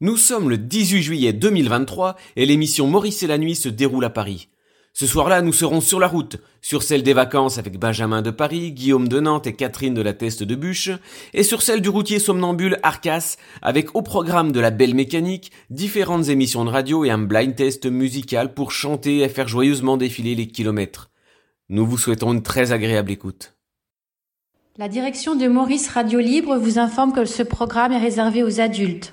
Nous sommes le 18 juillet 2023 et l'émission Maurice et la nuit se déroule à Paris. Ce soir-là, nous serons sur la route, sur celle des vacances avec Benjamin de Paris, Guillaume de Nantes et Catherine de la Teste de Bûche, et sur celle du routier somnambule Arcas, avec au programme de la belle mécanique, différentes émissions de radio et un blind test musical pour chanter et faire joyeusement défiler les kilomètres. Nous vous souhaitons une très agréable écoute. La direction de Maurice Radio Libre vous informe que ce programme est réservé aux adultes.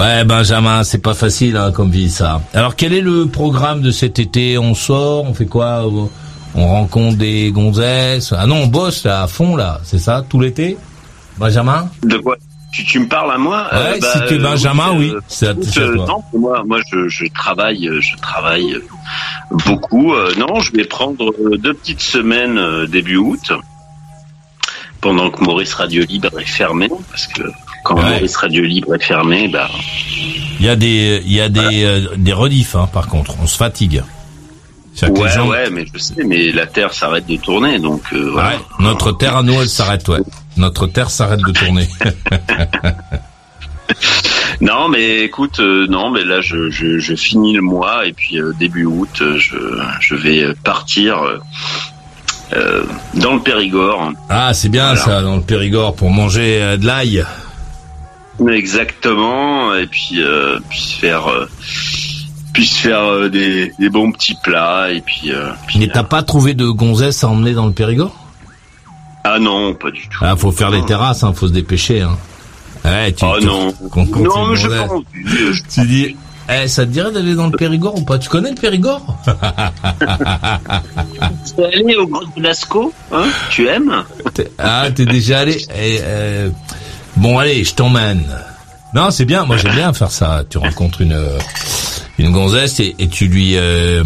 Ouais, Benjamin, c'est pas facile hein, comme vie ça. Alors quel est le programme de cet été? On sort, on fait quoi? On rencontre des gonzesses? Ah non, on bosse là à fond là, c'est ça, tout l'été? Benjamin? De quoi? Tu, me parles à moi? Ouais, euh, si tu es bah, Benjamin, oui. Euh, non, moi, moi, je, je, travaille, je travaille beaucoup. Euh, non, je vais prendre deux petites semaines début août, pendant que Maurice Radio Libre est fermé, parce que quand Maurice Radio Libre est fermé, bah. Il y a des, il y a des, euh, des rediffs, hein, par contre. On se fatigue. Ouais, ouais, mais je sais, mais la Terre s'arrête de tourner, donc euh, Ouais, notre Terre à nous, elle s'arrête, ouais. Notre Terre s'arrête de tourner. non, mais écoute, euh, non, mais là, je, je, je, finis le mois et puis début août, je, je vais partir dans le Périgord. Ah, c'est bien ça, dans le Périgord, pour manger de l'ail. Exactement, et puis euh, puis faire euh, puis faire euh, des, des, bons petits plats et puis. Euh, puis Mais t'as pas trouvé de gonzesse à emmener dans le Périgord? Ah non, pas du tout. Ah, faut faire les terrasses, hein, faut se dépêcher. Hein. Ouais, tu, ah non. non, mais je pense. Tu dis, eh, ça te dirait d'aller dans le Périgord ou pas? Tu connais le Périgord? Tu es allé au Grand Blasco hein? Tu aimes? Ah, t'es déjà allé eh, euh, Bon, allez, je t'emmène. Non, c'est bien. Moi, j'aime bien faire ça. Tu rencontres une une gonzesse et, tu lui euh,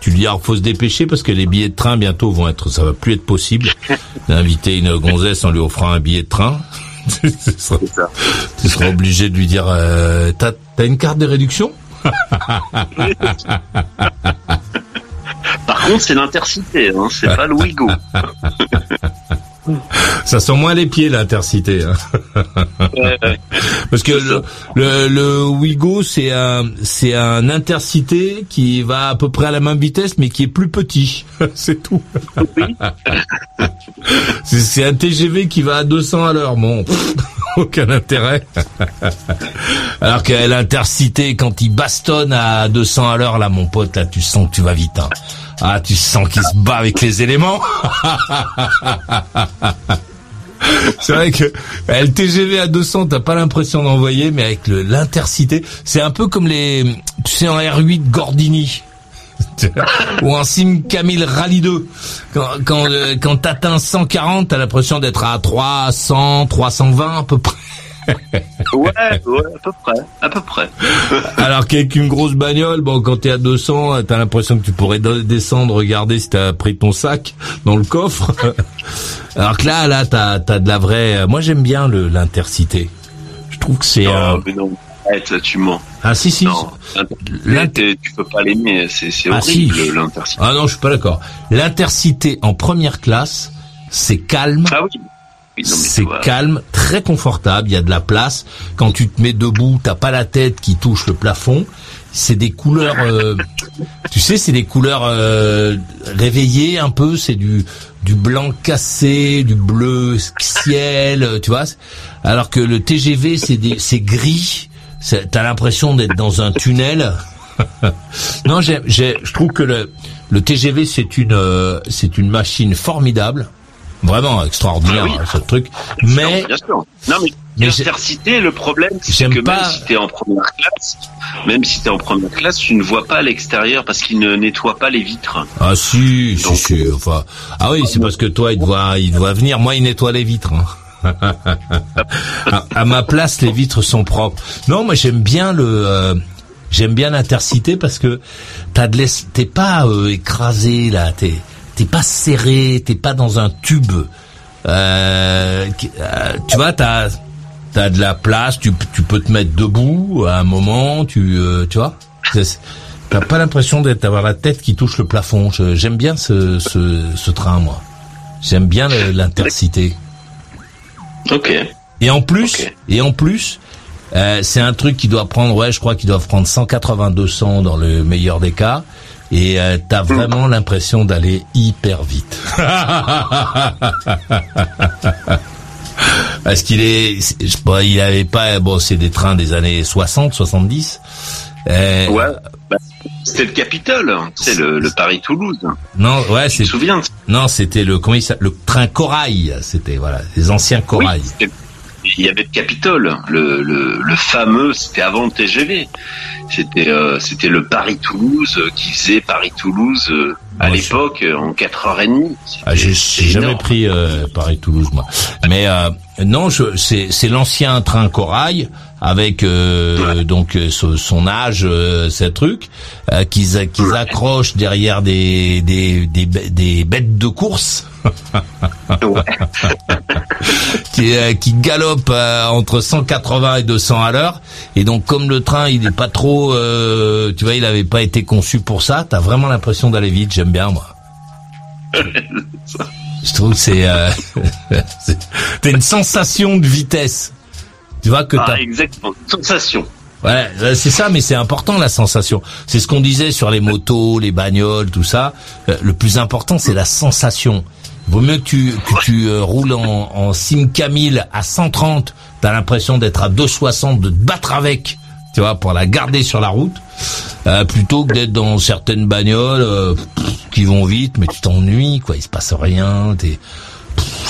tu lui dis alors faut se dépêcher parce que les billets de train bientôt vont être ça va plus être possible d'inviter une gonzesse en lui offrant un billet de train. tu, seras, obligé de lui dire euh, t'as as une carte de réduction? Par contre, c'est l'intercité, hein, c'est pas le Wigo. Ça sent moins les pieds l'intercité. Hein. Parce que le, le, le Wigo c'est un c'est un intercité qui va à peu près à la même vitesse mais qui est plus petit. c'est tout. c'est un TGV qui va à 200 à l'heure. Bon, aucun intérêt. Alors que l'intercité quand il bastonne à 200 à l'heure là mon pote là tu sens que tu vas vite. Hein. Ah, tu sens qu'il se bat avec les éléments. c'est vrai que le TGV à 200, t'as pas l'impression d'envoyer, mais avec l'intercité, c'est un peu comme les, tu sais, en R8 Gordini. ou un Sim Camille Rallye 2. Quand, quand, euh, quand t'atteins 140, t'as l'impression d'être à 300, 320 à peu près ouais, ouais, à peu près, à peu près. Alors qu'avec une grosse bagnole, bon, quand t'es à 200, t'as l'impression que tu pourrais descendre, regarder si t'as pris ton sac dans le coffre. Alors que là, là, t'as, as de la vraie. Moi, j'aime bien le l'intercité. Je trouve que c'est. Non, mais non. là, tu mens. Ah si si. Non, tu peux pas l'aimer, c'est c'est ah, horrible l'intercité. Ah non, je suis pas d'accord. L'intercité en première classe, c'est calme. Ah oui c'est calme, très confortable, il y a de la place. Quand tu te mets debout, t'as pas la tête qui touche le plafond. C'est des couleurs, euh, tu sais, c'est des couleurs euh, réveillées un peu. C'est du du blanc cassé, du bleu ciel, tu vois. Alors que le TGV, c'est c'est gris. T'as l'impression d'être dans un tunnel. non, j'ai, je trouve que le, le TGV c'est une, euh, c'est une machine formidable vraiment extraordinaire ah ce truc. mais bien sûr. non mais l'intercité, le problème, c'est que même si t'es en première classe, même si t'es en première classe, tu ne vois pas l'extérieur parce qu'il ne nettoie pas les vitres. Ah si, si, si, enfin, ah oui, c'est parce que toi, il doit, il doit venir. Moi, il nettoie les vitres. Hein. à, ma place, les vitres sont propres. Non, moi j'aime bien le. Euh, J'aime bien l'intercité parce que t'as de t'es pas euh, écrasé là, t'es t'es pas serré, t'es pas dans un tube. Euh, euh, tu vois, t'as t'as de la place, tu tu peux te mettre debout à un moment, tu tu vois. T'as pas l'impression d'être d'avoir la tête qui touche le plafond. J'aime bien ce, ce, ce train moi. J'aime bien l'intercité. Ok. Et en plus, et en plus, euh, c'est un truc qui doit prendre, ouais, je crois qu'il doit prendre 180-200 dans le meilleur des cas. Et euh, t'as vraiment l'impression d'aller hyper vite. Parce qu'il est, je sais pas, il avait pas, bon, c'est des trains des années 60, 70. Euh, ouais. Bah, c'était le Capitole, c'est le, le Paris-Toulouse. Non, ouais, c'est. Tu te souviens Non, c'était le comment il le train Corail. C'était voilà, les anciens Corail. Il y avait le Capitole, le, le, le fameux, c'était avant le TGV. C'était euh, c'était le Paris-Toulouse qui faisait Paris-Toulouse euh, à l'époque en 4h30. Ah, j'ai jamais pris euh, Paris-Toulouse moi. Mais non, c'est c'est l'ancien train Corail avec euh, donc euh, son âge, euh, ces trucs, qu'ils qu'ils accrochent derrière des des, des, des bêtes de course. qui, qui galopent entre 180 et 200 à l'heure. Et donc comme le train il est pas trop tu vois il avait pas été conçu pour ça t'as vraiment l'impression d'aller vite j'aime bien moi. Je trouve que c'est t'as une sensation de vitesse tu vois que ah, exactement, sensation. Ouais, euh, c'est ça, mais c'est important la sensation. C'est ce qu'on disait sur les motos, les bagnoles, tout ça. Euh, le plus important, c'est la sensation. Vaut mieux que tu, que tu euh, roules en, en sim Camille à 130, t'as l'impression d'être à 260, de te battre avec, tu vois, pour la garder sur la route, plutôt que d'être dans certaines bagnoles qui vont vite, mais tu t'ennuies, quoi. Il se passe rien, t'es,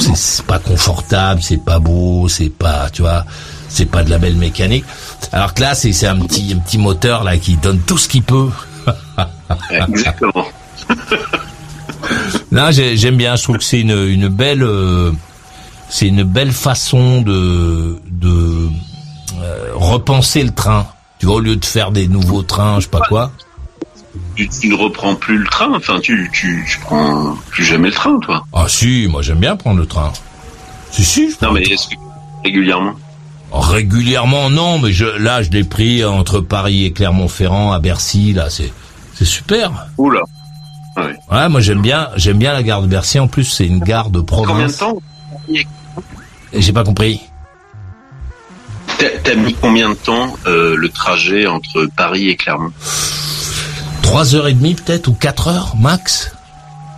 c'est pas confortable, c'est pas beau, c'est pas, tu vois c'est pas de la belle mécanique. Alors que là, c'est un petit un petit moteur là qui donne tout ce qu'il peut. Exactement. là, j'aime bien. Je trouve que c'est une une belle euh, c'est une belle façon de de euh, repenser le train. Tu vois, au lieu de faire des nouveaux trains, je sais pas quoi. Tu, ne reprends plus le train. Enfin, tu, tu, tu prends plus jamais le train, toi. Ah si, moi j'aime bien prendre le train. Si si. non mais est-ce que régulièrement? Régulièrement, non, mais je, là, je l'ai pris entre Paris et Clermont-Ferrand à Bercy. Là, c'est c'est super. Oula. Ouais. ouais moi j'aime bien, j'aime bien la gare de Bercy. En plus, c'est une gare de province. Combien de temps J'ai pas compris. T'as mis combien de temps euh, le trajet entre Paris et Clermont Trois heures et demie peut-être ou quatre heures max.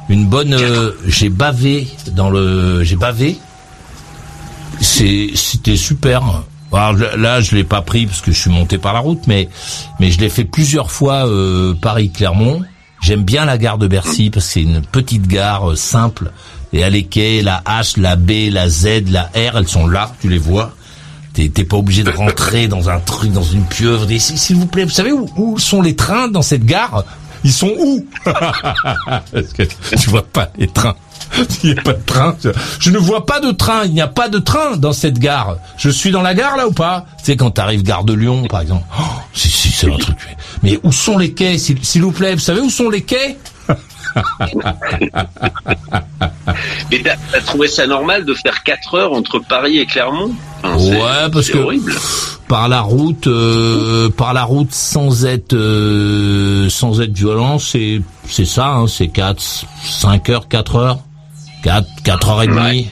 Une bonne. Euh, j'ai bavé dans le. J'ai bavé c'était super. Alors là, je l'ai pas pris parce que je suis monté par la route, mais mais je l'ai fait plusieurs fois euh, Paris Clermont. J'aime bien la gare de Bercy parce que c'est une petite gare euh, simple et à les quais, la H, la B, la Z, la R, elles sont là, tu les vois. T'es pas obligé de rentrer dans un truc, dans une pieuvre. S'il vous plaît, vous savez où, où sont les trains dans cette gare? Ils sont où? Parce que tu vois pas les trains. il n'y a pas de train. Je ne vois pas de train. Il n'y a pas de train dans cette gare. Je suis dans la gare là ou pas? Tu sais quand t'arrives gare de Lyon par exemple. Oh, si si c'est un truc. Mais où sont les quais? S'il vous plaît Vous savez où sont les quais? Mais t'as trouvé ça normal de faire 4 heures entre Paris et Clermont? Ouais, parce que horrible. par la route, euh, par la route sans être euh, sans être violent, c'est c'est ça, hein, c'est 4, 5 heures, 4 heures. 4, 4 heures et demie.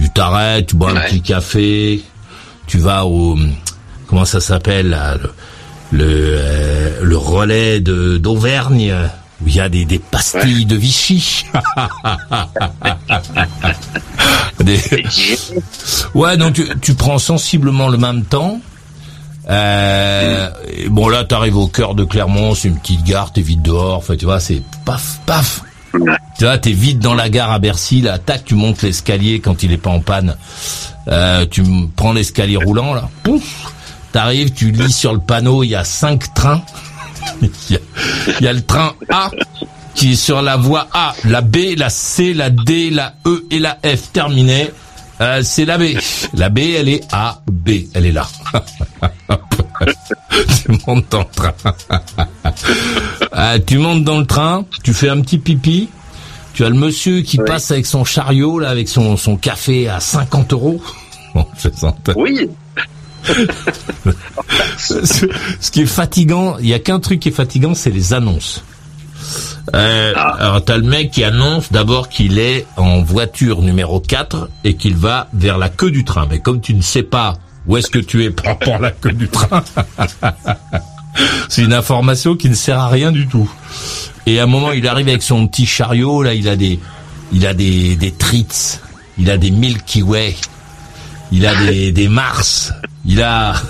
Tu t'arrêtes, tu bois un petit café, tu vas au, comment ça s'appelle, le, euh, le, relais de, d'Auvergne, où il y a des, des pastilles de Vichy. Ouais, donc tu, tu prends sensiblement le même temps. Euh, bon là, t'arrives au cœur de Clermont, c'est une petite gare, t'es vite dehors. Enfin, tu vois, c'est paf, paf. Tu vois, t'es vite dans la gare à Bercy, là, tac, tu montes l'escalier quand il est pas en panne. Euh, tu prends l'escalier roulant, là, pouf, t'arrives, tu lis sur le panneau, il y a cinq trains. il, y a, le train A qui est sur la voie A, la B, la C, la D, la E et la F. Terminé. Euh, c'est la B. La B, elle est A, B, elle est là. tu montes dans le train. Ah, tu montes dans le train, tu fais un petit pipi. Tu as le monsieur qui passe avec son chariot, là, avec son, son café à 50 euros. Bon, je Oui. ce, ce qui est fatigant, il y a qu'un truc qui est fatigant, c'est les annonces. Euh, ah. Alors t'as le mec qui annonce d'abord qu'il est en voiture numéro 4 et qu'il va vers la queue du train. Mais comme tu ne sais pas où est-ce que tu es par rapport à la queue du train, c'est une information qui ne sert à rien du tout. Et à un moment, il arrive avec son petit chariot, là, il a des, il a des, des treats, il a des Milky Way, il a des, des Mars, il a...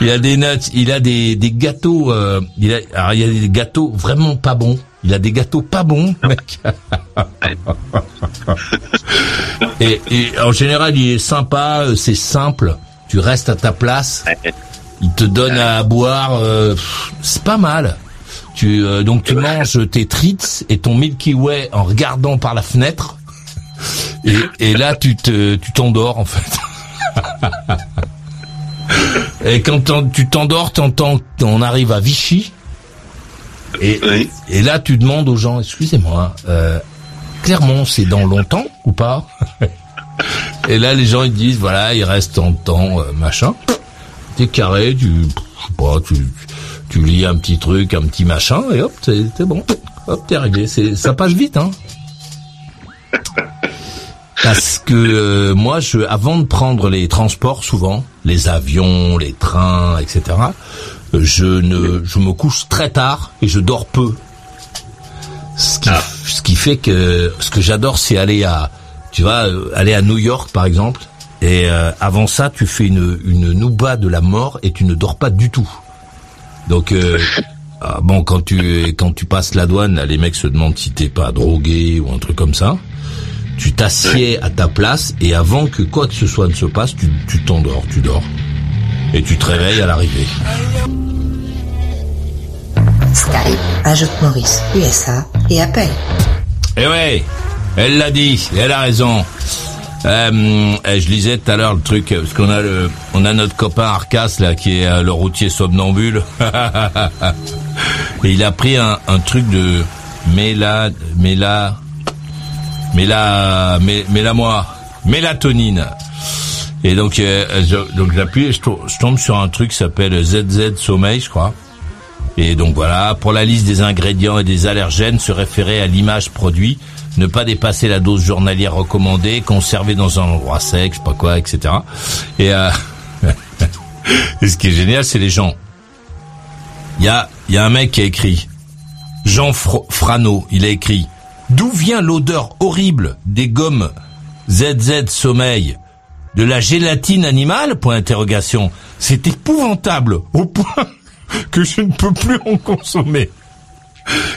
Il a des nuts, il a des, des gâteaux. Euh, il a, alors il y a des gâteaux vraiment pas bons. Il a des gâteaux pas bons, mec. et, et, en général, il est sympa, euh, c'est simple. Tu restes à ta place. Il te donne à boire. Euh, c'est pas mal. Tu euh, donc tu manges tes treats et ton Milky Way en regardant par la fenêtre. Et, et là, tu te, tu t'endors en fait. Et quand tu t'endors, t'entends, on arrive à Vichy. Et, et là, tu demandes aux gens, excusez-moi, euh, Clermont, c'est dans longtemps ou pas Et là, les gens ils disent, voilà, il reste en temps, euh, machin. T'es carré, tu, je sais pas, tu, tu lis un petit truc, un petit machin, et hop, c'est bon. Hop, t'es. C'est, ça passe vite, hein. Parce que euh, moi, je, avant de prendre les transports, souvent les avions, les trains, etc., je ne, je me couche très tard et je dors peu. Ce qui, ah. ce qui fait que ce que j'adore, c'est aller à, tu vois, euh, aller à New York par exemple. Et euh, avant ça, tu fais une, une nouba de la mort et tu ne dors pas du tout. Donc ah, bon, quand tu quand tu passes la douane, les mecs se demandent si t'es pas drogué ou un truc comme ça tu t'assieds à ta place et avant que quoi que ce soit ne se passe, tu t'endors, tu, dors. Et tu te réveilles à l'arrivée. Skype ajoute Maurice USA et appelle. Eh ouais, elle l'a dit, elle a raison. Euh, eh, je lisais tout à l'heure le truc parce qu'on a le, on a notre copain Arcas là qui est euh, le routier somnambule et il a pris un, un truc de méla, méla, mais la, mais, mais la moi, mélatonine. Et donc, euh, donc j'appuie et je, tombe sur un truc qui s'appelle ZZ Sommeil, je crois. Et donc voilà, pour la liste des ingrédients et des allergènes, se référer à l'image produit, ne pas dépasser la dose journalière recommandée, conserver dans un endroit sec, je sais pas quoi, etc. Et, euh, ce qui est génial, c'est les gens. Il y a, y a un mec qui a écrit, Jean Frano, il a écrit D'où vient l'odeur horrible des gommes ZZ Sommeil? De la gélatine animale? Point d'interrogation. C'est épouvantable au point que je ne peux plus en consommer.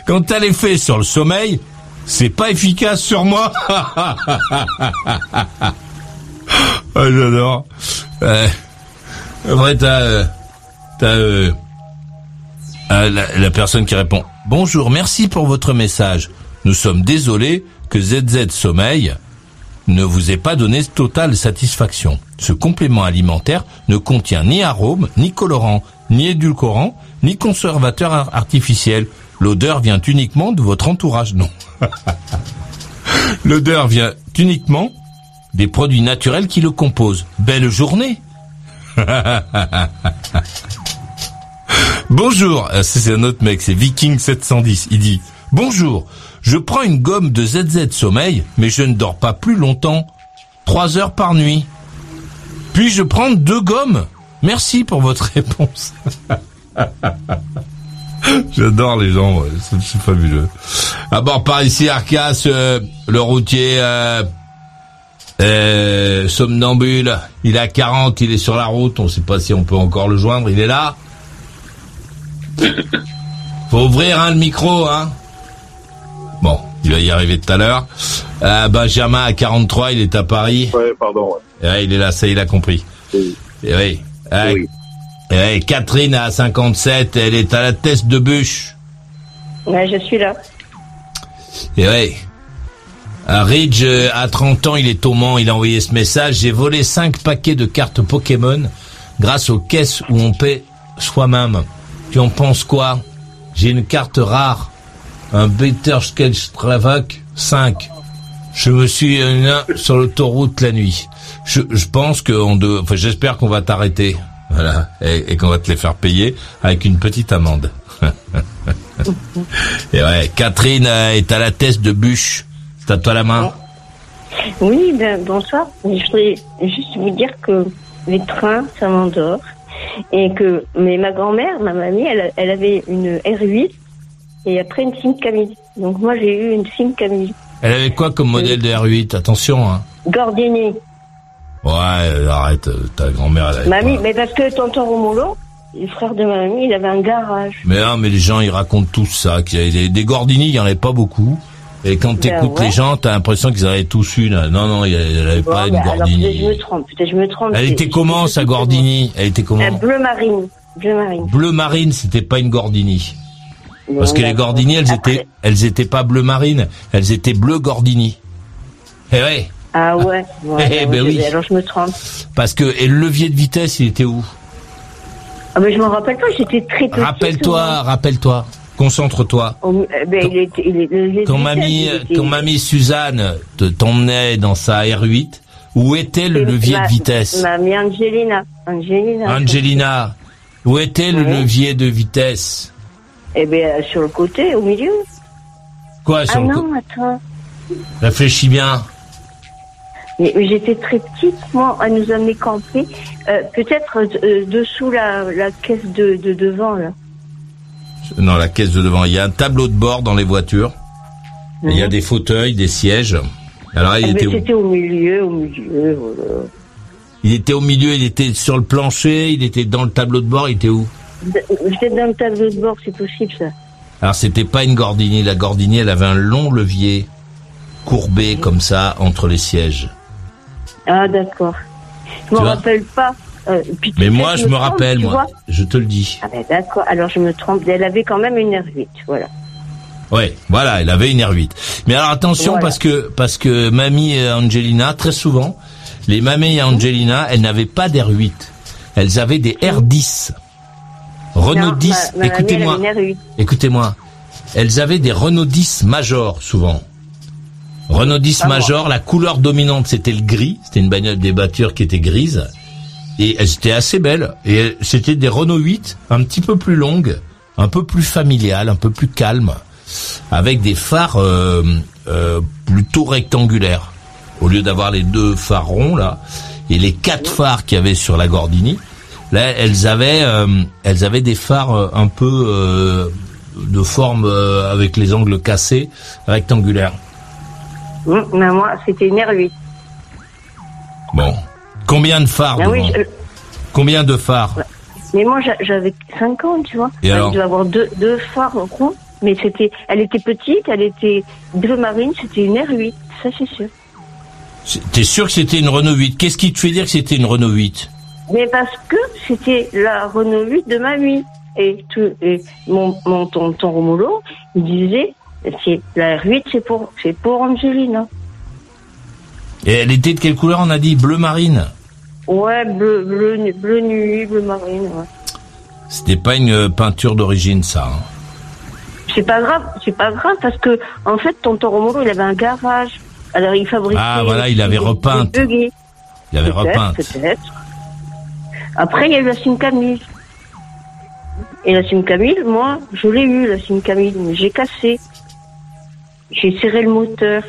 Quant à l'effet sur le sommeil, c'est pas efficace sur moi. ah, j'adore. Euh, après, t'as, euh, t'as euh, la personne qui répond. Bonjour, merci pour votre message. Nous sommes désolés que ZZ Sommeil ne vous ait pas donné totale satisfaction. Ce complément alimentaire ne contient ni arôme, ni colorant, ni édulcorant, ni conservateur artificiel. L'odeur vient uniquement de votre entourage. Non. L'odeur vient uniquement des produits naturels qui le composent. Belle journée. Bonjour, euh, c'est un autre mec, c'est Viking 710. Il dit Bonjour, je prends une gomme de ZZ sommeil, mais je ne dors pas plus longtemps. Trois heures par nuit. Puis-je prendre deux gommes Merci pour votre réponse. J'adore les gens, c'est fabuleux. À bord par ici, Arcas, euh, le routier euh, euh, somnambule. Il a 40, il est sur la route. On ne sait pas si on peut encore le joindre. Il est là. Faut ouvrir hein, le micro, hein. Bon, il va y arriver tout à l'heure. Euh, Benjamin à 43, il est à Paris. Ouais, pardon. Ouais. il est là, ça il a compris. Oui. Et oui. oui. Et Catherine à 57, elle est à la teste de bûche. Ouais, je suis là. Et oui. Ridge, à 30 ans, il est au Mans, il a envoyé ce message. J'ai volé 5 paquets de cartes Pokémon grâce aux caisses où on paie soi-même. Tu en penses quoi? J'ai une carte rare, un Better Sketch Travac 5. Je me suis sur l'autoroute la nuit. Je, je pense que de, enfin, j'espère qu'on va t'arrêter, voilà, et, et qu'on va te les faire payer avec une petite amende. et ouais, Catherine euh, est à la tête de bûche. C'est à toi la main. Oui, ben, bonsoir. Je voudrais juste vous dire que les trains, ça m'endort. Et que mais ma grand-mère, ma mamie, elle, elle avait une R8 et après une Sim Camille. Donc moi, j'ai eu une Sim Camille. Elle avait quoi comme modèle de R8 Attention, hein. Gordini. Ouais, euh, arrête, euh, ta grand-mère, elle avait Mamie, pas- mais parce que tonton Romolo, le frère de ma mamie, il avait un garage. Mais non, mais les gens, ils racontent tous ça. Qu'il y a des, Gordini, il y en avait pas beaucoup. Et quand t'écoutes Ben ouais. les gens, t'as l'impression qu'ils en avaient tous une. Non, non, elle avait pas Ouais, une mais alors peut-être je me Gordini. trompe, peut-être je me trompe. Elle était comment, sa Gordini? Elle était Un comment? Bleu marine. Bleu marine. Bleu marine, c'était pas une Gordini. Parce que les. Gordini, elles Après- étaient, elles étaient pas bleu marine, elles étaient bleu Gordini. Eh ouais, Ah ouais. ouais, Eh ben oui. Alors je me trompe. parce que et le levier de vitesse, il était où? Ah mais je m'en rappelle pas, j'étais très. Rappelle-toi, rappelle-toi, concentre-toi. Oh, ben, il il est- mamie, était- Suzanne te t'emmenait dans sa R8, où était le levier ma- de vitesse? Mamie Angelina. Angelina. Angelina, où était le levier de vitesse? Eh euh, sur le côté, au milieu. Quoi sur ah le non, attends. Réfléchis bien. Mais, mais j'étais très petite, moi, à nous amener camper. Euh, Peut-être euh, dessous la, la caisse de, de devant, là. Non, la caisse de devant. Il y a un tableau de bord dans les voitures. Il y a Mhm. des fauteuils, des sièges. Alors il Eh ben, était, où C'était au milieu, au milieu. voilà. il était au milieu, il était sur le plancher, il était dans le tableau de bord, il était où? Peut-être dans le tableau de bord, c'est possible, ça. Alors c'était pas une Gordini. La Gordini, elle avait un long levier courbé comme ça entre les sièges. Ah, d'accord. Je me rappelle pas. Euh, puis Mais moi, je me trompe, rappelle, moi. Je te le dis. Ah ben d'accord, alors je me trompe. Elle avait quand même une R8, voilà. Ouais, voilà, elle avait une R8. Mais alors attention Voilà. parce que parce que mamie et Angelina, très souvent, les mamies et Angelina, elles n'avaient pas d'R8. Elles avaient des R10. Renault Non, 10, ma- ma mamie, écoutez-moi, elle avait une R8. écoutez-moi. Elles avaient des Renault 10 Major souvent. Renault 10 Ah bon. Major, la couleur dominante c'était le gris, c'était une bagnole des voitures qui était grise et elles étaient assez belles et c'était des Renault 8 un petit peu plus longues, un peu plus familiales, un peu plus calmes avec des phares euh, euh, plutôt rectangulaires au lieu d'avoir les deux phares ronds là et les quatre phares qu'il y avait sur la Gordini là elles avaient euh, elles avaient des phares euh, un peu euh, de forme avec les angles cassés rectangulaires Hum, mais moi, c'était une R8. bon combien de phares Ah oui, devant je- combien de phares? Mais moi, j'a- j'avais 5 ans, tu vois. Et alors Il devait avoir deux, deux phares ronds, mais c'était, elle était petite, elle était bleu marine, c'était une R8, ça c'est sûr. t'es sûr que c'était une Renault 8 qu'est-ce qui te fait dire que c'était une Renault 8 Mais parce que c'était la Renault 8 de mamie. Et, tout, et mon, mon tonton Romolo, il disait, c'est, la R8, c'est pour, c'est pour Angelina. et elle était de quelle couleur on a dit bleu marine? Ouais, bleu, bleu, nu- bleu nuit, bleu marine, ouais. c'était pas une peinture d'origine ça hein? C'est pas grave, c'est pas grave parce que en fait tonton Romolo il avait un garage. Alors il fabriquait. Ah, voilà, il avait buggy. il avait repeint Peut-être. Après il y a eu la Sim Camille. Et la Sim Camille, moi, je l'ai eu la Sim Camille, mais j'ai cassé. J'ai serré le moteur.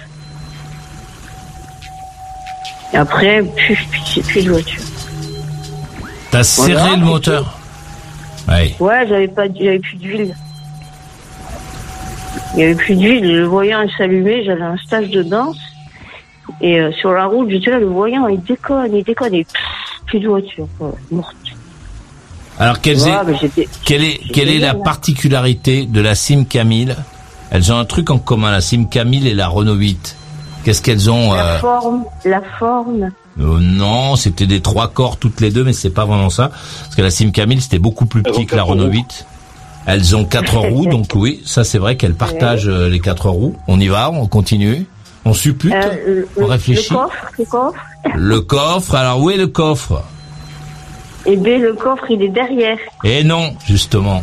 Et après, plus, plus, plus de voiture. T'as serré Voilà, le moteur Ouais. Ouais, j'avais pas, j'avais plus d'huile. Il y avait plus d'huile, le voyant il s'allumait, j'avais un stage de danse. Et euh, sur la route, j'étais là, le voyant il déconne, il déconne, et pff, plus de voiture, morte. Alors Ouais, est- quelle est quelle est la hein. particularité de la Sim Camille Elles ont un truc en commun, la Sim Camille et la Renault 8. Qu'est-ce qu'elles ont La euh, forme, la forme. euh, Non, c'était des trois corps toutes les deux, mais c'est pas vraiment ça. Parce que la Sim Camille c'était beaucoup plus petit que la Renault roues. 8. Elles ont quatre roues, donc oui, ça c'est vrai qu'elles partagent euh, les quatre roues. On y va, on continue, on suppute, Euh, on réfléchit. le coffre, le coffre. Le coffre, alors où est le coffre? Et B, le coffre, il est derrière. Et non, justement.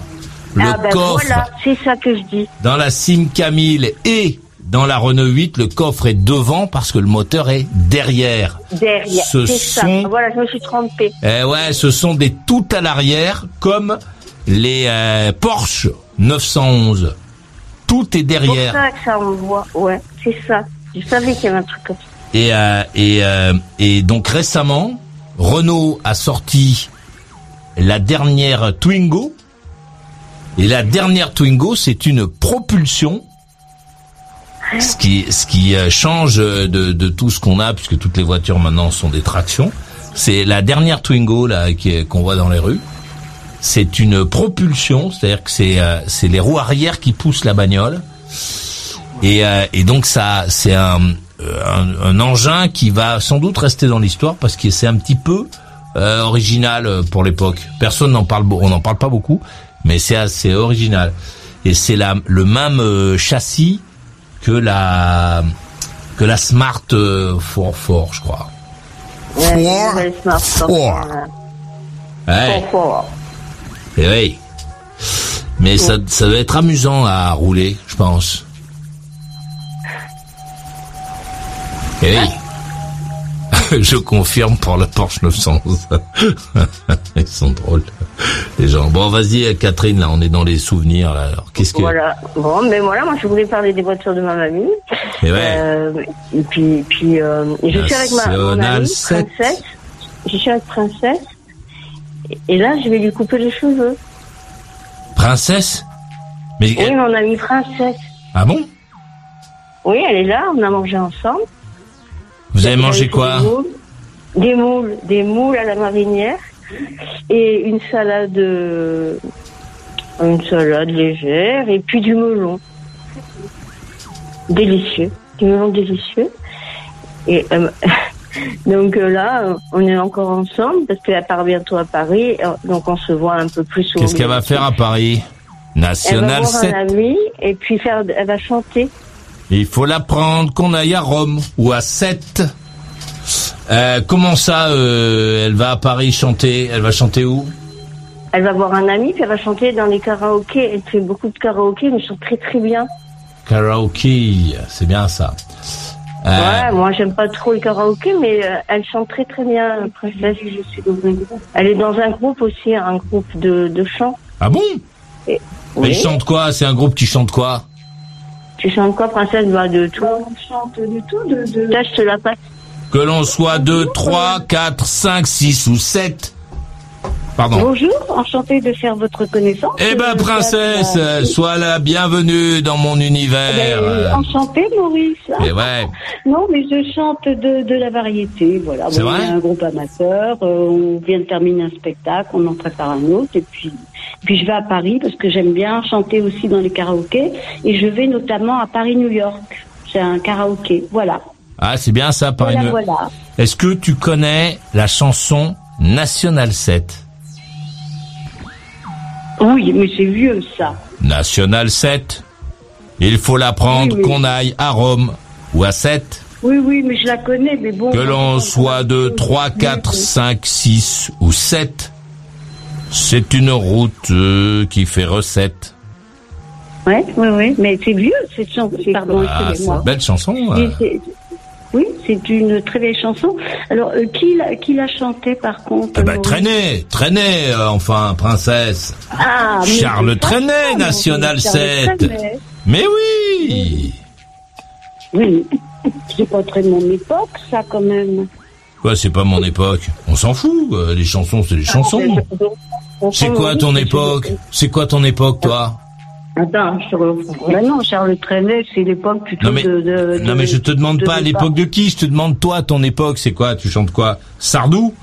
Le ah ben coffre, voilà, c'est ça que je dis. dans la Simca 1000 et dans la Renault 8, le coffre est devant parce que le moteur est derrière. Derrière, Ce c'est ça. sont- Voilà, je me suis trompée. Eh ouais, ce sont des tout à l'arrière, comme les euh, Porsche 911. Tout est C'est pour derrière. ça que ça, on voit. Ouais, c'est ça. Je savais qu'il y avait un truc. Et, euh, et, euh, et donc récemment, Renault a sorti la dernière Twingo. Et la dernière Twingo, c'est une propulsion. Ce qui, ce qui euh, change de, de tout ce qu'on a, puisque toutes les voitures maintenant sont des tractions. C'est la dernière Twingo là qu'on voit dans les rues. C'est une propulsion, c'est-à-dire que c'est euh, c'est les roues arrière qui poussent la bagnole. Et, euh, et donc ça, c'est un, euh, un, un engin qui va sans doute rester dans l'histoire parce que c'est un petit peu euh, original euh, pour l'époque. Personne n'en parle, on n'en parle pas beaucoup, mais c'est assez original. Et c'est la le même euh, châssis que la que la Smart euh, 4 je crois. Ouais. Fort. Voilà. Ouais, Fort, fort. eh oui. Mais ça, ça doit être amusant à rouler, je pense. Oui. Je confirme pour le Porsche 911. Ils sont drôles, les gens. Bon, vas-y, Catherine, là, on est dans les souvenirs, là. Alors, qu'est-ce que... Voilà. Bon, mais voilà, moi je voulais parler des voitures de ma mamie. Eh ouais. Euh, et puis, puis euh, je suis avec ma mon amie, 7. Princesse. Je suis avec Princesse. Et- Et là, je vais lui couper les cheveux. Princesse? Mais... Oui, mon amie Princesse. Ah bon? Oui, elle est là, on a mangé ensemble. Vous avez mangé quoi Des moules, des moules, des moules à la marinière et une salade, euh, une salade légère et puis du melon. Délicieux, du melon délicieux. Et euh, donc euh, là, on est encore ensemble parce qu'elle part bientôt à Paris, donc on se voit un peu plus souvent. Qu'est-ce qu'elle va faire à Paris? Elle va National voir 7. un ami et puis faire, elle va chanter. Il faut l'apprendre qu'on aille à Rome ou à Sète. Euh, comment ça, euh, elle va à Paris chanter? Elle va chanter où? Elle va voir un ami puis elle va chanter dans les karaokés. Elle fait beaucoup de karaokés, mais elle chante très très bien. Karaoke, c'est bien ça. Euh, Ouais, moi j'aime pas trop le karaoké, mais euh, elle chante très très bien, la princesse. Je suis dans un groupe. Elle est dans un groupe aussi, un groupe de, de chant. Ah bon? Et- Mais Oui. il chante quoi? C'est un groupe qui chante quoi? Tu chantes quoi, princesse bah, De tout. On chante de tout, de. de... Là, je te la passe. Que l'on soit 2, 3, 4, 5, 6 ou 7. Pardon. Bonjour, enchanté de faire votre connaissance. Eh ben, princesse, euh, sois la bienvenue dans mon univers. ben, euh. enchanté, Maurice. Et ouais. Non, mais je chante de, de la variété. Voilà. C'est Bon, vrai on est un groupe amateur. euh, on vient de terminer un spectacle. On en prépare un autre. Et puis, puis je vais à Paris parce que j'aime bien chanter aussi dans les karaokés. Et je vais notamment à Paris-New York. C'est un karaoké. Voilà. Ah, c'est bien ça, par Voilà, une... voilà. Est-ce que tu connais la chanson National 7 Oui, mais c'est vieux, ça. National 7. Il faut l'apprendre Oui, oui. qu'on aille à Rome ou à 7. Oui, oui, mais je la connais, mais bon. Que l'on soit de 3, 4, 5, 6 ou 7. C'est une route euh, qui fait recette. Ouais, oui, oui, mais c'est vieux, cette chanson. Pardon, Ah, c'est excusez-moi. une belle chanson. Oui, Oui, c'est une très belle chanson. Alors, euh, qui l'a qui l'a chanté par contre Eh ben, Traîner, euh, enfin, princesse. Ah, Charles ça, National Charles 7. Trenet. Mais oui Oui, c'est pas très de mon époque, ça, quand même. Quoi, c'est pas mon époque. On s'en fout, euh, les chansons, c'est les chansons. C'est quoi ton époque? C'est quoi ton époque, toi? Attends, je te Ben non, Charles Trenet, c'est l'époque plutôt Non mais, de, de- non de- mais je te demande de pas l'époque de qui, je te demande toi, ton époque, c'est quoi? Tu chantes quoi? Sardou?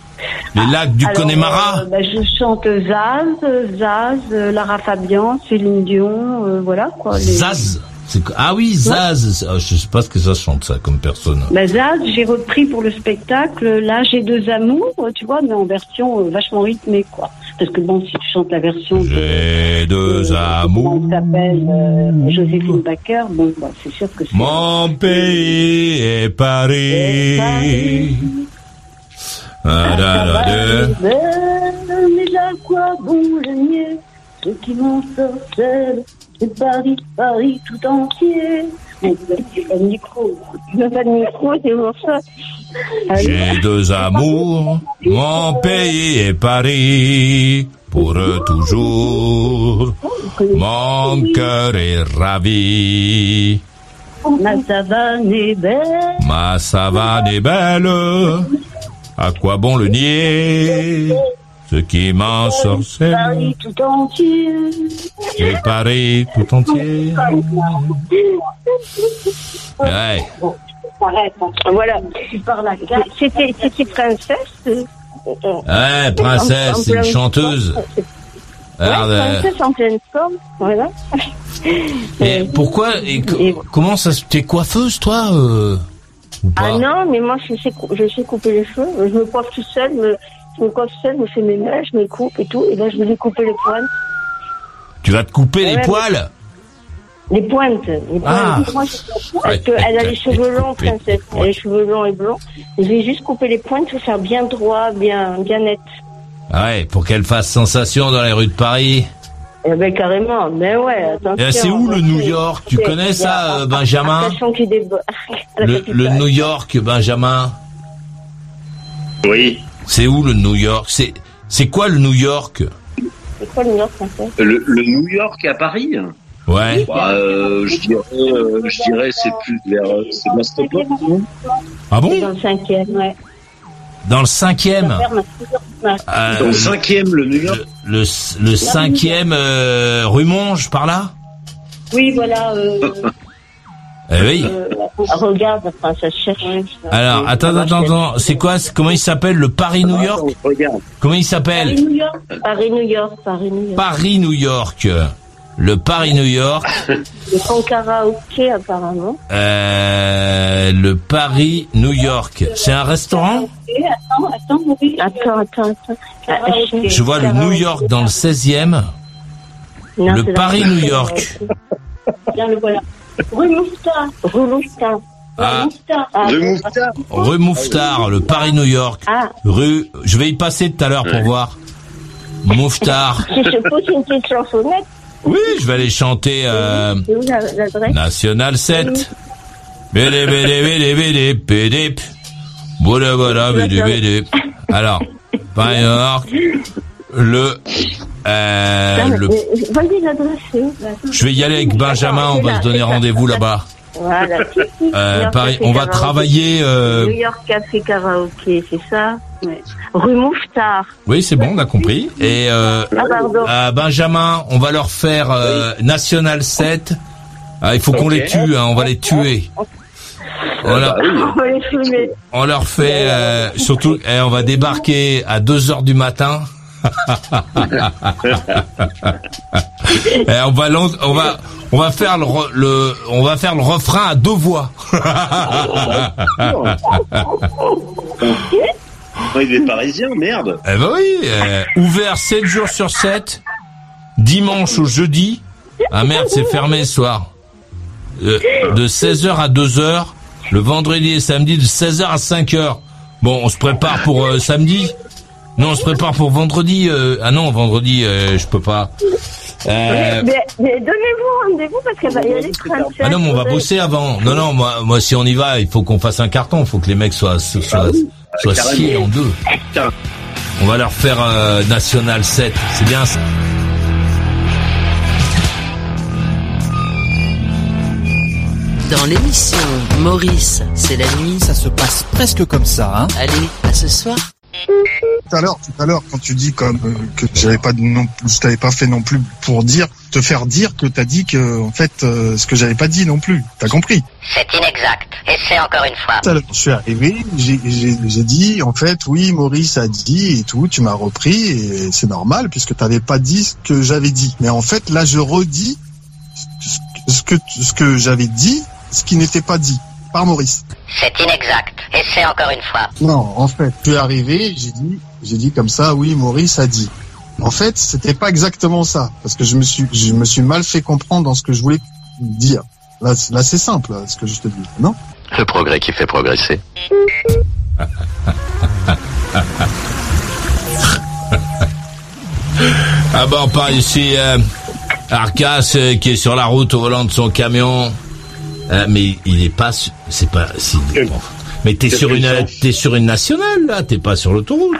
Les lacs du Alors, Connemara? euh, ben, Je chante Zaz, Zaz, Lara Fabian, Céline Dion, euh, voilà quoi. les- Zaz? C'est quoi? Ah oui, Zaz. Ah, Je sais pas ce que ça chante, ça, comme personne. Ben, Zaz, j'ai repris pour le spectacle. Là, j'ai deux amours, tu vois, mais en version euh, vachement rythmée, quoi. Parce que bon, si tu chantes la version de, J'ai deux de- amours. s'appelle euh, Joséphine Baker, bon, bah, c'est sûr que c'est. Mon pays est Paris. Et Paris. Ah, da, da, da. à quoi bon nier Ce qui m'en sorcelle, c'est Paris, Paris tout entier. J'ai deux amours, mon pays et Paris, pour toujours. Mon cœur est ravi, Ma savane est belle. ma savane est belle. À quoi bon le nier? Ce qui m'ensorcelle, Paris tout entier. c'est Paris tout entier. Ouais. Voilà. C'était, c'était princesse. euh, euh, Ouais, princesse, c'est une chanteuse. Ouais, euh, princesse en pleine forme. Voilà. et pourquoi et co- Et- comment ça se t'es coiffeuse toi euh, ou pas? Ah non, mais moi, je sais, je sais couper les cheveux. Je me coiffe tout seul, me, je me coiffe seul, je me fais mes mèches, je me coupe et tout. Et là, je me dis couper les pointes. Tu vas te couper les poils Les pointes. Les Ah. pointes. Moi, je- Parce qu'elle a les cheveux longs, princesse. Elle a les cheveux longs et blonds. Et je vais juste couper les pointes pour faire bien droit, bien, bien net. Ah Ouais, pour qu'elle fasse sensation dans les rues de Paris. Eh ben, carrément. Mais ouais, attention. Et c'est où le. New York Tu connais ça, euh, Benjamin qui la le, capitale. le New York, Benjamin Oui. C'est où le New York C'est c'est quoi le New York C'est quoi le New York, français Le, le New York à Paris Ouais. bah, euh, Je dirais, euh, je dirais c'est plus vers... euh, non Ah bon Dans le cinquième, ouais. Dans le cinquième euh, Dans le cinquième, le New York le, le cinquième euh, rue Monge, par là Oui, voilà. Euh, Eh oui. Euh, regarde, enfin, ça cherche. Alors, attends, attends, attends. C'est quoi Comment il s'appelle Le Paris-New York? Attends, Regarde. Comment il s'appelle? New York. Paris-New York, Paris-New York. Paris-New York. Le Paris-New York. Ils font karaoké, apparemment. Euh, le Paris-New York. C'est un restaurant? Attends, attends. Attends, attends. Je vois le. New York dans le 16e. Non, Le c'est dans- Paris-New York. Bien le voilà. Rue Mouffetard. Rue. Ah, Mouffetard. Mouffetard. rue Mouffetard, le Paris-New York. Ah, Rue, je vais y passer tout à l'heure pour voir. Mouffetard. si je pose une petite chansonnette, Oui, je vais aller chanter euh, National 7. Bélé, bélé, bélé, bélé, bélé. Voilà, voilà, bélé, bélé. Alors, Paris New York, le, euh, Non, le, l'adresse, c'est où je vais y aller avec Benjamin, on va se donner rendez-vous là-bas. Voilà. Euh, New York Paris, on va travailler, euh, New York Café Karaoké, c'est ça Rue Mouffetard. oui, c'est bon, on a compris. Et, euh, Ah, à Benjamin, on va leur faire, euh, National 7. Ah, il faut qu'on les tue, hein, on va les tuer. On leur, oui. On va les filmer. on leur fait, euh, surtout, eh, on va débarquer à 2 heures du matin. Eh, on va, on va, on va faire le, le, on va faire le refrain à deux voix. Ouais, Il est parisien, merde. Eh ben oui, euh, ouvert 7 jours sur 7, dimanche au jeudi. Ah merde, c'est fermé ce soir. Euh, de 16h à 2h, le vendredi et samedi de 16h à 5h. Bon, on se prépare pour euh, samedi. Non, on se prépare pour vendredi. euh, ah non, vendredi, euh, je peux pas. Euh, Mais, mais donnez-vous rendez-vous parce qu'elle va y aller ah non, mais on va bosser avant. Non, non, moi, moi, si on y va, il faut qu'on fasse un carton. Il faut que les mecs soient, soient, soient carrément. sciés en deux. On va leur faire euh, National 7. C'est bien ça. Dans l'émission Maurice, c'est la nuit. Ça se passe presque comme ça, hein Allez, à ce soir. Tout à l'heure, tout à l'heure, quand tu dis comme euh, que j'avais pas de non, je t'avais pas fait non plus pour dire, te faire dire que t'as dit que en fait euh, ce que j'avais pas dit non plus. T'as compris? C'est inexact. Et c'est encore une fois. Tout à l'heure, je suis arrivé, j'ai- j'ai j'ai dit en fait oui, Maurice a dit et tout, tu m'as repris et c'est normal puisque t'avais pas dit ce que j'avais dit. Mais en fait là, je redis ce que ce que j'avais dit, ce qui n'était pas dit par Maurice. C'est inexact. Et c'est encore une fois. Non, en fait, je suis arrivé, j'ai dit, j'ai dit comme ça, oui, Maurice a dit. En fait, c'était pas exactement ça, parce que je me suis, je me suis mal fait comprendre dans ce que je voulais dire. Là, c'est- là, c'est simple, là, ce que je te dis, non? Le progrès qui fait progresser. Ah bon, par ici, euh, Arcas euh, qui est sur la route au volant de son camion. Euh, mais il est pas, c'est pas, si, bon. mais t'es sur une, t'es sur une nationale là, t'es pas sur l'autoroute.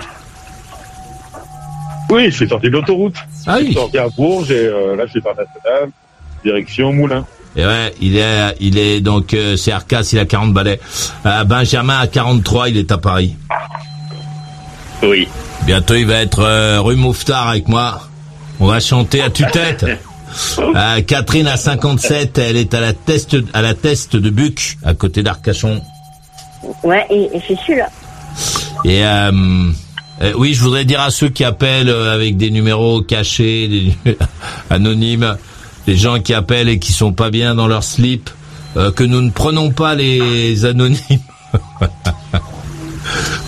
Oui, je suis sorti de l'autoroute. Ah Je oui. suis sorti à Bourges et euh, là, je suis par national, direction Moulin. Et ouais, il est, il est donc, euh, c'est Arcas, il a 40 balais. Euh, Benjamin a 43, il est à Paris. Oui. Bientôt, il va être euh, rue Mouffetard avec moi. On va chanter à tue-tête. Euh, Catherine a 57, elle est à la teste, à la teste de Buc, à côté d'Arcachon. Ouais, et, et c'est celui-là. Et euh, euh, oui, je voudrais dire à ceux qui appellent avec des numéros cachés, des anonymes, les gens qui appellent et qui sont pas bien dans leur slip, que nous ne prenons pas les anonymes.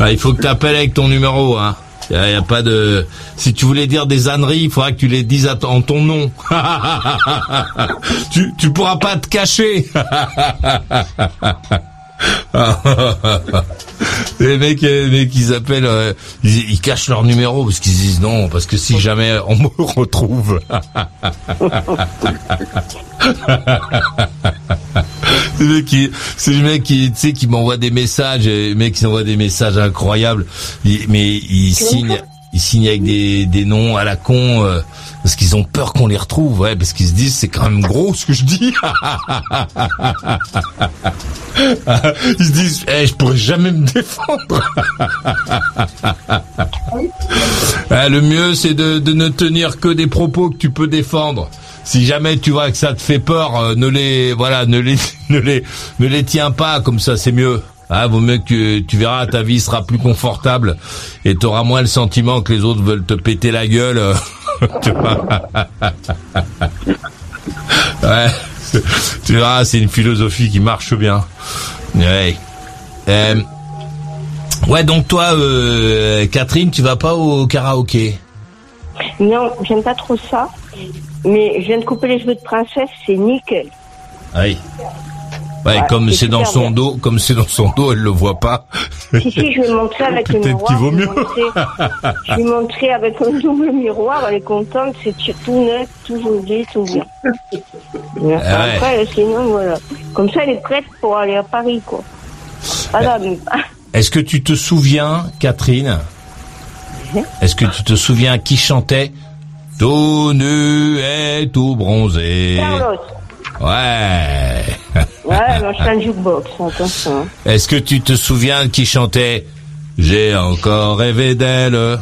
Ah, il faut que tu appelles avec ton numéro. Hein. A, y a pas de. Si tu voulais dire des âneries, il faudra que tu les dises en ton nom. tu pourras pas te cacher. les mecs, les mecs, ils appellent, euh, ils, ils cachent leur numéro parce qu'ils disent non, parce que si jamais on me retrouve. C'est le mec qui, c'est le mec qui, tu sais, qui m'envoie des messages, euh, le mec qui des messages incroyables, mais il signe, il signe avec des, des noms à la con, euh, parce qu'ils ont peur qu'on les retrouve, ouais, parce qu'ils se disent c'est quand même gros ce que je dis. ils se disent, eh, je pourrais jamais me défendre. Ah, le mieux, c'est de, de ne tenir que des propos que tu peux défendre. Si jamais tu vois que ça te fait peur, euh, ne les, voilà, ne les, ne les, ne les tiens pas comme ça, c'est mieux. Ah, vaut mieux que tu, verras, ta vie sera plus confortable et tu auras moins le sentiment que les autres veulent te péter la gueule. tu vois. ouais, tu verras, c'est une philosophie qui marche bien. Ouais. Euh, ouais, donc toi, euh, Catherine, tu vas pas au karaoké? Non, j'aime pas trop ça. Mais je viens de couper les cheveux de princesse, c'est nickel. Oui. Ouais, Ouais, comme c'est dans son bien. dos, comme c'est dans son dos, elle le voit pas. Si, si, je vais montrer avec le Peut-être miroir. qu'il vaut mieux. Je vais montrer avec un double miroir, elle est contente, c'est tout neuf, tout joli, tout bien. ouais. Après, sinon, voilà. Comme ça, elle est prête pour aller à Paris, quoi. Ah, là, mais- Est-ce que tu te souviens, Catherine Est-ce que tu te souviens qui chantait Tout nu et tout bronzé Carlos. Ouais. Ouais, je fais un jukebox, attention. Est-ce que tu te souviens qui chantait J'ai encore rêvé d'elle.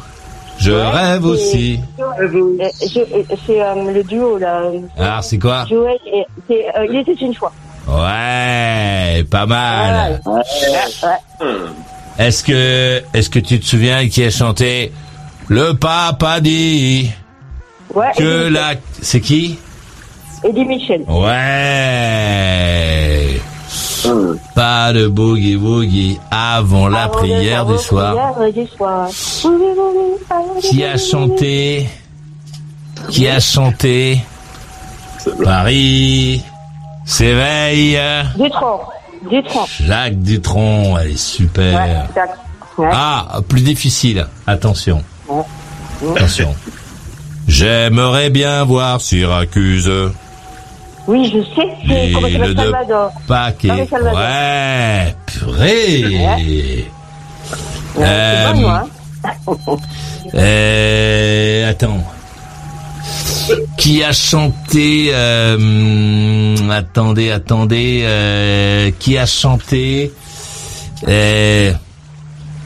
Je rêve aussi. Euh, euh, C'est euh, le duo, là. Alors, c'est quoi Joël et... euh, Il était une fois. Ouais, pas mal. Ouais, ouais. Est-ce que, est-ce que tu te souviens qui a chanté Le papa dit Ouais, que la... C'est qui? Eddie Michel. Ouais. Pas de boogie boogie avant la Avant prière du soir. prière du soir. Qui a chanté Qui a chanté Paris s'éveille. Dutron. Dutron. Jacques Dutronc, elle est super. Ouais, exact. Ouais. Ah, plus difficile. Attention. Ouais. Attention. J'aimerais bien voir Syracuse. Oui, je sais, c'est comment s'appelle Salvador. Salvador. Ouais, purée. Ouais, Euh, c'est bon, moi. hein. euh, attends. Qui a chanté euh, Attendez, attendez. euh, qui a chanté euh,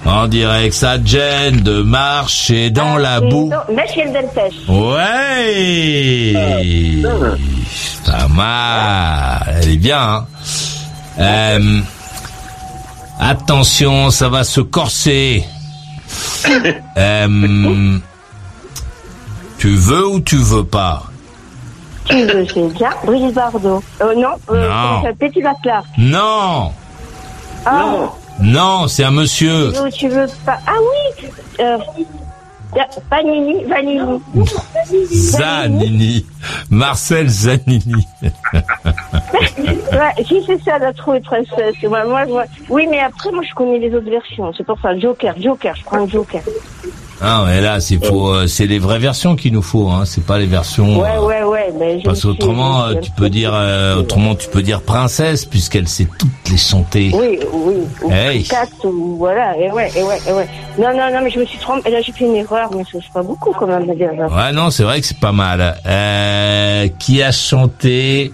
On dirait que ça te gêne de marcher dans la boue. Non, Michel Delpech. Ouais Pas mal Elle est bien, hein Euh, Attention, ça va se corser. Euh, tu veux ou tu veux pas? Tu veux, c'est bien. Brigitte Bardot. Euh, non, euh, Non. Petit Baclar. Non Ah, Non, c'est un monsieur. veux, tu veux pas. Ah oui euh, Panini, Vanini. Zanini. Marcel Zanini. Ouais, si c'est ça, la trouver princesse. Moi, moi, Oui, mais après, moi, je connais les autres versions. C'est pour ça. Joker, Joker, je prends Joker. Ah ouais, là, c'est faut, euh, c'est les vraies versions qu'il nous faut, hein. C'est pas les versions. Ouais, euh, ouais, ouais. Mais Parce qu'autrement, euh, tu peux dire, euh, autrement, tu peux dire princesse puisqu'elle sait toutes les chanter. Oui, oui. Ou Hey. Cat, ou voilà. Et ouais, et ouais, et ouais. Non, non, non, mais je me suis trompée. Et là, j'ai fait une erreur, mais ça, c'est pas beaucoup quand même dire. ça. Ouais, non, c'est vrai que c'est pas mal. Euh, qui a chanté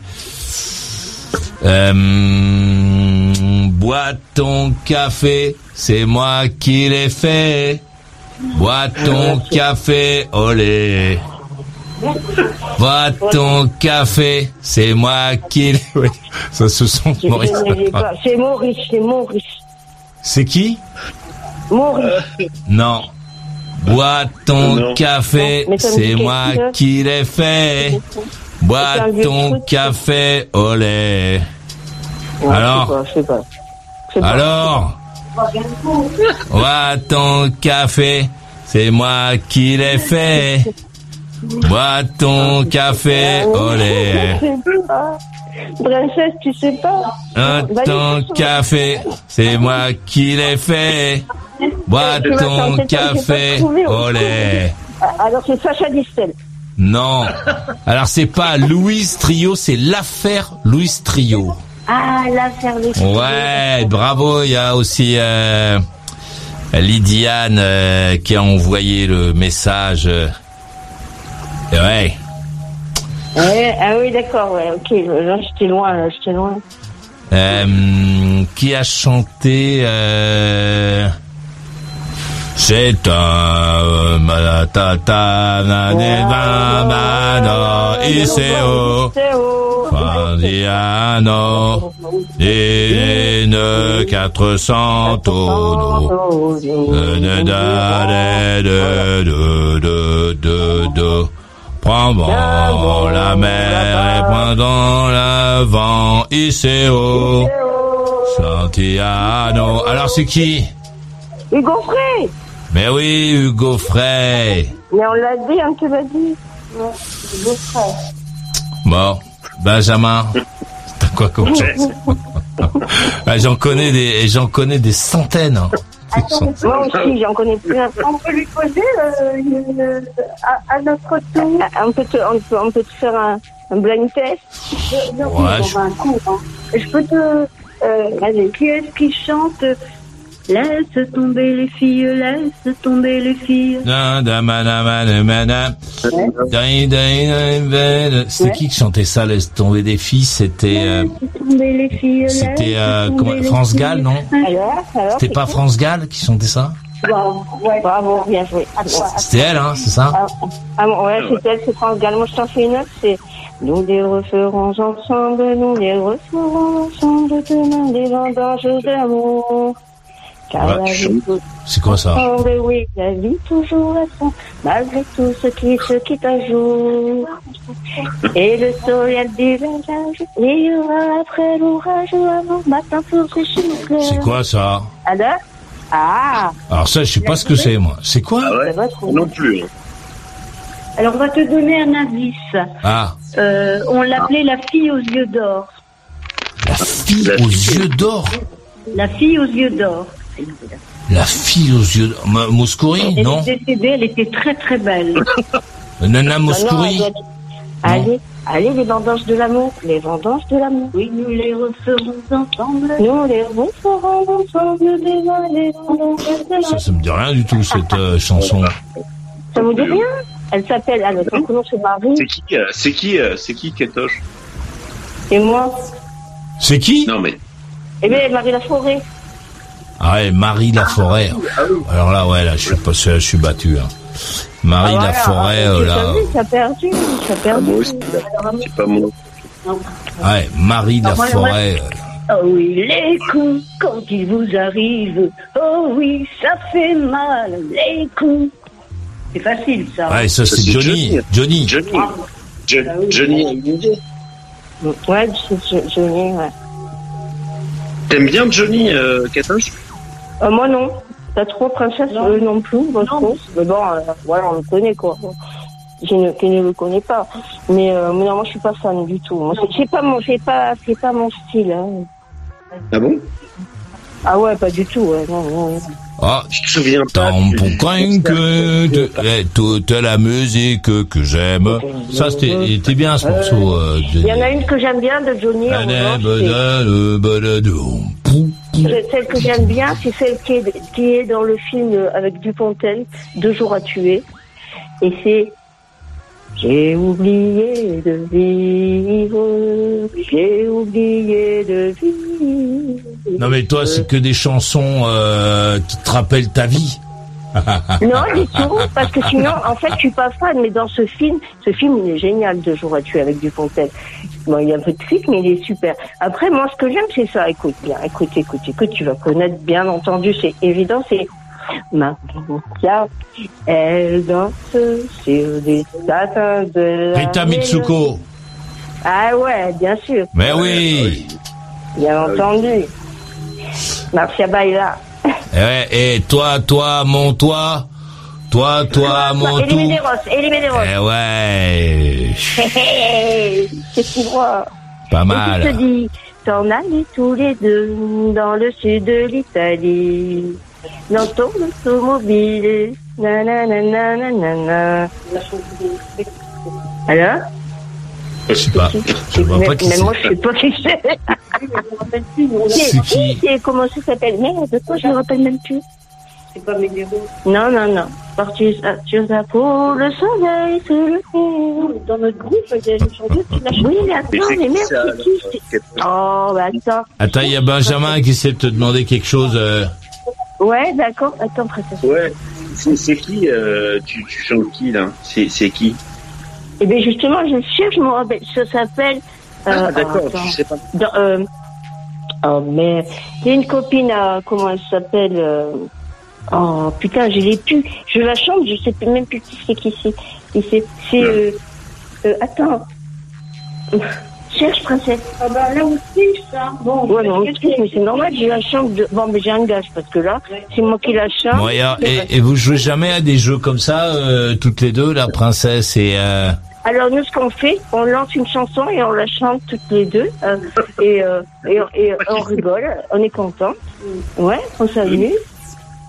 euh, Bois ton café, c'est moi qui l'ai fait. Bois ton café, olé. Bois ton café, c'est moi qui l'ai... Oui, ça se sent Maurice. C'est Maurice, c'est Maurice. C'est qui Maurice. Non. Bois ton Non. café, c'est moi qui l'ai fait. Bois ton café, olé. Ouais, Alors Je sais pas, je sais pas. Alors Bois ton café, c'est moi qui l'ai fait. Bois ton café, olé. Princesse, tu sais pas Un ton café, c'est moi qui l'ai fait. Bois ton café, olé. Ah, Alors, c'est Sacha Distel. Non. Alors c'est pas Louise Trio, c'est l'affaire Louise Trio. Ah, l'affaire des Ouais, bravo. Il y a aussi euh, Lydiane euh, qui a envoyé le message. euh. Ouais. Ouais, ah oui, d'accord, ouais, ok. Là, j'étais loin, là, j'étais loin. Euh, qui a chanté euh, C'est un ma- ta ta na ne va ma no iseo Fandiano in quatre cents tonneaux de da de de de de Prends bon la mer et prends dans l'avant Iseo Santiano. Alors c'est qui? Hugo Frey Mais oui, Hugo Frey. Mais on l'a dit, on te l'a dit. Hugo Frey. Bon, Benjamin, t'as quoi comme Ah, J'en connais des, j'en connais des centaines. hein. Moi aussi, j'en connais plein. On peut lui poser euh, à, notre tour. On peut te, on peut, on peut te faire un, un blind test. Ouais, je- Je peux te. Euh, allez, qui est-ce qui chante Laisse tomber les filles, laisse tomber les filles. C'était qui qui chantait ça, laisse tomber des filles? C'était, euh, Laisse tomber les filles. c'était laisse euh, France. Gall, non? C'était pas France Gall qui chantait ça? Bravo, ouais, bravo, bien joué. C'était elle, hein, c'est ça? Ah, ah, bon, ouais, c'est elle, c'est France Gall. Moi, je t'en fais une autre, c'est Nous les referons ensemble, nous les referons ensemble demain des vendanges d'amour. Car Ouais, la vie. C'est quoi ça Oh, mais oui, la vie toujours attend, malgré tout ce qui se quitte un jour. Et le soleil du visage, il y aura après l'orage, avant matin pour sécher nos cœurs. C'est quoi ça Alors Ah Alors ça, je sais pas ce que c'est, moi. C'est quoi Non plus. Alors, on va te donner un indice. Ah, Euh, on l'appelait la fille aux yeux d'or. la fille aux yeux d'or. La fille aux yeux d'or. La fille aux yeux d'or. Ma- Mouskouri, Elle non est décédée, elle était très très belle. Nana Bah non, Mouskouri dire, Allez, allez, les vendanges de l'amour, les vendanges de l'amour. Oui, nous les referons ensemble. Nous les referons ensemble les vendanges de Ça, l'amour. ça me dit rien du tout, cette euh, chanson. Ça vous dit rien? Elle s'appelle, alors, son prénom c'est Marie, C'est qui euh, C'est qui euh, C'est qui Katoche et moi? C'est qui? Non mais. Eh bien, Marie Laforêt. Ah ouais, Marie Laforêt. Alors là, ouais, là, je suis pas, je suis battu. Hein. Marie Ah, voilà. Laforêt, Ah, euh, là. vu, as perdu, as perdu. moi aussi. C'est pas moi. Ouais, Marie Laforêt. euh, Oh oui, les coups, quand ils vous arrivent. Oh oui, ça fait mal, les coups. C'est facile, ça. Ouais, ça c'est Johnny. Johnny. Johnny. Jo- Johnny Hallyday. Ouais, l'ai, ouais. T'aimes bien Johnny euh, Katoche? Euh, moi non. T'as trop princesse euh, non plus, moi je trouve. Mais bon, euh, voilà, on le connaît quoi. Je ne, je ne le connais pas. Mais, euh, mais non, moi je suis pas fan du tout. Moi, c'est- pas mon, c'est pas, c'est pas mon style. Hein. Ah bon Ah ouais, pas du tout, ouais, non, non, non. Ah, Je me souviens pas. Que de, eh, toute la musique que j'aime. Ça, c'était, il était bien ce morceau. euh, Il y en a une que j'aime bien de Johnny. Celle que j'aime bien, c'est celle qui est, qui est dans le film avec Dupontel, Deux jours à tuer. Et c'est J'ai oublié de vivre, j'ai oublié de vivre. Non mais toi, c'est que des chansons euh, qui te rappellent ta vie. Non, du tout, parce que sinon, en fait, je suis pas fan, mais dans ce film, ce film, il est génial, Deux jours à tuer avec Dupontel. Bon, il y a un peu de fric, mais il est super. Après, moi, ce que j'aime, c'est ça. Écoute bien, écoute, écoute, écoute, tu vas connaître, bien entendu, c'est évident, c'est Maria, elle danse sur des satins de la Rita Mitsuko. Ah ouais, bien sûr, Mais oui. bien entendu. Marcia Baila. Eh et toi, toi, mon toi, toi, toi, mon tout. Medeiros, Elie Medeiros. Eh ouais, Hé, hé, Qu'est-ce qu'il voit? Pas Et tu te mal. dis, t'en allez tous les deux dans le sud de l'Italie, dans ton automobile, nanana, nanana. Alors Je sais pas. Je vois mais, pas qui mais c'est. moi, je sais pas qui c'est. C'est qui C'est- Comment ça s'appelle? Merde, quoi, je me rappelle même plus. C'est pas Médéro. Non, non, non. Parti sur sa peau, le soleil se lève. Dans notre groupe, il y a une chanteuse qui l'a Oui, mais attends, mais merde, c'est qui Oh, bah attends. Attends, il y a Benjamin qui essaie de te demander quelque chose. euh. Ouais, d'accord. Attends, princesse. Ouais. C'est c'est qui euh, tu, tu chantes qui là? C'est qui? Eh bien, justement, je cherche, je rappelle. Ça s'appelle. Ah euh, d'accord, attends. tu sais pas. Dans, euh, oh merde. J'ai une copine, euh, comment elle s'appelle euh, Oh putain, je l'ai plus. Je la chante, je sais même plus qui c'est qui c'est. Qui c'est C'est. Euh, euh, attends. Cherche, princesse. Ah bah là aussi, ça. Bon, ouais, mais on me trouve, mais c'est normal, je la chante. De... Bon, mais j'ai un gage parce que là, c'est moi qui la chante. Bon, et, et, et vous jouez jamais à des jeux comme ça, euh, toutes les deux, la princesse et... Alors nous, ce qu'on fait, on lance une chanson et on la chante toutes les deux. euh, et, euh, et, et on rigole, on est content. Ouais, on s'amuse,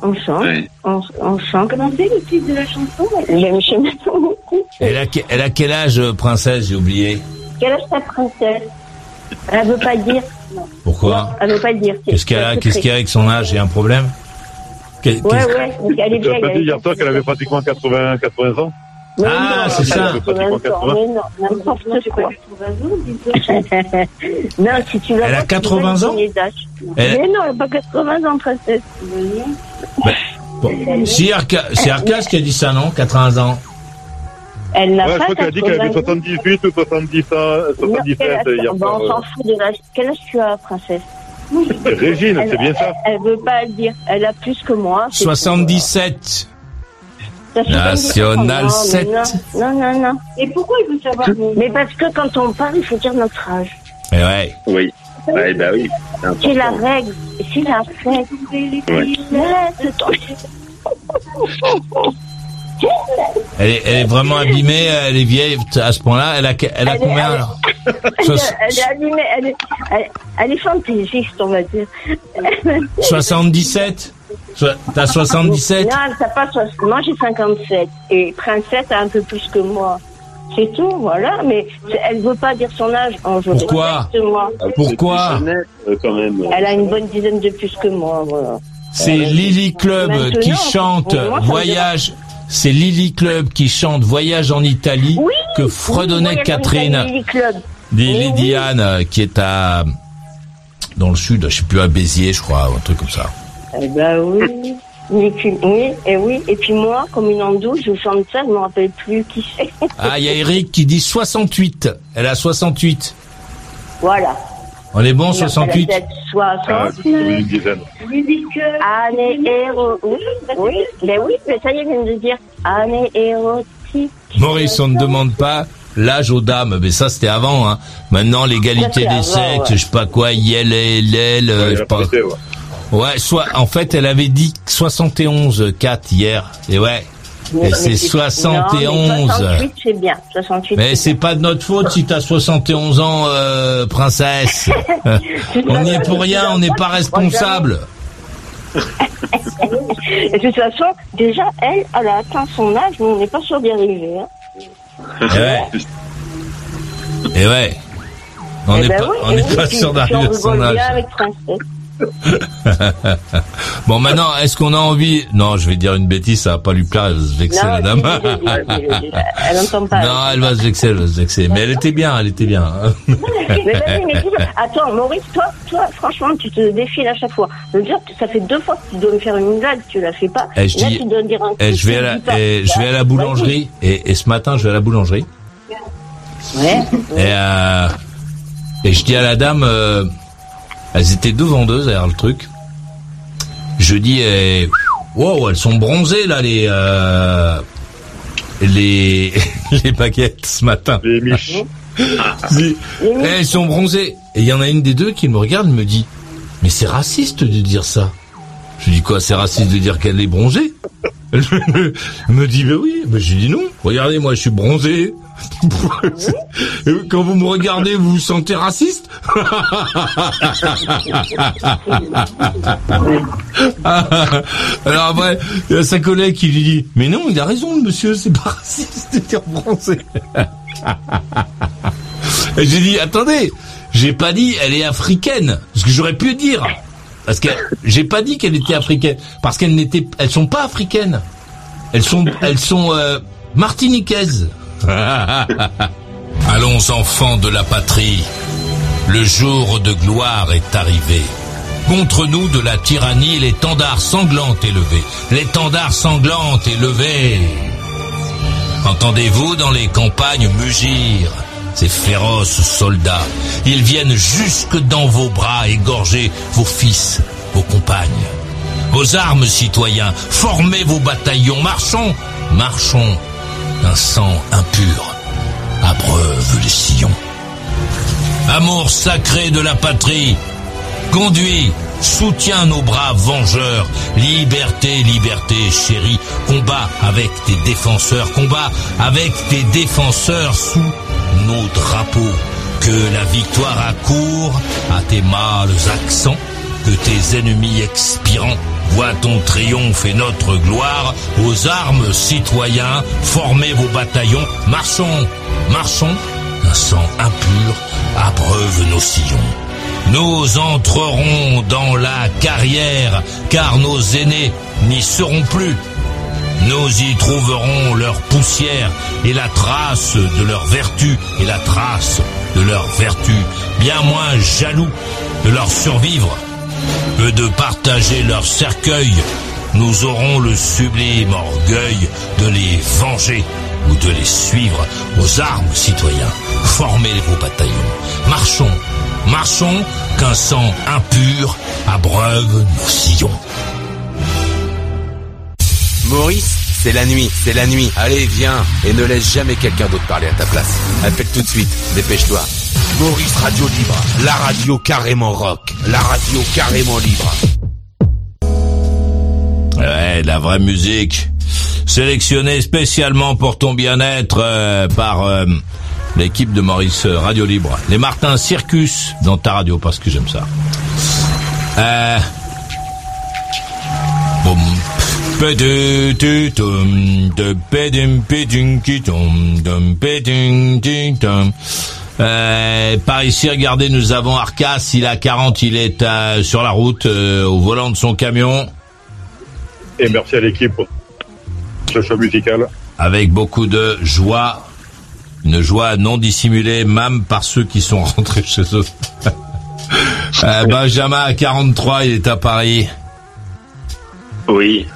on chante, Ouais. on, on chante. Comment c'est le titre de la chanson? Je sais même pas beaucoup. Elle, a, que- elle a quel âge, euh, princesse? J'ai oublié. Quelle âge ta princesse? Elle veut pas dire. Pourquoi? Elle veut pas dire. Qu'est-ce qu'elle c'est a un Qu'est-ce qu'il y a avec son âge? Il y a un problème? Qu'est- Ouais, qu'est-ce- ouais, elle est Tu as dit hier soir qu'elle avait pratiquement 80, 80 ans? Mais Ah, c'est ça. elle a Pratiquement 80 ans, mais non, n'importe quoi. non, si tu la Elle a vois, tu 80 vois ans. Elle- Mais non, elle n'a pas 80 ans, princesse. Bon. Si c'est Arcas qui a dit ça, non 80 ans. Elle n'a Ouais, je pas crois qu'elle a dit qu'elle avait 80 ans. 78 ou 70 ans, Non, 77 quel âge- hier bon, soir. on s'en fout de l'âge. Quel âge tu as, princesse? Euh. Régine, c'est bien ça Elle, elle veut pas le dire. Elle a plus que moi. c'est tout. 77. National non, mais 7. Non, non, non, non. Et pourquoi il veut savoir Mais parce que quand on parle, il faut dire notre âge. Mais Eh ouais. Oui. Ouais, bah oui. c'est la règle. C'est la règle. Ouais. Laisse ton- Elle est, elle est vraiment abîmée, elle est vieille à ce point-là. Elle a, elle a Elle combien elle est- alors Elle, est- elle est animée, elle est, elle, elle est fantaisiste, on va dire. 77 So- T'as 77 Non, t'as pas 60. Moi, j'ai 57. Et Princesse a un peu plus que moi. C'est tout, voilà. Mais elle veut pas dire son âge. Oh, je Pourquoi? Moi. Pourquoi? Euh, quand même. euh, Elle a une bonne dizaine de plus que moi, voilà. C'est Lily Club Maintenant, qui chante moi, Voyage. C'est Lily Club qui chante Voyage en Italie Oui, que fredonnait Oui, Catherine Lily Club. Lily Oui, oui. Diane euh, qui est à dans le sud, je sais plus à Béziers, je crois, ou un truc comme ça. Eh ben oui. Oui, et oui. Et puis moi, comme une andouille, je chante ça, je me rappelle plus qui c'est. Ah, il y a Eric qui dit 68. Elle a 68. voilà. On est bon, a 68 peut-être Ah, 60. c'est une dizaine. Année héros. Oui, oui, mais oui, mais ça y est, je viens de dire. Année érotique. Maurice, on ne demande pas l'âge aux dames, mais ça c'était avant. Hein. Maintenant, l'égalité des sexes, ouais. je sais pas quoi, yel, elle, euh, Ouais, je il sais pas. Ouais. Soit, en fait, elle avait dit 71 4 hier. Et ouais. Et c'est 71. Non, mais 68, c'est bien. 68. Mais c'est pas de notre faute si t'as 71 ans, euh, princesse. on n'y est pour rien, on n'est pas responsable. Et de toute façon, déjà, elle, elle a atteint son âge, mais on n'est pas sûr d'y arriver. Hein. Et ouais. Et ouais. On Eh n'est ben pas, oui, on oui, pas sûr d'arriver à son âge. avec Princesse. bon, maintenant, est-ce qu'on a envie Non, je vais dire une bêtise, ça va pas lui plaire, elle va se vexer, Non, la dame. Elle n'entend pas. Non, elle va se vexer, elle va se vexer. Mais elle était bien, elle était bien. Mais vas-y, mais. Attends, Maurice, toi, toi, franchement, tu te défiles à chaque fois. Je veux dire, ça fait deux fois que tu dois me faire une blague, tu la fais pas. Eh, je Là, dis- tu dois dire un Et truc, je vais à la, dis pas. et je vais à la boulangerie, et, et ce matin, je vais à la boulangerie. Ouais. Et, euh, et je dis à la dame, euh, elles étaient deux vendeuses derrière le truc. Je dis, eh, wow, elles sont bronzées là les euh, les les baguettes ce matin. Les dis, Eh, elles sont bronzées. Et il y en a une des deux qui me regarde et me dit, mais c'est raciste de dire ça. Je dis quoi, c'est raciste de dire qu'elle est bronzée? Elle me- dit, ben oui. Ben, je lui dis non. Regardez, moi, je suis bronzé. Quand vous me regardez, vous vous sentez raciste Alors après, il y a sa collègue qui lui dit, mais non, il a raison, monsieur, c'est pas raciste de dire bronzé. Et j'ai dit, attendez, j'ai pas dit elle est africaine, ce que j'aurais pu dire. Parce que j'ai pas dit qu'elle était africaine, parce qu'elles n'étaient, elles sont pas africaines. Elles sont, elles sont euh, martiniquaises. Allons enfants de la patrie, le jour de gloire est arrivé. Contre nous de la tyrannie, l'étendard sanglant est levé. L'étendard sanglant est levé. Entendez-vous dans les campagnes mugir ces féroces soldats? Ils viennent jusque dans vos bras égorger vos fils, vos compagnes. Vos armes, citoyens, formez vos bataillons, marchons, marchons, d'un sang impur abreuve les sillons. Amour sacré de la patrie, conduis, soutiens nos braves vengeurs. Liberté, liberté, chérie, combat avec tes défenseurs, combat avec tes défenseurs sous nos drapeaux. Que la victoire accourt à tes mâles accents, que tes ennemis expirants voient ton triomphe et notre gloire. Aux armes, citoyens, formez vos bataillons, marchons, marchons, un sang impur abreuve nos sillons. Nous entrerons dans la carrière, car nos aînés n'y seront plus. Nous y trouverons leur poussière et la trace de leur vertu et la trace de leur vertu, bien moins jaloux de leur survivre que de partager leur cercueil. Nous aurons le sublime orgueil de les venger ou de les suivre aux armes, citoyens. Formez vos bataillons. Marchons, marchons, qu'un sang impur abreuve nos sillons. Maurice, c'est la nuit, c'est la nuit. Allez, viens, et ne laisse jamais quelqu'un d'autre parler à ta place. Appelle tout de suite, dépêche-toi. Maurice Radio Libre, la radio carrément rock, la radio carrément libre. Ouais, la vraie musique. Sélectionnée spécialement pour ton bien-être euh, par euh, l'équipe de Maurice Radio Libre. Les Martins Circus dans ta radio, parce que j'aime ça. Euh... Boum. Euh, par ici, regardez, nous avons Arcas, il a 40, il est euh, sur la route, euh, au volant de son camion. Et merci à l'équipe pour ce choix musical. avec beaucoup de joie, une joie non dissimulée même par ceux qui sont rentrés chez eux. Euh, Benjamin à 43, il est à Paris. Oui.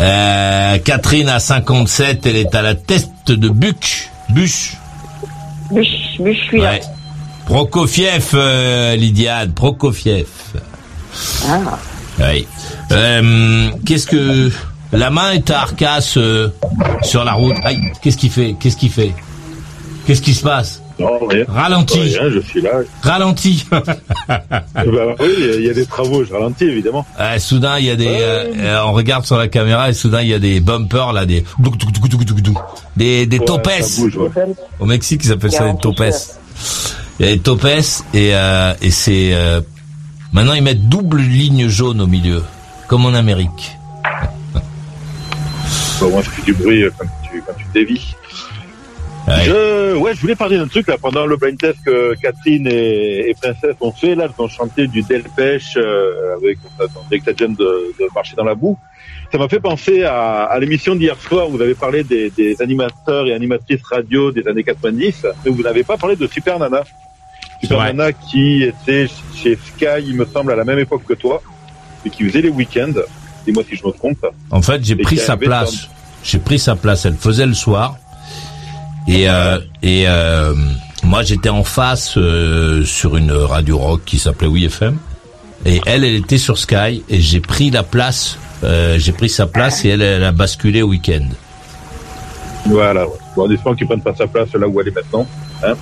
Euh, Catherine à 57, elle est à la tête de Buc, Bûche, je suis là. Ouais. Prokofiev, euh, Lydiane, Prokofiev. Ah. Oui. Euh, qu'est-ce que la main est à Arcas euh, sur la route. Aïe, qu'est-ce qu'il fait? Qu'est-ce qu'il fait? Qu'est-ce qui se passe? Non, rien. Ralenti. Rien, je suis là. Ralenti. bah oui, il y a- des travaux, je ralentis évidemment. Euh, soudain, il y a des. euh, euh, on regarde sur la caméra et soudain, il y a des bumpers là, des des des Ouais, topes. ça bouge, ouais. Au Mexique, ils appellent ça des topes. Il y a des topes et euh, et c'est euh, maintenant ils mettent double ligne jaune au milieu. comme en Amérique. Bon, moi, je fais du bruit quand tu, quand tu dévis. Je, ouais, je voulais parler d'un truc là pendant le blind test que Catherine et, et Princesse ont fait là, ils ont chanté du Delpech euh, avec avec ta de, de marcher dans la boue. Ça m'a fait penser à, à l'émission d'hier soir où vous avez parlé des, des animateurs et animatrices radio des années 90, mais vous n'avez pas parlé de Super Nana. Super Nana qui était chez Sky, il me semble, à la même époque que toi, et qui faisait les week-ends. Dis-moi si je me trompe. En fait, j'ai pris sa place. J'ai pris sa place. Elle faisait le soir. Et euh, et euh, moi, j'étais en face euh, sur une radio rock qui s'appelait WeFM. Et elle, elle était sur Sky. Et j'ai pris la place. euh, j'ai pris sa place et elle, elle a basculé au week-end. Voilà. Ouais. Bon, en espérant qu'ils prennent pas sa place là où elle est maintenant. Hein.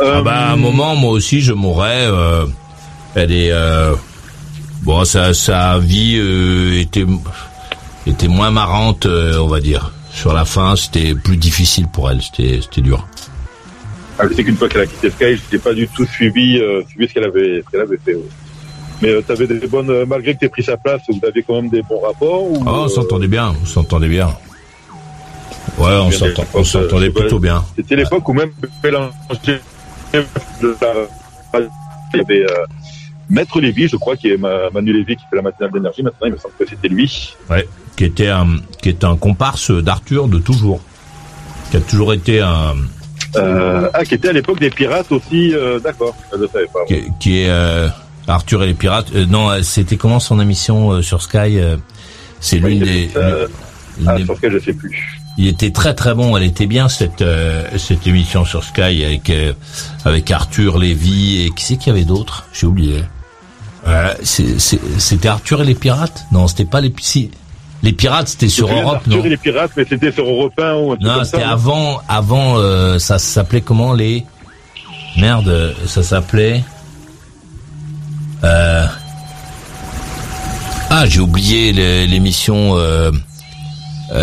Ah bah, à un moment, moi aussi, je mourrais. euh, elle est euh, bon, sa sa vie euh, était était moins marrante, euh, on va dire. Sur la fin, c'était plus difficile pour elle. C'était dur. Ah, je sais qu'une fois qu'elle a quitté Sky, je n'ai pas du tout suivi, euh, suivi ce qu'elle avait, ce qu'elle avait fait. ouais. Mais euh, tu avais des bonnes, euh, malgré que tu aies pris sa place, vous aviez quand même des bons rapports ou, Oh, on euh, s'entendait bien, on s'entendait bien. Ouais, on on s'entendait plutôt bien. C'était l'époque où même la- il y avait euh, Maître Lévy, je crois, qui est Ma- Manu Lévy qui fait la matinale d'énergie. Maintenant, il me semble que c'était lui. Ouais, qui était un qui est un comparse d'Arthur de toujours, qui a toujours été un Euh, ah, qui était à l'époque des pirates aussi. euh, D'accord, je ne savais pas. qui, qui est euh, Arthur et les pirates. Euh, non, euh, c'était comment son émission euh, sur Sky C'est l'une des. Ah, des- sur lequel je sais plus. Il était très très bon. Elle était bien cette euh, cette émission sur Sky avec euh, avec Arthur Lévy et qui c'est qu'il y avait d'autres? J'ai oublié. Euh, c'était Arthur et les pirates Non, c'était pas les si, les pirates. C'était sur Europe, d'Arthur non et les pirates, mais c'était sur Europe 1 ou un truc Non, c'était avant avant. euh, ça s'appelait comment les Merde, ça s'appelait. Euh... Ah, j'ai oublié l'émission, euh,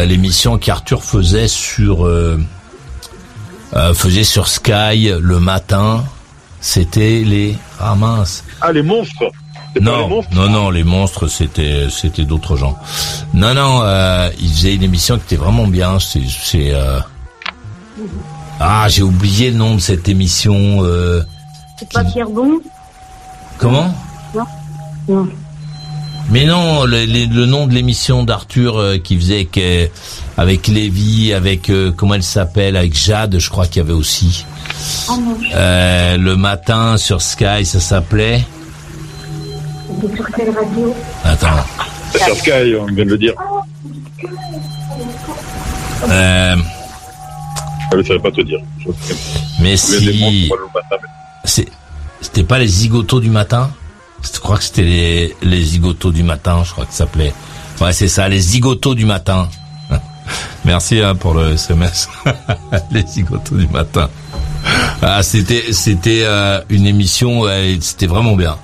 l'émission qu'Arthur faisait sur, faisait sur Sky le matin. C'était les ah mince. Ah, les monstres. C'est pas les Non, monstres non, non, les monstres, c'était, c'était d'autres gens. Non, non, euh, il faisait une émission qui était vraiment bien. C'est, c'est, euh, ah, j'ai oublié le nom de cette émission. Euh, C'est pas Pierre Bon comment Non. Non. Mais non, le, le- le nom de l'émission d'Arthur euh, qui faisait avec, euh, avec Lévy, avec euh, comment elle s'appelle, avec Jade, je crois qu'il y avait aussi. Ah non. Euh, le matin sur Sky, ça s'appelait. C'est sur quelle radio Attends. C'est sur Sky, on vient de le dire. Euh, Je ne saurais pas te dire. Mais si. c'était pas les zigotos du matin? Je crois que c'était les, les zigotos du matin, je crois que ça s'appelait. Ouais, c'est ça, les zigotos du matin. Merci hein, pour le SMS. les zigotos du matin. Ah, c'était c'était euh, une émission, euh, c'était vraiment bien.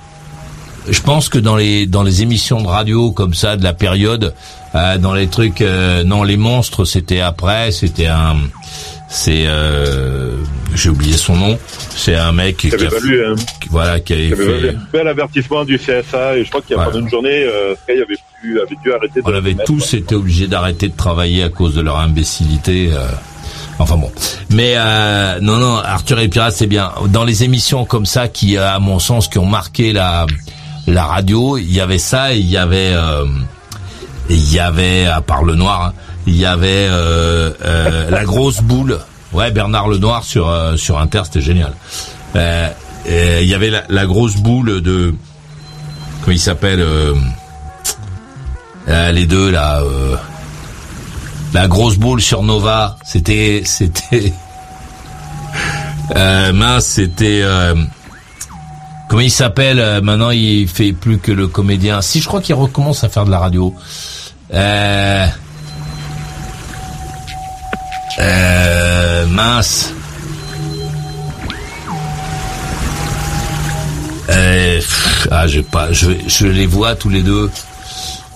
Je pense que dans les dans les émissions de radio comme ça de la période, euh, dans les trucs, euh, non les monstres c'était après, c'était un, c'est euh, j'ai oublié son nom, c'est un mec qui, a valu qui- voilà qui avait fait, un bel avertissement du CSA et je crois qu'il y a Voilà. une journée, euh, Sky avait, pu, avait dû arrêter de on avait tous été obligés d'arrêter de travailler à cause de leur imbécilité. euh, Enfin bon, mais euh, non non, Arthur et pirates c'est bien. Dans les émissions comme ça qui, à mon sens, qui ont marqué la la radio, il y avait ça, il y avait euh, il y avait à part le noir, hein, il y avait euh, euh, la grosse boule. Ouais, Bernard Lenoir sur sur Inter, c'était génial. Il y avait la, grosse boule de comment il s'appelle les deux là. la grosse boule sur Nova, c'était c'était mince, c'était comment il s'appelle euh, Maintenant, il fait plus que le comédien. Si je crois qu'il recommence à faire de la radio. Euh, euh, mince. Euh, ah, je pas, je, les vois tous les deux.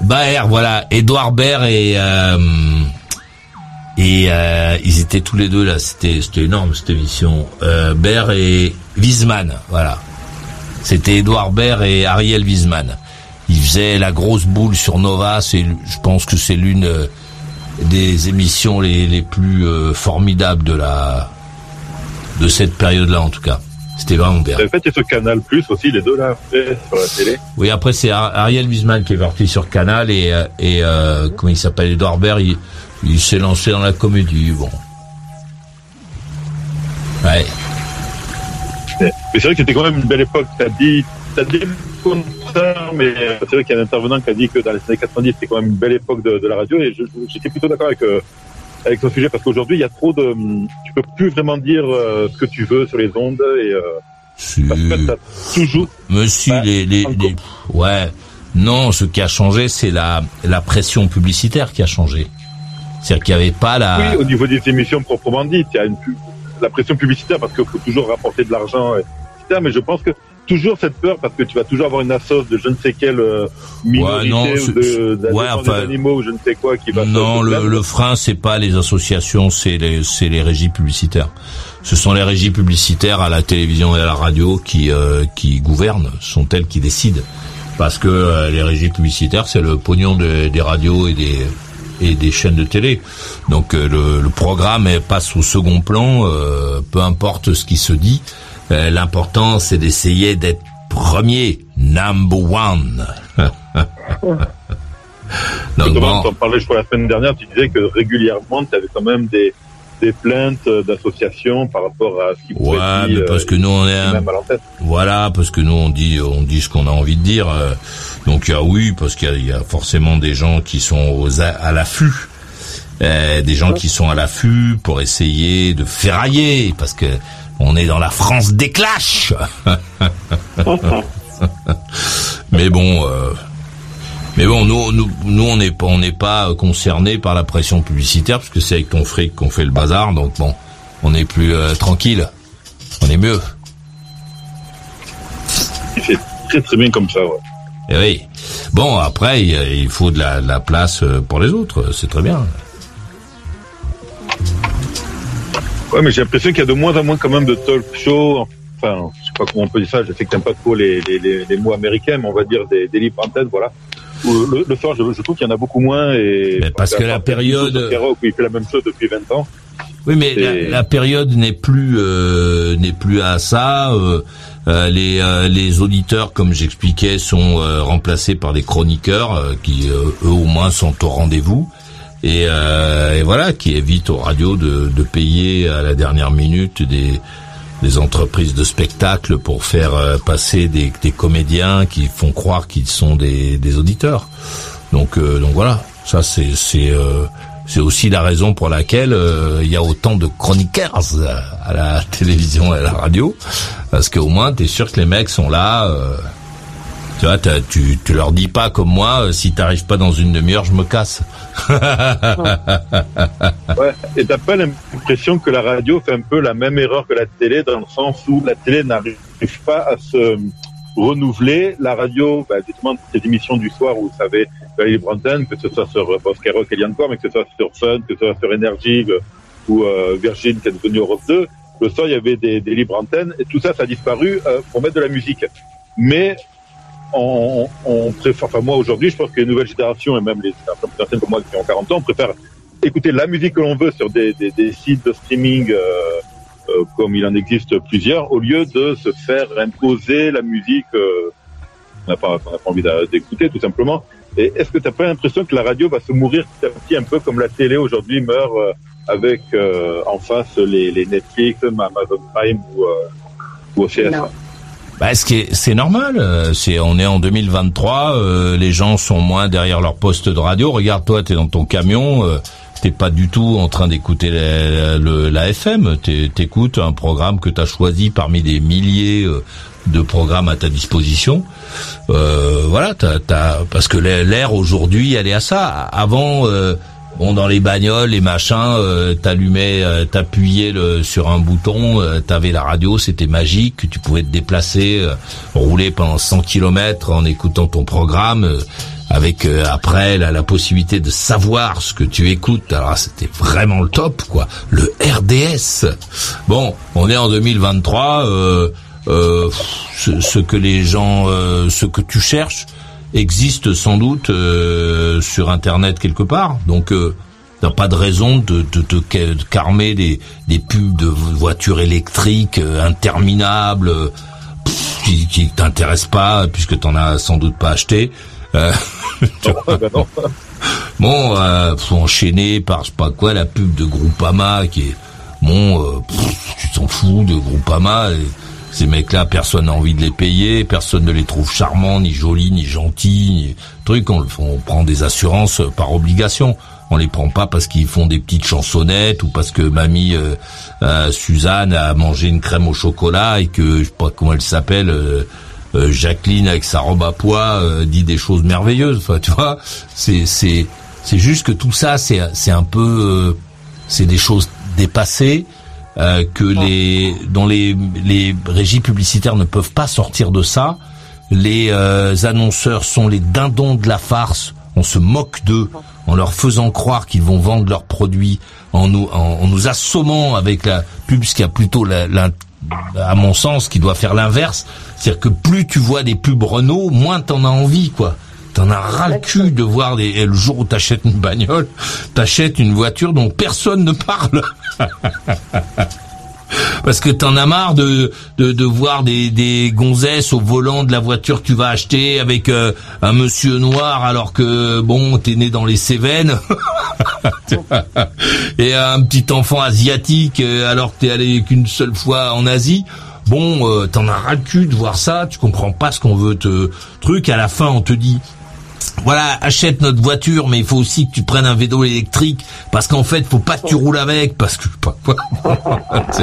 Baer, voilà, Edouard Baer et euh, et euh, ils étaient tous les deux là. C'était c'était énorme cette émission. Euh, Baer et Wiesmann, voilà. C'était Edouard Baer et Ariel Wiesmann. il faisait la grosse boule sur Nova. C'est, je pense que c'est l'une euh, des émissions les, les plus euh, formidables de la de cette période-là en tout cas. C'était vraiment bien. En fait, il y a ce Canal Plus aussi, les deux là, sur la télé. Oui, après c'est Ar- Ariel Wiesman qui est parti sur Canal et euh, et euh, comment il s'appelle Edouard Baird, il, il s'est lancé dans la comédie. Bon. Ouais. Mais c'est vrai que c'était quand même une belle époque. T'as dit, t'as dit mais c'est vrai qu'il y a un intervenant qui a dit que dans les années 90, c'était quand même une belle époque de, de la radio et j'étais plutôt d'accord avec, euh, avec ton sujet parce qu'aujourd'hui, il y a trop de, tu peux plus vraiment dire euh, ce que tu veux sur les ondes et, euh, parce que t'as toujours, Monsieur, les, les, les- ouais, non, ce qui a changé, c'est la, la pression publicitaire qui a changé. C'est-à-dire qu'il n'y avait pas la. oui, au niveau des émissions proprement dites, il y a une, pu- la pression publicitaire parce qu'il faut toujours rapporter de l'argent, etc. Mais je pense que toujours cette peur parce que tu vas toujours avoir une assoce de je ne sais quelle euh, minorité non, ou c'est- de, de la ouais, enfin, des animaux ou je ne sais quoi qui va Non, le, le frein, c'est pas les associations, c'est les, c'est les régies publicitaires. Ce sont les régies publicitaires à la télévision et à la radio qui, euh, qui gouvernent, sont elles qui décident. Parce que euh, les régies publicitaires, c'est le pognon de- des radios et des, et des chaînes de télé. Donc euh, le, le programme passe au second plan, euh, peu importe ce qui se dit. Euh, L'important, c'est d'essayer d'être premier, number one. Donc bon. t'en parlais, je crois, la semaine dernière, tu disais que régulièrement, tu avais quand même des, des plaintes euh, d'associations par rapport à ce qui pouvait Ouais, être dit, mais euh, parce que nous on est un- même à l'antenne. voilà, parce que nous on dit on dit ce qu'on a envie de dire. euh, Donc il y a oui, parce qu'il y a- il y, a forcément des gens qui sont aux a- à l'affût, euh, des gens qui sont à l'affût pour essayer de ferrailler, parce que on est dans la France des clashs. mais bon. euh, mais bon, nous, nous, nous, on n'est pas, on n'est pas concernés par la pression publicitaire parce que c'est avec ton fric qu'on fait le bazar, donc bon, on est plus euh, tranquille, on est mieux. C'est très très bien comme ça, ouais. Eh oui. Bon, après, il faut de la, de la place euh, pour les autres, c'est très bien. Ouais, mais j'ai l'impression qu'il y a de moins en moins quand même de talk show. Enfin, je sais pas comment on peut dire ça. Je sais que t'aimes pas trop les, les, les, les mots américains, mais on va dire des, des libres antennes, voilà. Le, le soir, je, je trouve qu'il y en a beaucoup moins et. parce que la période- où il fait la même chose depuis 20 ans. Oui, mais la, période n'est plus euh, n'est plus à ça. euh, euh, les euh, les auditeurs, comme j'expliquais, sont euh, remplacés par des chroniqueurs euh, qui euh, eux au moins sont au rendez-vous et, euh, et voilà qui évitent aux radios de, de payer à la dernière minute des des entreprises de spectacle pour faire euh, passer des, comédiens qui font croire qu'ils sont des, auditeurs. Donc euh, donc voilà, ça c'est c'est euh, c'est aussi la raison pour laquelle euh, il y a autant de chroniqueurs à, la télévision et à la radio, parce qu'au moins t'es sûr que les mecs sont là. tu vois, tu tu leur dis pas comme moi, si t'arrives pas dans une demi-heure, je me casse. Ouais. Et t'as pas l'impression que la radio fait un peu la même erreur que la télé dans le sens où la télé n'arrive pas à se renouveler? La radio, bah, justement, ces émissions du soir où vous savez, libre antenne, que ce soit sur bon, Skyrock et encore, mais que ce soit sur Fun, que ce soit sur Énergie euh, ou euh, Virgin qui est devenu Europe 2, le soir il y avait des, des libres antennes et tout ça, ça a disparu euh, pour mettre de la musique. Mais on, on préfère, enfin moi aujourd'hui, je pense que les nouvelles générations et même les générations moi qui ont 40 ans, préfèrent écouter la musique que l'on veut sur des, sites de streaming euh, euh, comme il en existe plusieurs, au lieu de se faire imposer la musique euh, qu'on n'a pas, pas envie d'écouter tout simplement. Et est-ce que tu n'as pas l'impression que la radio va se mourir petit à petit, un peu comme la télé aujourd'hui meurt euh, avec euh, en face les, Netflix, Amazon Prime ou, ou OCS Bah, ce qui est- c'est normal. euh, C'est, on est en 2023. euh, les gens sont moins derrière leur poste de radio. Regarde, toi, t'es dans ton camion. Euh, T'es pas du tout en train d'écouter la, la FM. T'es- T'écoutes un programme que t'as choisi parmi des milliers euh, de programmes à ta disposition. Euh, voilà, t'as, t'as- parce que l'air aujourd'hui, elle est à ça. Avant. Bon, dans les bagnoles, les machins, euh, t'allumais, euh, t'appuyais sur un bouton, euh, t'avais la radio, c'était magique, tu pouvais te déplacer, euh, rouler pendant 100 km en écoutant ton programme, euh, avec euh, après la, la possibilité de savoir ce que tu écoutes. Alors c'était vraiment le top, quoi. Le RDS. Bon, on est en 2023. Euh, ce, ce que les gens, ce que tu cherches, existe sans doute sur Internet quelque part. Donc T'as pas de raison de te carmer des, des pubs de voitures électriques interminables qui, qui t'intéressent pas puisque t'en as sans doute pas acheté. Euh, bon, euh, faut enchaîner par je sais pas quoi la pub de Groupama qui est bon, euh, tu t'en fous de Groupama. Ces mecs-là, personne n'a envie de les payer, personne ne les trouve charmants, ni jolis, ni gentils, ni truc. On, on prend des assurances par obligation. On les prend pas parce qu'ils font des petites chansonnettes ou parce que mamie euh, euh, Suzanne a mangé une crème au chocolat et que je sais pas comment elle s'appelle. Euh, Jacqueline avec sa robe à pois dit des choses merveilleuses. Enfin, tu vois, c'est c'est c'est juste que tout ça, c'est c'est un peu, c'est des choses dépassées que les dont les les régies publicitaires ne peuvent pas sortir de ça. Les annonceurs sont les dindons de la farce. On se moque d'eux en leur faisant croire qu'ils vont vendre leurs produits, en nous, en, nous assommant avec la pub, ce qui a plutôt la, à mon sens, qui doit faire l'inverse. C'est-à-dire que plus tu vois des pubs Renault, moins t'en as envie, quoi. T'en as ras le cul de voir des, le jour où t'achètes une bagnole, t'achètes une voiture dont personne ne parle. parce que t'en as marre de, de, de voir des, des gonzesses au volant de la voiture que tu vas acheter avec euh, un monsieur noir alors que bon t'es né dans les Cévennes. Et un petit enfant asiatique euh, alors que t'es allé qu'une seule fois en Asie. Bon euh, t'en as ras le cul de voir ça tu comprends pas ce qu'on veut te truc à la fin on te dit voilà, achète notre voiture, mais il faut aussi que tu prennes un vélo électrique, parce qu'en fait, faut pas que tu roules avec, parce que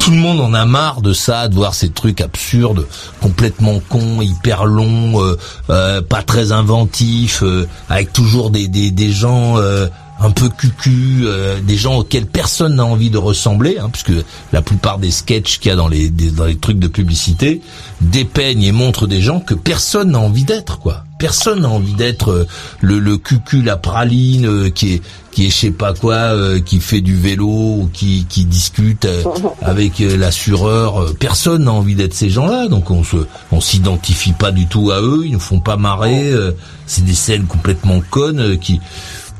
tout le monde en a marre de ça, de voir ces trucs absurdes, complètement cons, hyper longs, euh, euh, pas très inventifs, euh, avec toujours des des, des gens un peu cucu, des gens auxquels personne n'a envie de ressembler, hein, puisque la plupart des sketchs qu'il y a dans les, dans les trucs de publicité dépeignent et montrent des gens que personne n'a envie d'être, quoi personne n'a envie d'être euh, le, le cucu, la praline, euh, qui est qui est je sais pas quoi, euh, qui fait du vélo ou qui, qui discute avec l'assureur. Personne n'a envie d'être ces gens-là, donc on se on s'identifie pas du tout à eux, ils nous font pas marrer. c'est des scènes complètement connes qui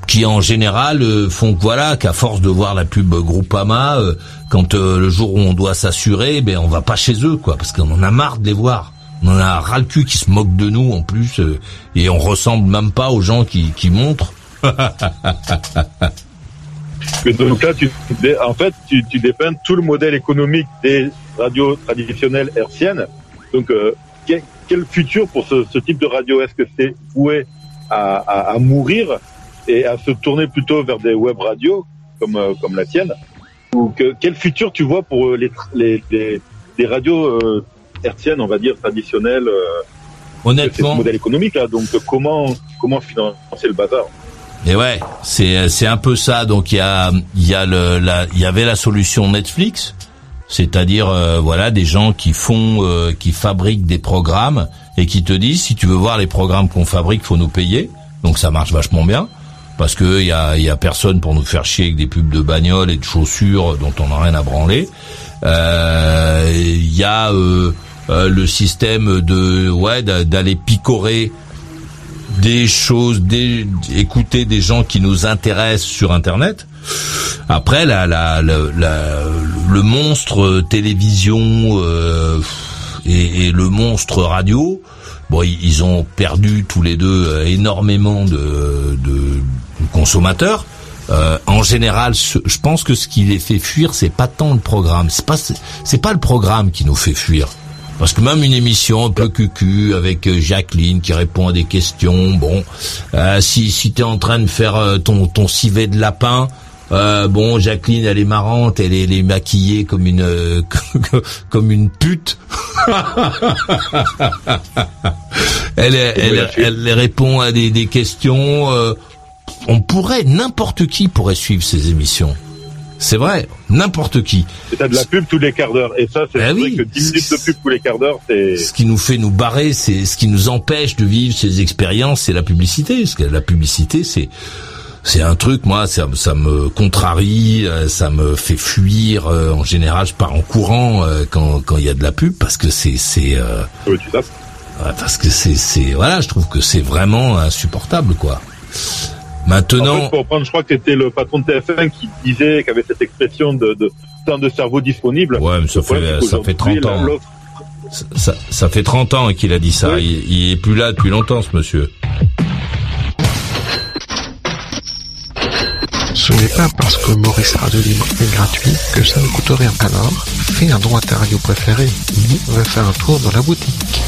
qui en général font que voilà qu'à force de voir la pub Groupama, quand le jour où on doit s'assurer, ben on va pas chez eux quoi, parce qu'on en a marre de les voir. On en a ras le cul qui se moque de nous en plus euh, et on ressemble même pas aux gens qui, qui montrent. Donc là, tu, en fait, tu, tu dépeins tout le modèle économique des radios traditionnelles hertziennes. Donc, euh, quel, quel, futur pour ce, ce type de radio? Est-ce que c'est voué à, à, à, mourir? Et à se tourner plutôt vers des web radios comme, euh, comme la tienne Ou que, quel futur tu vois pour les, les, les, les radios hertzienne, on va dire, traditionnelle. Euh, Honnêtement. C'est modèle économique, là. Donc, comment, comment financer le bazar? Et ouais, c'est c'est un peu ça. Donc il y a il y a le la il y avait la solution Netflix, c'est-à-dire euh, voilà des gens qui font euh, qui fabriquent des programmes et qui te disent si tu veux voir les programmes qu'on fabrique, faut nous payer. Donc ça marche vachement bien parce que y a y a personne pour nous faire chier avec des pubs de bagnoles et de chaussures dont on n'a rien à branler. Il y a euh, le système de ouais d'aller picorer des choses, des, écouter des gens qui nous intéressent sur Internet. Après, la, la, le monstre télévision euh, et, le monstre radio, bon, ils ont perdu tous les deux euh, énormément de, de consommateurs. en général, je pense que ce qui les fait fuir, c'est pas tant le programme. C'est pas, c'est pas le programme qui nous fait fuir. Parce que même une émission un peu cucu avec euh, Jacqueline qui répond à des questions, bon, euh, si si t'es en train de faire euh, ton ton civet de lapin, euh, bon, Jacqueline, elle est marrante, elle est, elle est maquillée comme une comme une pute. elle, elle, elle, répond à des, des questions. On pourrait, n'importe qui pourrait suivre ces émissions. C'est vrai, n'importe qui. T'as de la pub tous les quarts d'heure. Et ça, c'est ben vrai que 10 minutes de pub tous les quarts d'heure, c'est... Ce qui nous fait nous barrer, c'est ce qui nous empêche de vivre ces expériences, c'est la publicité. Parce que la publicité, c'est... C'est un truc, moi, ça, ça, me contrarie, euh, ça me fait fuir. Euh, en général, je pars en courant euh, quand quand il y a de la pub parce que c'est c'est. Oui, tu Parce que c'est, c'est, voilà, je trouve que c'est vraiment insupportable, quoi. Maintenant. En fait, pour reprendre, je crois que c'était le patron de TF1 qui disait, qu'il avait cette expression de, de temps de cerveau disponible. Ouais, mais ça fait, ça fait 30 ans. Ça, ça, fait 30 ans qu'il a dit ça. Il, il est plus là depuis longtemps, ce monsieur. Ce n'est pas parce que Maurice Radio Libre est gratuit que ça ne coûte rien. Alors, fais un droit à ta radio préférée. Va faire un tour dans la boutique.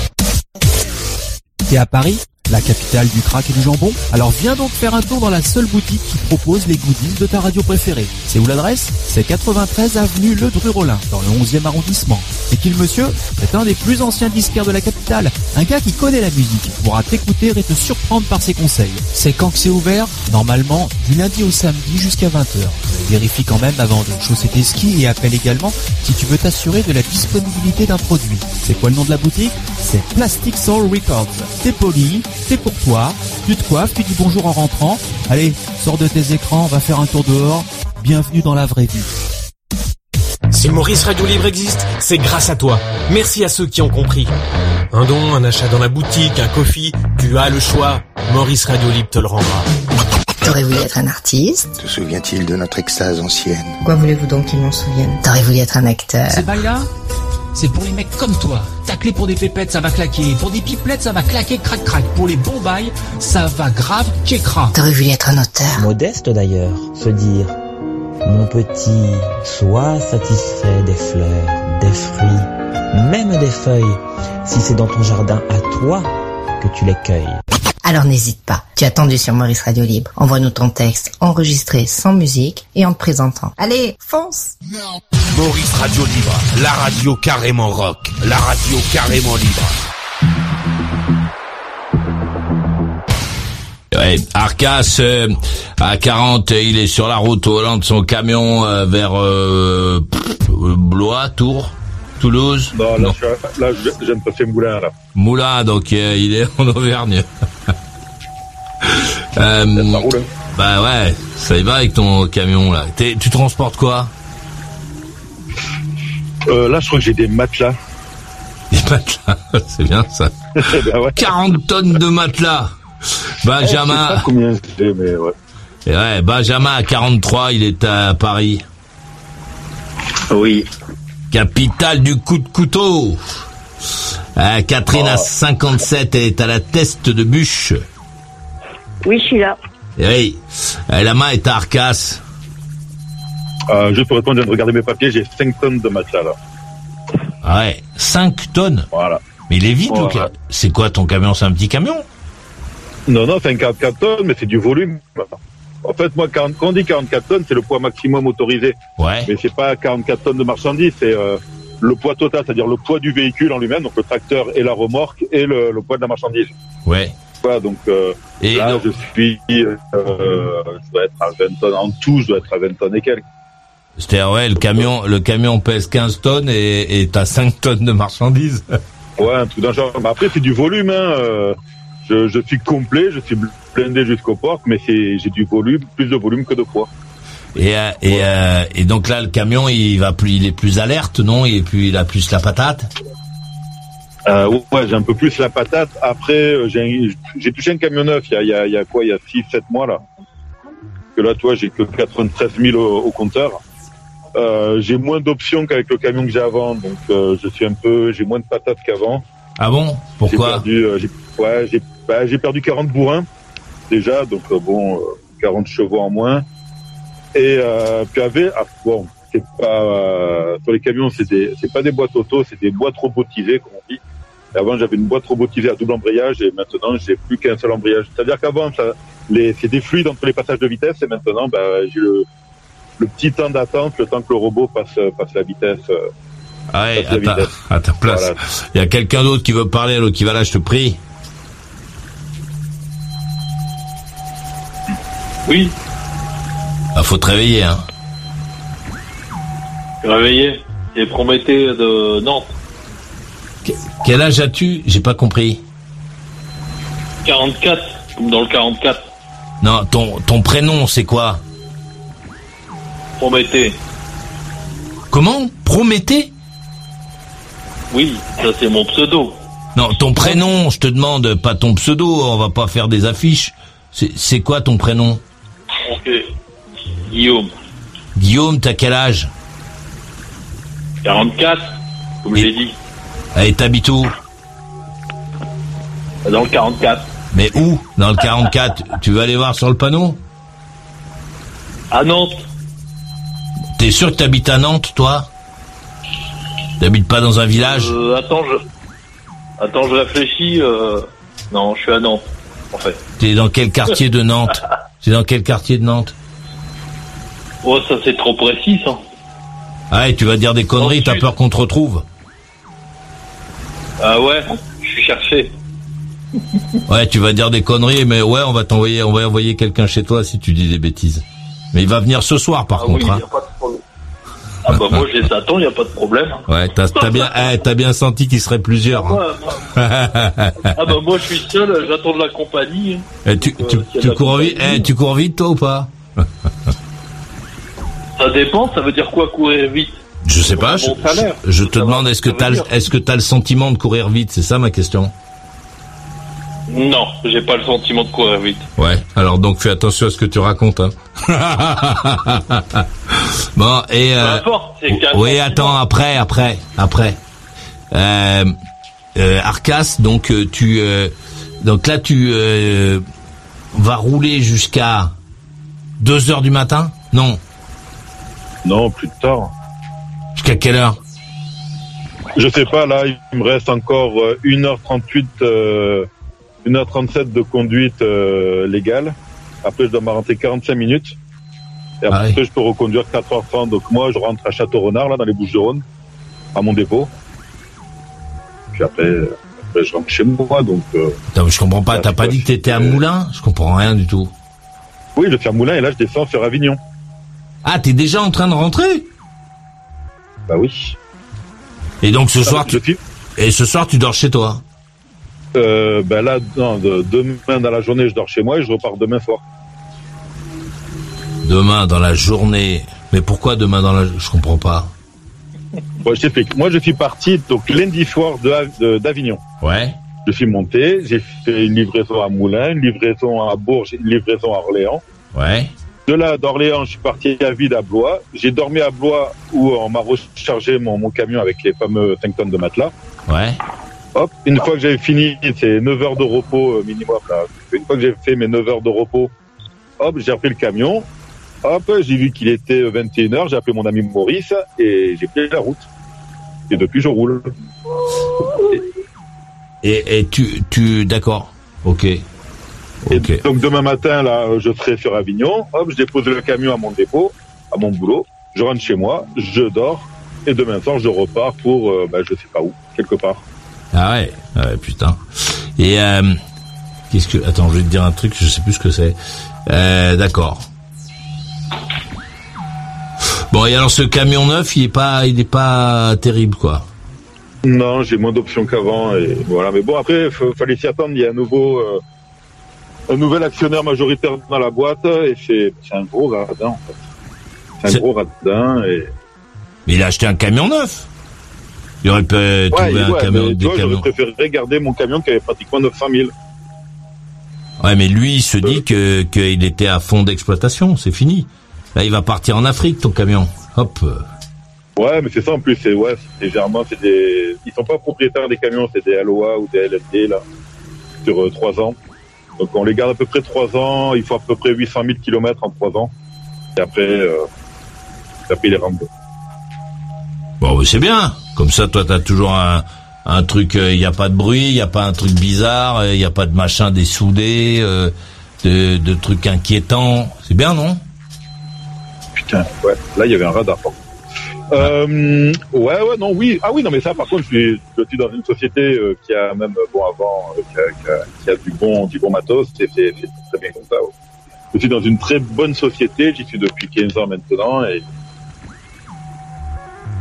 T'es à Paris la capitale du crack et du jambon Alors viens donc faire un tour dans la seule boutique qui propose les goodies de ta radio préférée. C'est où l'adresse? C'est 93 avenue Le Dru-Rollin, dans le 11e arrondissement. Et qui le monsieur est un des plus anciens disquaires de la capitale. Un gars qui connaît la musique, pourra t'écouter et te surprendre par ses conseils. C'est quand que c'est ouvert? Normalement, du lundi au samedi jusqu'à 20h. Vérifie quand même avant de chausser tes skis et appelle également si tu veux t'assurer de la disponibilité d'un produit. C'est quoi le nom de la boutique? C'est Plastic Soul Records. T'es poli, c'est pour toi. Tu te coiffes, tu dis bonjour en rentrant. Allez, sors de tes écrans, va faire un tour dehors. Bienvenue dans la vraie vie. Si Maurice Radio Libre existe, c'est grâce à toi. Merci à ceux qui ont compris. Un don, un achat dans la boutique, un coffee, tu as le choix. Maurice Radio Libre te le rendra. T'aurais voulu être un artiste? Te souvient-il de notre extase ancienne? Quoi voulez-vous donc qu'il m'en souvienne? T'aurais voulu être un acteur? C'est c'est pour les mecs comme toi. Tacler pour des pépettes, ça va claquer. Pour des pipelettes, ça va claquer crac crac. Pour les bons bails, ça va grave tchécra. T'aurais voulu être un auteur. Modeste d'ailleurs, se dire Mon petit, sois satisfait des fleurs, des fruits, même des feuilles, si c'est dans ton jardin à toi que tu les cueilles. Alors n'hésite pas, tu as attendu sur Maurice Radio Libre. Envoie-nous ton texte enregistré sans musique et en te présentant. Allez, fonce Maurice Radio Libre, la radio carrément rock, la radio carrément libre. Ouais, Arcas euh, à 40, il est sur la route au volant de son camion euh, vers euh, Blois, Tours. Toulouse Non, là, Je, là je viens de passer Moulin, là. Moulin, donc euh, il est en Auvergne. Euh, bah ouais, ça y va avec ton camion, là. Tu transportes quoi? Euh, Là, je crois que j'ai des matelas. Des matelas, c'est bien ça. ben ouais. 40 tonnes de matelas Benjamin... Je sais pas combien c'est, mais ouais. Et ouais, Benjamin à 43, il est à Paris. Oui. Capitale du coup de couteau. Euh, Catherine Oh. à 57, elle est à la teste de bûche. Oui, je suis là. Et oui, Euh, la main est à Arcas. Euh, juste pour répondre, je viens de regarder mes papiers, j'ai 5 tonnes de matelas, là. Ah Ouais, 5 tonnes. Voilà. Mais il est vide, le ca- C'est quoi ton camion? C'est un petit camion? Non, non, c'est un 44 tonnes, mais c'est du volume. En fait, moi, 40 quand on dit 44 tonnes, c'est le poids maximum autorisé. Ouais. Mais c'est pas 44 tonnes de marchandises, c'est euh, le poids total, c'est-à-dire le poids du véhicule en lui-même, donc le tracteur et la remorque, et le, le poids de la marchandise. Ouais. Donc euh, Et là, non- je suis, euh, je dois être à 20 tonnes. En tout, je dois être à 20 tonnes et quelques. C'est-à-dire, ouais, le camion, le camion pèse 15 tonnes et et t'as 5 tonnes de marchandises. Ouais, un truc d'un genre. Mais après, c'est du volume. Hein. euh, Je, je suis complet, je suis blindé jusqu'au port, mais c'est j'ai du volume, plus de volume que de poids. Et, et, et donc là, le camion, il va plus, il est plus alerte, non? Est plus, il a plus la patate? Euh, ouais, j'ai un peu plus la patate. Après, euh, j'ai touché un camion neuf il y a, il y a, il y a quoi Il y a 6-7 mois là. Que là, toi, j'ai que 93 000 au, au compteur. Euh, j'ai moins d'options qu'avec le camion que j'ai avant, donc euh, je suis un peu, j'ai moins de patates qu'avant. Ah bon? Pourquoi? J'ai perdu, euh, j'ai, ouais, j'ai, bah, perdu 40 bourrins déjà, donc euh, bon, euh, 40 chevaux en moins. Et euh, puis avec, ah, bon, c'est pas euh, sur les camions, c'est pas des boîtes auto, c'est des boîtes robotisées comme on dit. Et avant, j'avais une boîte robotisée à double embrayage et maintenant, j'ai plus qu'un seul embrayage. C'est-à-dire qu'avant, ça, les, c'est des fluides entre les passages de vitesse et maintenant, bah, j'ai le, le petit temps d'attente, le temps que le robot passe, passe la vitesse. euh, Ah ouais, passe la à ta, vitesse. à ta place. Voilà. Il y a quelqu'un d'autre qui veut parler, l'autre qui va là, je te prie. Oui, Ah, faut te réveiller, hein. réveillé. Et Prométhée de Nantes. Quel âge as-tu J'ai pas compris. 44, comme dans le 44. Non, ton, ton prénom, c'est quoi Prométhée. Comment Prométhée Oui, ça c'est mon pseudo. Non, ton prénom, je te demande, pas ton pseudo, on va pas faire des affiches. C'est quoi ton prénom Ok. Guillaume, Guillaume, t'as quel âge 44, comme je l'ai dit. Et t'habites où Dans le 44. Mais où? Dans le 44 Tu veux aller voir sur le panneau? À Nantes. T'es sûr que t'habites à Nantes, toi? T'habites pas dans un village? Euh, attends, je... Attends, je réfléchis. euh, Non, je suis à Nantes, en fait. T'es dans quel quartier de Nantes? T'es dans quel quartier de Nantes? Oh, ça c'est trop précis, ça. Ah ouais, tu vas dire des conneries, t'as peur qu'on te retrouve? Ah ouais, je suis cherché. Ouais, tu vas dire des conneries, mais ouais, on va t'envoyer, on va envoyer quelqu'un chez toi si tu dis des bêtises. Mais il va venir ce soir, par Ah oui, contre. hein. y a pas de problème. Ah bah moi je les attends, y a pas de problème. Ouais, t'as t'as bien, eh, t'as bien senti qu'il serait plusieurs. hein. Ah bah moi je suis seul, j'attends de la compagnie. hein. Eh, tu, tu, Euh, tu vite, eh, tu cours vite toi ou pas? Ça dépend, ça veut dire quoi courir vite? Je sais pas. Je, salaire. je- je te demande, est-ce que t'as, le- est-ce que t'as le sentiment de courir vite C'est ça ma question? Non, j'ai pas le sentiment de courir vite. Ouais. Alors donc fais attention à ce que tu racontes. Hein. bon et. Euh, importe, oui, attends. Après, après, après. Euh, euh, Arcas, donc euh, tu, euh, donc là tu euh, vas rouler jusqu'à 2 heures du matin? Non. Non, plus tard. Jusqu'à quelle heure Je sais pas, là, il me reste encore euh, 1h38, euh, 1h37 de conduite euh, légale. Après, je dois m'arrêter 45 minutes. Et Ah après, je peux reconduire 4h30. Donc moi, je rentre à Château-Renard, là, dans les Bouches-du-Rhône, à mon dépôt. Puis après, euh, après, je rentre chez moi. Donc, euh, je comprends pas. T'as pas dit que t'étais à Moulin Je comprends rien du tout. oui, je fais à Moulin et là, je descends sur Avignon. Ah, t'es déjà en train de rentrer? Bah oui. Et donc ce Ah, soir, je tu... et ce soir tu dors chez toi. Euh, ben là, non, de- demain dans la journée, je dors chez moi et je repars demain soir. Demain dans la journée. Mais pourquoi demain dans la Je comprends pas. Bon, je t'explique. Moi, je suis parti donc lundi soir de Av- de- d'Avignon. Ouais. Je suis monté, j'ai fait une livraison à Moulins, une livraison à Bourges, une livraison à Orléans. Ouais. De là, d'Orléans, je suis parti à vide à Blois. J'ai dormi à Blois où on m'a rechargé mon, mon camion avec les fameux 5 tonnes de matelas. Ouais. Hop, une fois que j'avais fini, c'est 9 heures de repos euh, minimum. Là. Une fois que j'ai fait mes 9 heures de repos, hop, j'ai repris le camion. Hop, j'ai vu qu'il était 21h, j'ai appelé mon ami Maurice et j'ai pris la route. Et depuis, je roule. Et, et tu, tu, d'accord. Ok. Et donc demain matin, là, je serai sur Avignon. Hop, je dépose le camion à mon dépôt, à mon boulot. Je rentre chez moi, je dors. Et demain soir, je repars pour, euh, bah, je sais pas où, quelque part. Ah ouais. Ouais, putain. Et euh, qu'est-ce que Attends, je vais te dire un truc. Je sais plus ce que c'est. Euh, d'accord. Bon, et alors ce camion neuf, il est pas, il est pas terrible, quoi. Non, j'ai moins d'options qu'avant. Et voilà. Mais bon, après, fallait s'y attendre. Il y a un nouveau, euh, un nouvel actionnaire majoritaire dans la boîte. Et c'est, c'est un gros radin, en fait. C'est un gros radin. Et... Mais il a acheté un camion neuf. Il aurait pu euh, trouver un ouais, camion, des vois, j'aurais préféré garder mon camion qui avait pratiquement 900 000. Ouais, mais lui, il se dit que qu'il était à fond d'exploitation. C'est fini. Là, il va partir en Afrique, ton camion. Hop. Ouais, mais c'est ça en plus, c'est ouais, c'est généralement c'est des, ils sont pas propriétaires des camions, c'est des LOA ou des LLD là, sur euh, trois ans. Donc on les garde à peu près trois ans, il faut à peu près 800 000 kilomètres en trois ans, et après, euh, après ils les rendent. Bon, mais c'est bien. Comme ça, toi, t'as toujours un, un truc. Il n'y a pas de bruit, il n'y a pas un truc bizarre, il n'y a pas de machin dessoudé, euh, de, de trucs inquiétants. C'est bien, non? Putain, ouais, là il y avait un radar. par contre. Euh, ouais, ouais, non, oui, ah oui, non, mais ça, par contre, je suis, je suis dans une société euh, qui a même, bon, avant, euh, qui, a, qui a- qui a du bon, du bon matos, c'est c'est très bien comme ça. ouais. Je suis dans une très bonne société, j'y suis depuis 15 ans maintenant, et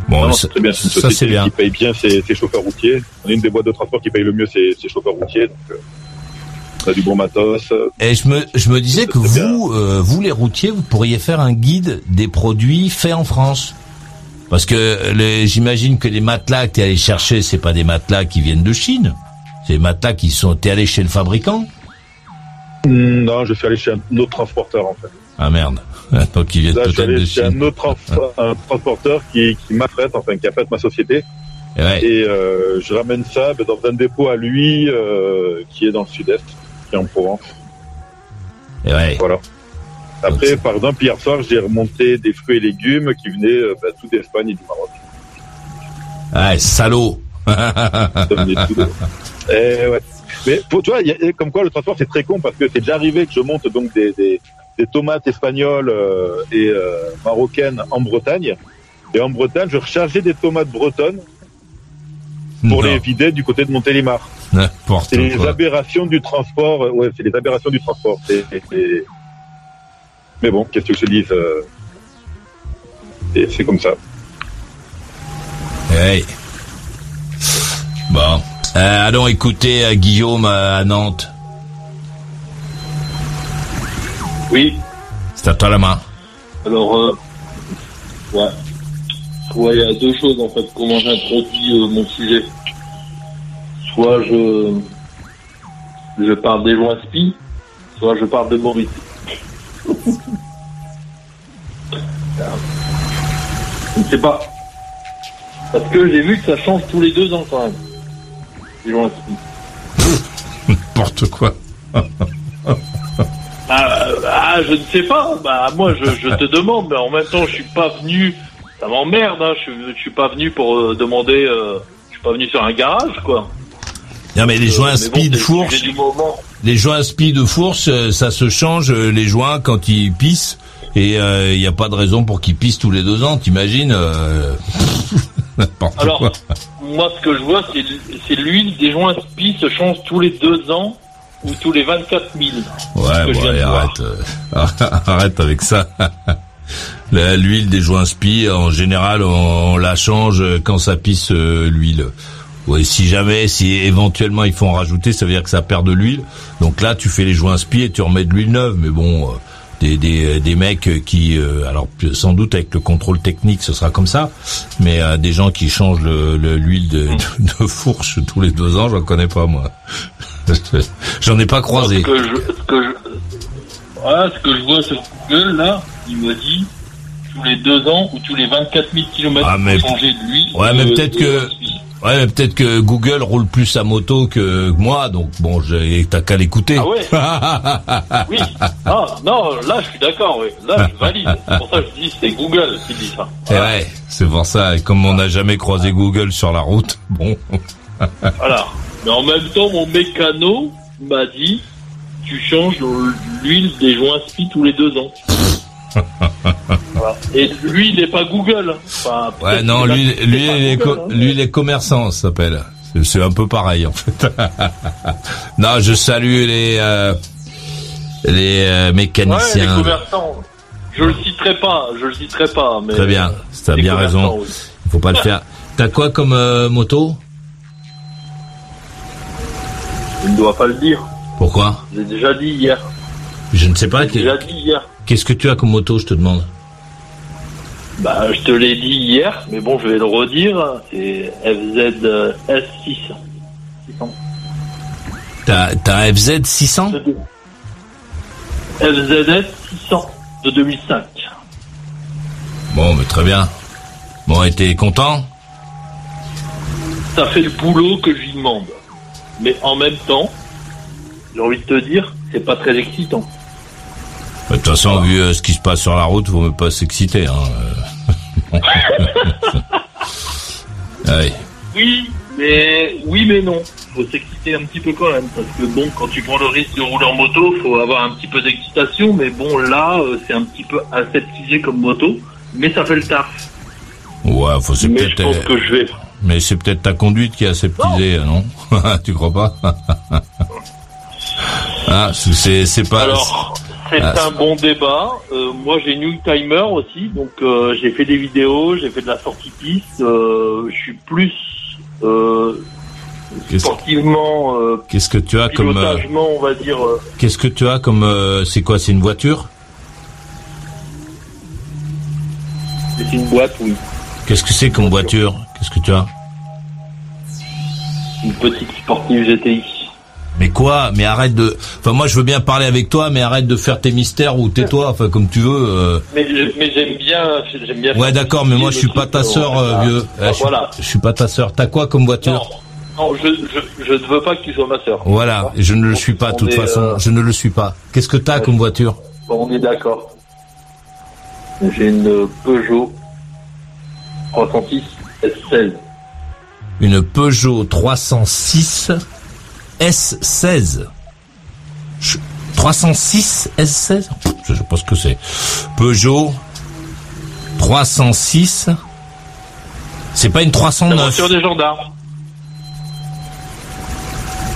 Bon, Non, ça, c'est très bien, c'est une ça, société c'est bien. qui paye bien ses, ses chauffeurs routiers. On est une des boîtes de transport qui paye le mieux ses, ses chauffeurs routiers, donc euh, on a du bon matos. euh, Et je me, je me disais que vous, euh, vous les routiers, vous pourriez faire un guide des produits faits en France. Parce que j'imagine que les matelas que tu es allé chercher, c'est pas des matelas qui viennent de Chine. C'est les matelas qui sont. T'es allé chez le fabricant Non, je suis allé chez un autre transporteur en fait. Ah merde. Donc ils viennent Là, je suis peut-être allé de chez Chine. un autre trans- un transporteur qui, qui m'affrète, enfin qui affrète ma société. Et ouais. Et euh, je ramène ça dans un dépôt à lui euh, qui est dans le sud-est, qui est en Provence. Et ouais. Voilà. Après, par exemple, hier soir, j'ai remonté des fruits et légumes qui venaient euh, ben, tout d'Espagne et du Maroc. Ouais, salaud. De- Eh ouais. Mais pour, il y a- comme quoi le transport c'est très con parce que c'est déjà arrivé que je monte donc des, des, des tomates espagnoles euh, et euh, marocaines en Bretagne. Et en Bretagne, je rechargeais des tomates bretonnes pour Non. les vider du côté de Montélimar. C'est les aberrations du transport. Ouais, c'est les aberrations du transport. C'est- Mais bon, qu'est-ce que je te dise euh, C'est comme ça. Hey. Bon. Euh, allons écouter euh, Guillaume euh, à Nantes. Oui. C'est à toi la main. Alors, ouais. Ouais, il y a deux choses en fait. Comment j'introduis mon sujet. Soit je, je parle des joints spi, soit je parle de Maurice. je ne sais pas. Parce que j'ai vu que ça change tous les deux ans quand même. Les joints. N'importe quoi. Ah, ah, je ne sais pas. Bah, moi, je, je te demande, mais en même temps, je suis pas venu. Ça m'emmerde. Hein. Je, je suis pas venu pour euh, demander. euh, je suis pas venu sur un garage, quoi. Non mais les joints Euh, mais bon, speed le fourche, les joints speed de fourche, ça se change les joints quand ils pissent et il n'y a pas de raison pour qu'ils pissent tous les deux ans. T'imagines euh, Alors, quoi. moi, ce que je vois, c'est l'huile des joints spi se change tous les deux ans ou tous les 24 000. Ouais, bon, allez, arrête, euh, arrête avec ça. L'huile des joints spi, en général, on, on la change quand ça pisse euh, l'huile. Ouais, si jamais, si éventuellement il faut en rajouter, ça veut dire que ça perd de l'huile. Donc là, tu fais les joints spi et tu remets de l'huile neuve. Mais bon, euh, des, des, des mecs qui, euh, alors sans doute avec le contrôle technique, ce sera comme ça. Mais euh, des gens qui changent le- le- l'huile de, de, de fourche tous les deux ans, j'en connais pas moi. J'en ai pas croisé. Ce que je, ce que je, voilà, ce que je vois sur Google, là, il me dit tous les deux ans ou tous les 24 000 km Ah, mais- pour changer de l'huile. Ouais, mais peut-être que ouais, mais peut-être que Google roule plus sa moto que moi, donc bon, j'ai- t'as qu'à l'écouter. Ah ouais Oui. Ah, non, là, je suis d'accord, oui. Là, je valide. C'est pour ça que je dis, c'est Google qui dit ça. Eh ouais, c'est pour ça. Et comme on n'a jamais croisé Google sur la route, bon. Voilà. Mais en même temps, mon mécano m'a dit, tu changes l'huile des joints spi tous les deux ans. Voilà. Et lui, il n'est pas Google. Enfin, Ouais, non, lui, lui, il est, Google, hein. lui, il est commerçant, ça s'appelle. C'est- un peu pareil, en fait. non, je salue les, euh, les euh, Ouais, les mécaniciens. commerçants. Je le citerai pas, je le citerai pas. Mais Très bien, t'as les bien raison. oui. Il faut pas le faire. T'as quoi comme euh, moto? Je ne dois pas le dire. Pourquoi? J'ai déjà dit hier. Je ne sais pas. J'ai déjà dit hier. Qu'est-ce que tu as comme moto, je te demande Bah, je te l'ai dit hier, mais bon, je vais le redire. C'est FZ S6. 600. T'as FZ 600 FZS 600 de 2005. Bon, mais très bien. Bon, et t'es content Ça fait le boulot que je lui demande. Mais en même temps, j'ai envie de te dire, c'est pas très excitant. De toute façon, vu euh, ce qui se passe sur la route, faut même pas s'exciter. Hein. euh. Ouais. Oui, mais oui, mais non. Faut s'exciter un petit peu quand même, parce que bon, quand tu prends le risque de rouler en moto, faut avoir un petit peu d'excitation. Mais bon, là, euh, c'est un petit peu aseptisé comme moto, mais ça fait le taf. Ouais, faut c'est Mais je peut-être. pense que je vais. Mais c'est peut-être ta conduite qui est aseptisée, non, Tu crois pas? Ah, c'est c'est pas. Alors, c'est Ah, un bon débat. Euh, moi, j'ai New Timer aussi, donc euh, j'ai fait des vidéos, j'ai fait de la sortie piste. euh, je suis plus sportivement, Qu'est-ce que tu as comme on va dire. Qu'est-ce que tu as comme c'est quoi C'est une voiture? C'est une boîte, oui. Qu'est-ce que c'est comme voiture? Qu'est-ce que tu as? Une petite sportive GTI. Mais quoi Mais arrête de. Enfin, moi, je veux bien parler avec toi, mais arrête de faire tes mystères ou tais-toi, enfin, comme tu veux. euh. Mais, mais j'aime bien, j'aime bien. Ouais, d'accord, mais moi, je suis pas ta sœur, euh, vieux. Ah, je, voilà. je suis pas ta sœur. T'as quoi comme voiture? Non, je, je, je ne veux pas que tu sois ma sœur. Voilà, je ne le suis pas, de toute est, façon. euh, Je ne le suis pas. Qu'est-ce que t'as comme voiture? Bon, on est d'accord. J'ai une Peugeot 306 S16. Une Peugeot 306 S16. Je- 306 S16 Pff, Je sais pas ce que c'est. Peugeot 306. C'est pas une La 309. voiture des gendarmes.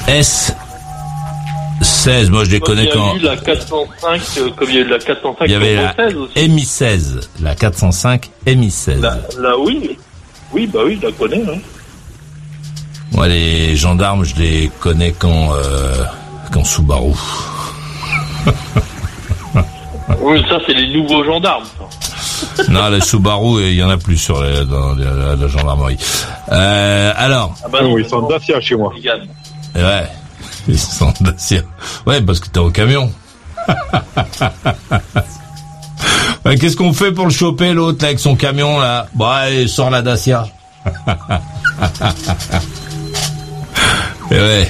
S 16, moi je les connais il y a quand eu la 405, euh, comme il y a eu la 405 il y avait la Turbo 16 aussi. MI 16, la 405 MI 16. La, la- oui, oui, bah oui, je la connais. Hein. Moi les gendarmes, je les connais quand euh, quand Subaru. Oui, ça c'est les nouveaux gendarmes. ça. non, les Subaru, il y en a plus sur les, dans les- la, la gendarmerie. Euh, alors, Ah bah non, ils sont Dacia chez moi. Regarde. ouais, ils sont Dacia. Ouais, parce que t'es au camion. Ouais, Qu'est-ce qu'on fait pour le choper l'autre avec son camion là? Bon, allez, sors la Dacia. Et ouais.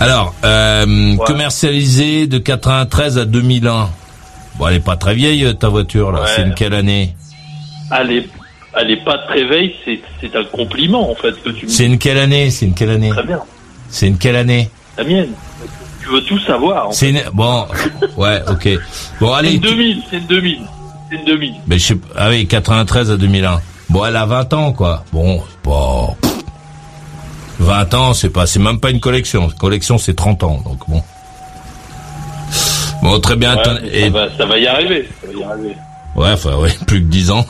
Alors, euh, commercialisé de 93 à 2001. Bon, elle est pas très vieille ta voiture là. Ouais. C'est une quelle année Elle est, elle est pas de réveil, c'est, c'est un compliment en fait que tu me C'est une quelle année C'est une quelle année Très bien. C'est une quelle année La mienne. Tu veux tout savoir. en C'est une... bon, ouais, ok. Bon, C'est allez. une tu- 2000, c'est une 2000. C'est une 2000. Mais je sais ah oui, 93 à 2001. Bon, elle a 20 ans, quoi. Bon, c'est pas... 20 ans, c'est pas, c'est même pas une collection. Collection, c'est 30 ans, donc bon. Bon, très bien. Ouais, mais et- ça, va, ça va y arriver. Ça va y arriver. ouais, enfin, ouais, plus que 10 ans.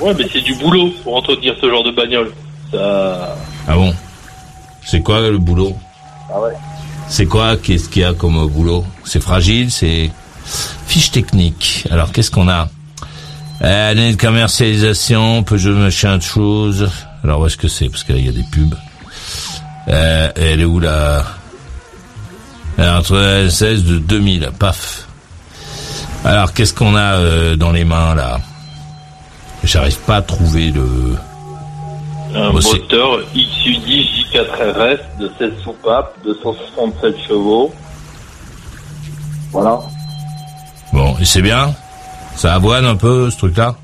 Ouais, mais c'est du boulot pour entretenir ce genre de bagnole. Ça. ah bon? C'est quoi le boulot? Ah ouais. C'est quoi? Qu'est-ce qu'il y a comme boulot? C'est fragile, c'est fiche technique. Alors qu'est-ce qu'on a? Euh, Année de commercialisation, Peugeot machin de choses. Alors où est-ce que c'est? Parce qu'il y a des pubs. Euh, elle est où la Alors, Entre la 16 de 2000, paf. Alors qu'est-ce qu'on a euh, dans les mains là? J'arrive pas à trouver le. Un Bon, c'est- moteur XU10 J4RS de 16 soupapes, 267 chevaux. Voilà. Bon, et c'est bien? Ça avoine un peu ce truc-là?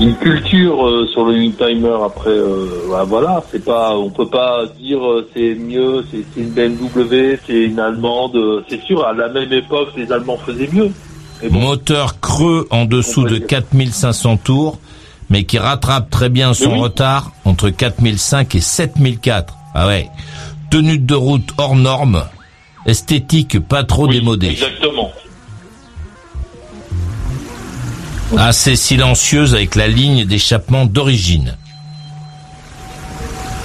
Une culture euh, sur le Youngtimer après, euh, bah, voilà, c'est pas, on peut pas dire euh, c'est mieux, c'est une BMW, c'est une allemande, euh, c'est sûr, à la même époque les Allemands faisaient mieux. Moteur creux en dessous de 4500 tours, mais qui rattrape très bien son oui. retard entre 4005 et 7004. Ah ouais. Tenue de route hors norme, esthétique pas trop démodée. Exactement. Assez silencieuse avec la ligne d'échappement d'origine.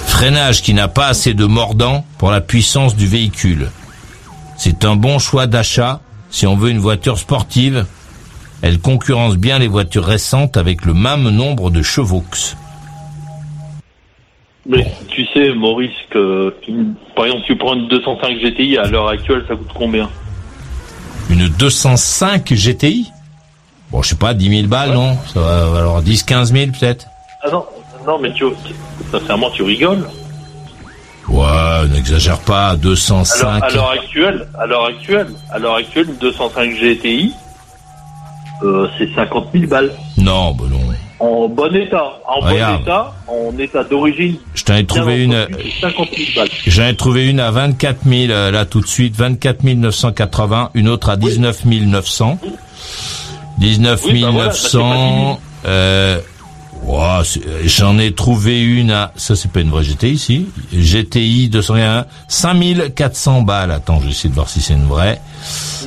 Freinage qui n'a pas assez de mordant pour la puissance du véhicule. C'est un bon choix d'achat si on veut une voiture sportive. Elle concurrence bien les voitures récentes avec le même nombre de chevaux. Mais tu sais, Maurice, que par exemple, tu prends une 205 GTI à l'heure actuelle, ça coûte combien? Une 205 GTI Bon, je sais pas, 10 000 balles, non Ça va valoir 10, 15 000 peut-être Ah non, non, mais tu, sincèrement, tu rigoles. Ouais, n'exagère pas, Alors, 205. à l'heure actuelle, à l'heure actuelle, à l'heure actuelle, une 205 GTI, euh, c'est 50 000 balles. Non, bah non. En bon état, en Regarde. bon état, en état d'origine. Je t'en ai trouvé une, entretenu, c'est 50 000 balles. J'en ai trouvé une à 24 000 euh, là tout de suite, 24 980, une autre à 19 900. 19 Oui, bah voilà, ça, c'est pas 900. euh, ouah, c'est- J'en ai trouvé une à, ça c'est pas une vraie GTI ici, GTI 201, 5400 balles. Attends, je vais essayer de voir si c'est une vraie.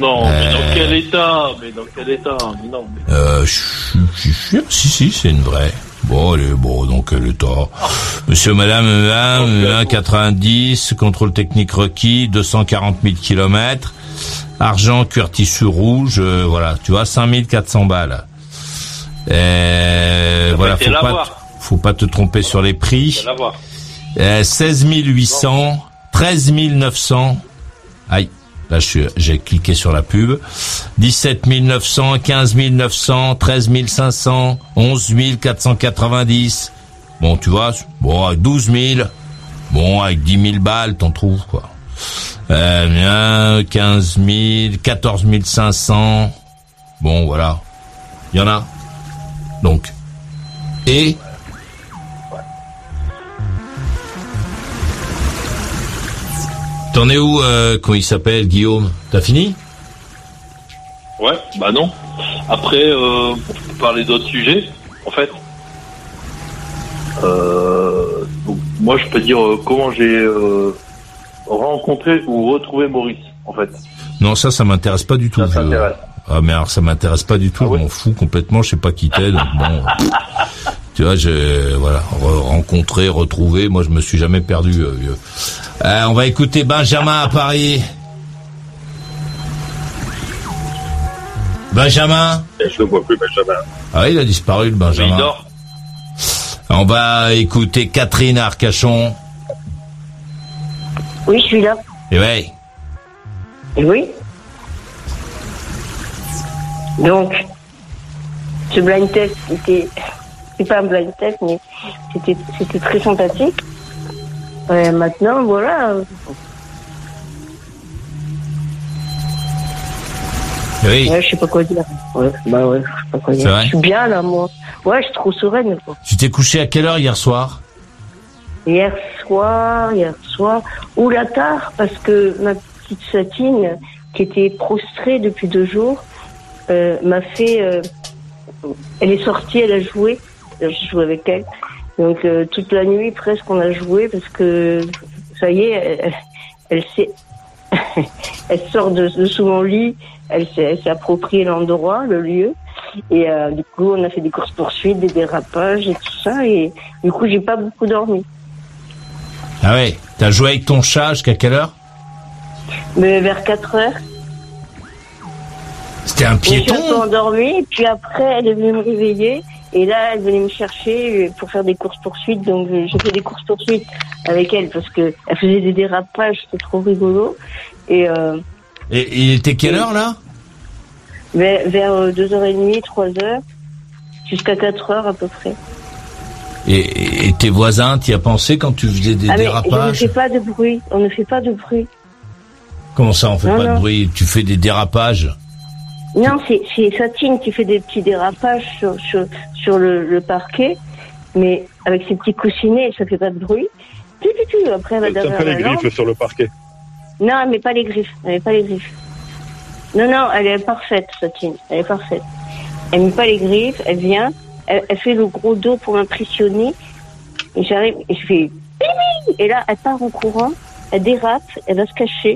Non, mais Euh. dans quel état Mais dans quel état Mais non. mais- Euh, je suis- je suis sûr, si si, c'est une vraie. Bon, est, bon, donc est à... Monsieur, madame, E1, E1 90, contrôle technique requis, 240 000 kilomètres, argent, cuir tissu rouge, euh, voilà, tu vois, 5400 balles. Euh, voilà, faut pas, faut pas te tromper sur les prix. Euh, 16 800, 13 900. Aïe, là je suis- j'ai cliqué sur la pub. 17 900, 15 900, 13 500, 11 490. Bon, tu vois, bon, avec 12 000. Bon, avec 10 000 balles, t'en trouves, quoi. Euh, bien, 15 000, 14 500. Bon, voilà. Il y en a. Donc. Et T'en es où, euh, comment il s'appelle, Guillaume? T'as fini? Ouais, bah non. Après, euh, parler d'autres sujets, en fait. Euh, moi, je peux dire euh, comment j'ai rencontré ou retrouvé Maurice, en fait. Non, ça, ça m'intéresse pas du tout. je- t'intéresse Ah, mais alors, ça m'intéresse pas du tout. je m'en fous complètement. Je sais pas qui t'es. Donc bon, tu vois, je voilà, re- rencontrer, retrouver. Moi, je me suis jamais perdu. euh, vieux. Euh, on va écouter Benjamin à Paris. Benjamin. Je ne vois plus, Benjamin. Ah, il a disparu, le Benjamin. Il dort. On va écouter Catherine à Arcachon. Oui, je suis là. Et ouais. Et oui. Donc, ce blind test était, c'est pas un blind test, mais c'était, c'était très sympathique. Ouais, maintenant, voilà. Oui. Ouais, je sais pas quoi dire. Ouais, bah ouais, je sais pas quoi dire. Je suis bien là, moi. Ouais, je suis trop sereine. Quoi. Tu t'es couché à quelle heure hier soir? Hier hier soir, ou la tard, parce que ma petite Satine, qui était prostrée depuis deux jours, euh, m'a fait. euh, elle est sortie, elle a joué. J'ai joué avec elle. Donc euh, toute la nuit presque on a joué parce que ça y est, elle, s'est, elle sort de, de sous mon lit, elle s'est, appropriée l'endroit, le lieu. Et du coup, on a fait des courses poursuites, des dérapages et tout ça. Et du coup, j'ai pas beaucoup dormi. Ah ouais. T'as joué avec ton chat jusqu'à quelle heure Mais vers 4 heures, C'était un je me suis piéton endormie. Puis après, elle est venue me réveiller. Et là, elle venait me chercher pour faire des courses poursuites. Donc, euh, j'ai fait des courses poursuites avec elle parce que elle faisait des dérapages. C'était trop rigolo. Et euh, Et il était quelle heure là vers, vers euh, 2h30, 3h, jusqu'à 4h à peu près. Et, et tes voisins, t'y as pensé quand tu faisais des ah, mais je ne dérapages fais pas de bruit. On ne fait pas de bruit. Comment ça, on fait Non, pas de bruit? Tu fais des dérapages? Non, c'est Satine qui fait des petits dérapages sur, sur, sur le, le parquet, mais avec ses petits coussinets, ça fait pas de bruit. Tu, tu, tu, après, elle va Ça fait les griffes sur le parquet. Non, elle met pas les griffes. Elle met pas les griffes. Non, non, elle est parfaite, Satine. Elle est parfaite. Elle met pas les griffes, elle vient, elle, elle fait le gros dos pour m'impressionner. Et j'arrive, et je fais Et là, elle part en courant, elle dérape, elle va se cacher.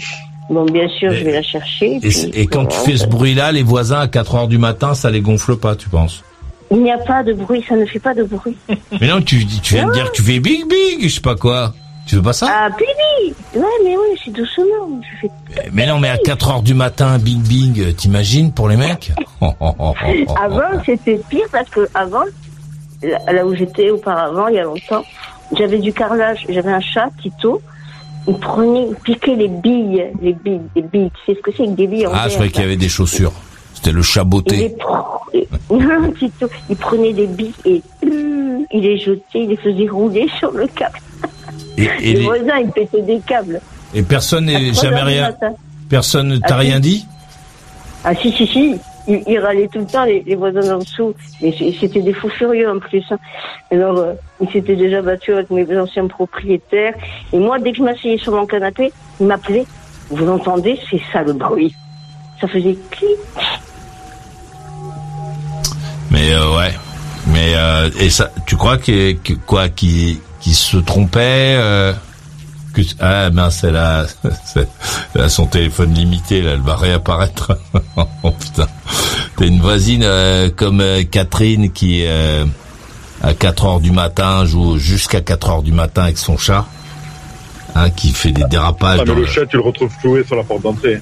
Bon, bien sûr, je vais la chercher. Et, puis, c- et quand tu fais ce bruit-là, les voisins à 4 heures du matin, ça les gonfle pas, tu penses? Il n'y a pas de bruit, ça ne fait pas de bruit. Mais non, tu viens de dire que tu fais big big, je sais pas quoi. Tu veux pas ça? Ah, Bibi Ouais, mais oui, c'est doucement. Je fais... Mais non, mais à 4 heures du matin, bing bing, t'imagines pour les mecs? Avant, c'était pire parce que avant, là où j'étais auparavant, il y a longtemps, j'avais du carrelage. J'avais un chat, Tito. Il prenait, il piquait les billes, les billes, les billes. Tu sais ce que c'est que des billes en Ah, je croyais qu'il y avait des chaussures. C'était le chat Il les beauté. Non, Tito, il prenait des billes et hum, il les jetait, il les faisait rouler sur le câble. Et, et les, les- voisins, ils pétaient des câbles. et personne n'est jamais rien. Personne ne t'a Ah, rien dit? Ah si, si, si. Ils, ils râlaient tout le temps, les, les voisins en dessous. Mais c'était des fous furieux en plus. hein. Alors, euh, ils s'étaient déjà battus avec mes anciens propriétaires. Et moi, dès que je m'asseyais sur mon canapé, ils m'appelaient. Vous l'entendez C'est ça le bruit. Ça faisait clic. Mais euh, ouais. Mais euh, et ça, tu crois que, que- quoi, qui qui se trompait euh, que ah mince, elle a, elle a son téléphone limité là, elle va réapparaître. oh putain, t'as une voisine euh, comme euh, Catherine qui à 4 heures du matin joue jusqu'à 4 heures du matin avec son chat, hein, qui fait des dérapages. Ah, mais dans le le- chat, tu le retrouves cloué sur la porte d'entrée.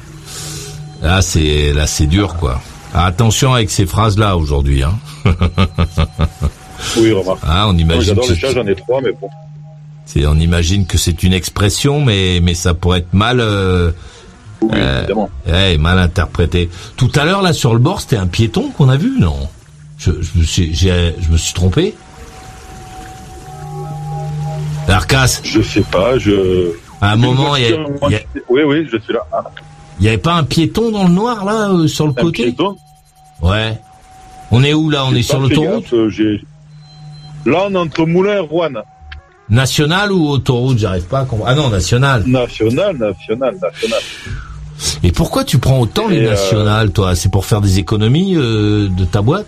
Là, c'est là, c'est dur, quoi. Ah, attention avec ces phrases-là aujourd'hui. Hein. Oui, remarque. Ah, on imagine. J'adore que les chats, j'en ai trois, mais bon. c'est- on imagine que c'est une expression, mais mais ça pourrait être mal. euh, euh, ouais, mal interprété. Tout à l'heure là sur le bord, c'était un piéton qu'on a vu, non? Je, je me suis j'ai- je me suis trompé? Arcas. Je sais pas, je. À un moment, il y, a- Moi, il y a- je- Oui, oui, je suis là. Ah. il y avait pas un piéton dans le noir là euh, sur le Un côté? piéton? Ouais. On est où là? On est sur l'autoroute? Est entre Moulin et Rouen. Nationale ou autoroute J'arrive pas à comprendre. Ah non, nationale. National, national, national. Et pourquoi tu prends autant les euh, nationales, toi? C'est pour faire des économies euh, de ta boîte?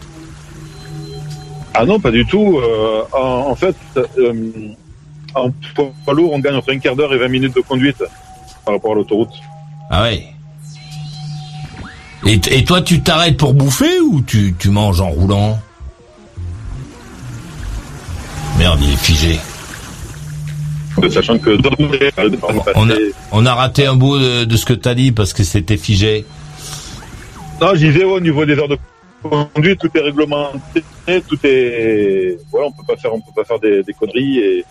Ah non, pas du tout. Euh, en, en fait, euh, en poids lourd, on gagne entre un quart d'heure et 20 minutes de conduite par rapport à l'autoroute. Ah ouais. Et, et toi, tu t'arrêtes pour bouffer ou tu, tu manges en roulant? Merde, il est figé. Sachant que On a, on a raté un bout de, de ce que t'as dit parce que c'était figé. Non, je disais, au niveau des heures de conduite, tout est réglementé, tout est, voilà, on peut pas faire, on peut pas faire des, des conneries et,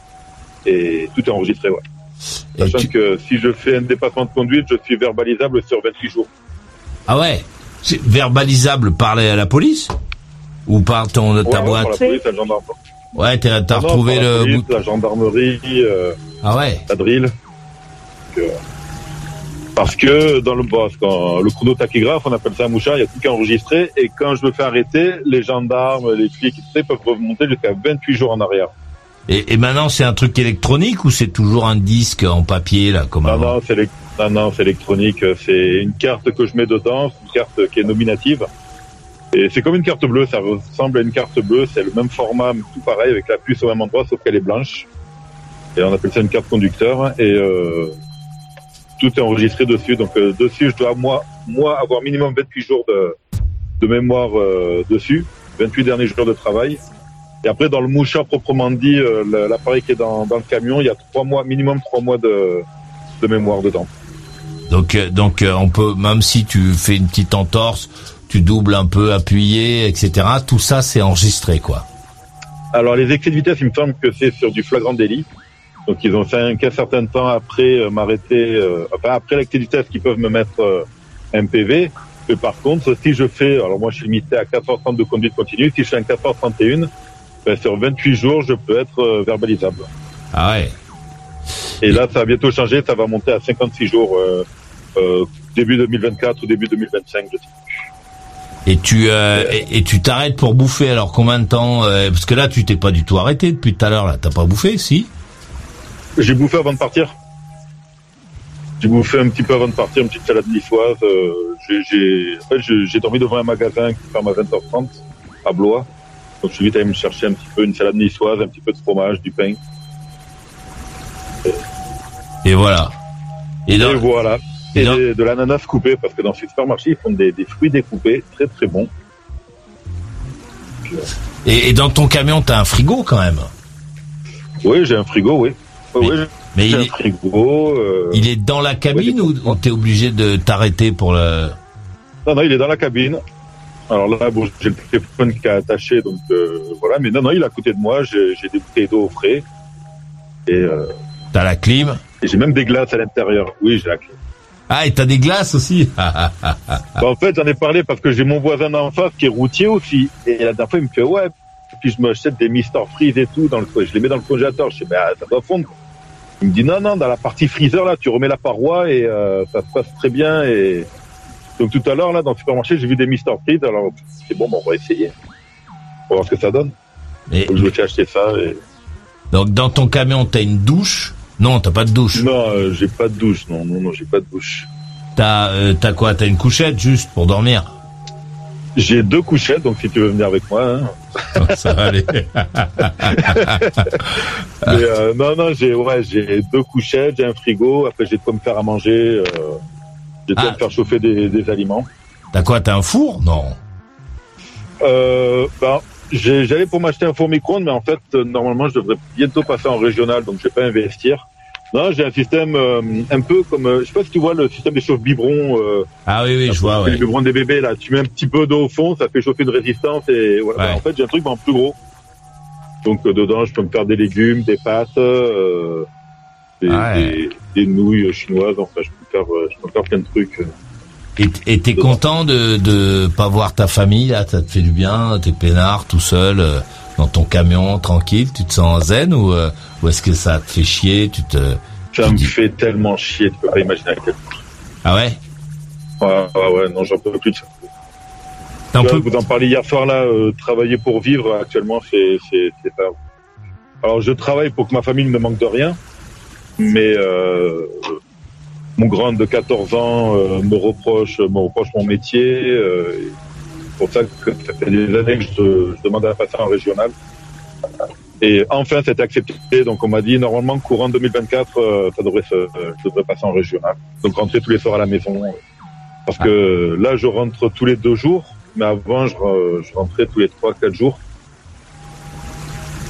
et tout est enregistré, ouais. Sachant que si je fais un dépassement de conduite, je suis verbalisable sur 28 jours. Ah ouais? C'est verbalisable par la, la police? Ou par ton, ta ouais, boîte Par la police, la gendarmerie. Ouais, t'as Non, non, retrouvé le bout. La gendarmerie, euh, Ah ouais la drill. Donc, euh, parce que dans le boss, quand le chrono tachygraphe, on appelle ça un mouchard, il y a tout qui est enregistré. Et quand je me fais arrêter, les gendarmes, les flics, ils peuvent remonter jusqu'à 28 jours en arrière. Et, et maintenant, c'est un truc électronique ou c'est toujours un disque en papier, là, comme Non, non, c'est électronique. C'est une carte que je mets dedans, c'est une carte qui est nominative. Et c'est comme une carte bleue, ça ressemble à une carte bleue, c'est le même format, tout pareil, avec la puce au même endroit, sauf qu'elle est blanche. Et on appelle ça une carte conducteur. Et euh, tout est enregistré dessus. Donc euh, dessus, je dois, moi, moi, avoir minimum 28 jours de, de mémoire euh, dessus, 28 derniers jours de travail. Et après, dans le mouchard proprement dit, euh, l'appareil qui est dans, dans le camion, il y a trois mois, minimum trois mois de, de mémoire dedans. Donc, euh, donc euh, on peut, même si tu fais une petite entorse, tu doubles un peu, appuyé, etc. Tout ça, c'est enregistré, quoi. Alors les excès de vitesse, il me semble que c'est sur du flagrant délit. Donc ils ont fait un, certain temps après euh, m'arrêter, euh, enfin après l'excès de vitesse, qu'ils peuvent me mettre euh, un PV. Mais par contre, si je fais, alors moi je suis limité à 4h30 de conduite continue, si je fais un 4h31, ben, sur 28 jours, je peux être verbalisable. Ah ouais. Et là, ça va bientôt changer, ça va monter à 56 jours, début 2024 ou début 2025, je sais. Et tu euh, et, et tu t'arrêtes pour bouffer. Alors combien de temps euh, Parce que là, tu t'es pas du tout arrêté depuis tout à l'heure. Là, t'as pas bouffé, si? J'ai bouffé avant de partir. J'ai bouffé un petit peu avant de partir, une petite salade niçoise. Euh, j'ai, j'ai, en fait, j'ai, dormi devant un magasin qui ferme à 20h30 à Blois. Donc je suis vite allé me chercher un petit peu une salade niçoise, un petit peu de fromage, du pain. Et voilà. Et, Et voilà. Et de l'ananas coupé, parce que dans ce supermarché, ils font des, des fruits découpés, très très bons. Et, et dans ton camion, t'as un frigo quand même. Oui, j'ai un frigo, oui. Oui, oui, mais il un est- frigo. euh, Il est dans la cabine ou, ou t'es obligé de t'arrêter pour le Non, non, il est dans la cabine. Alors là, bon, j'ai le téléphone qui est attaché, donc euh, voilà. Mais non, non, il est à côté de moi. J'ai, j'ai des bouteilles d'eau au frais. Et euh, T'as la clim Et j'ai même des glaces à l'intérieur. Oui, j'ai la clim. Ah, et t'as des glaces aussi Bah, en fait, j'en ai parlé parce que j'ai mon voisin d'en face qui est routier aussi. Et la dernière fois, il me fait ouais. Puis je m'achète des Mister Freeze et tout dans le je les mets dans le congélateur. Je sais bah ça doit fondre. Il me dit non non dans la partie freezer là tu remets la paroi et euh, ça se passe très bien et donc tout à l'heure là dans le supermarché j'ai vu des Mister Freeze alors c'est bon, bon on va essayer. On va voir ce que ça donne. Et... Donc, je vais acheter ça et Donc dans ton camion, t'as une douche Non, t'as pas de douche. non euh, j'ai pas de douche non non non j'ai pas de douche. T'as euh, t'as quoi? T'as une couchette juste pour dormir? J'ai deux couchettes donc si tu veux venir avec moi. Hein. Ça va aller. Mais euh, non, non, j'ai ouais, j'ai deux couchettes, j'ai un frigo. Après, j'ai de quoi me faire à manger. Euh, j'ai de quoi Ah. me faire chauffer des, des aliments. T'as quoi? T'as un four? Non. Euh, ben, j'allais pour m'acheter un four micro-ondes, mais en fait, normalement, je devrais bientôt passer en régional, donc je vais pas investir. Non, j'ai un système euh, un peu comme, euh, je sais pas si tu vois le système des chauffe-biberons. Euh, Ah oui, oui, je vois, ouais. Les biberons des bébés, là. Tu mets un petit peu d'eau au fond, ça fait chauffer une résistance et voilà. Ouais. En fait, j'ai un truc en plus gros. Donc dedans, je peux me faire des légumes, des pâtes, des, Ah ouais. des- des nouilles chinoises. Enfin, je peux faire, euh, je peux faire plein de trucs. Et t'es content de de pas voir ta famille là, ça te fait du bien, t'es peinard tout seul dans ton camion tranquille, tu te sens zen ou ou est-ce que ça te fait chier, tu te Ça me fait tellement chier, tu peux pas imaginer à quel point. Ah ouais? Ouais, ouais, ouais, non, j'en peux plus de ça. Vous en parliez hier soir là, euh, travailler pour vivre actuellement, c'est pas. Alors je travaille pour que ma famille ne me manque de rien, mais euh, mon grand de 14 ans euh, me reproche me reproche mon métier. c'est pour ça que ça fait des années que je, je demande à passer en régional. Et enfin, c'était accepté. Donc, on m'a dit normalement courant 2024, euh, ça devrait se, euh, passer en régional. Donc, rentrer tous les soirs à la maison. euh, Parce que là, je rentre tous les deux jours, mais avant, je, je rentrais tous les trois, quatre jours.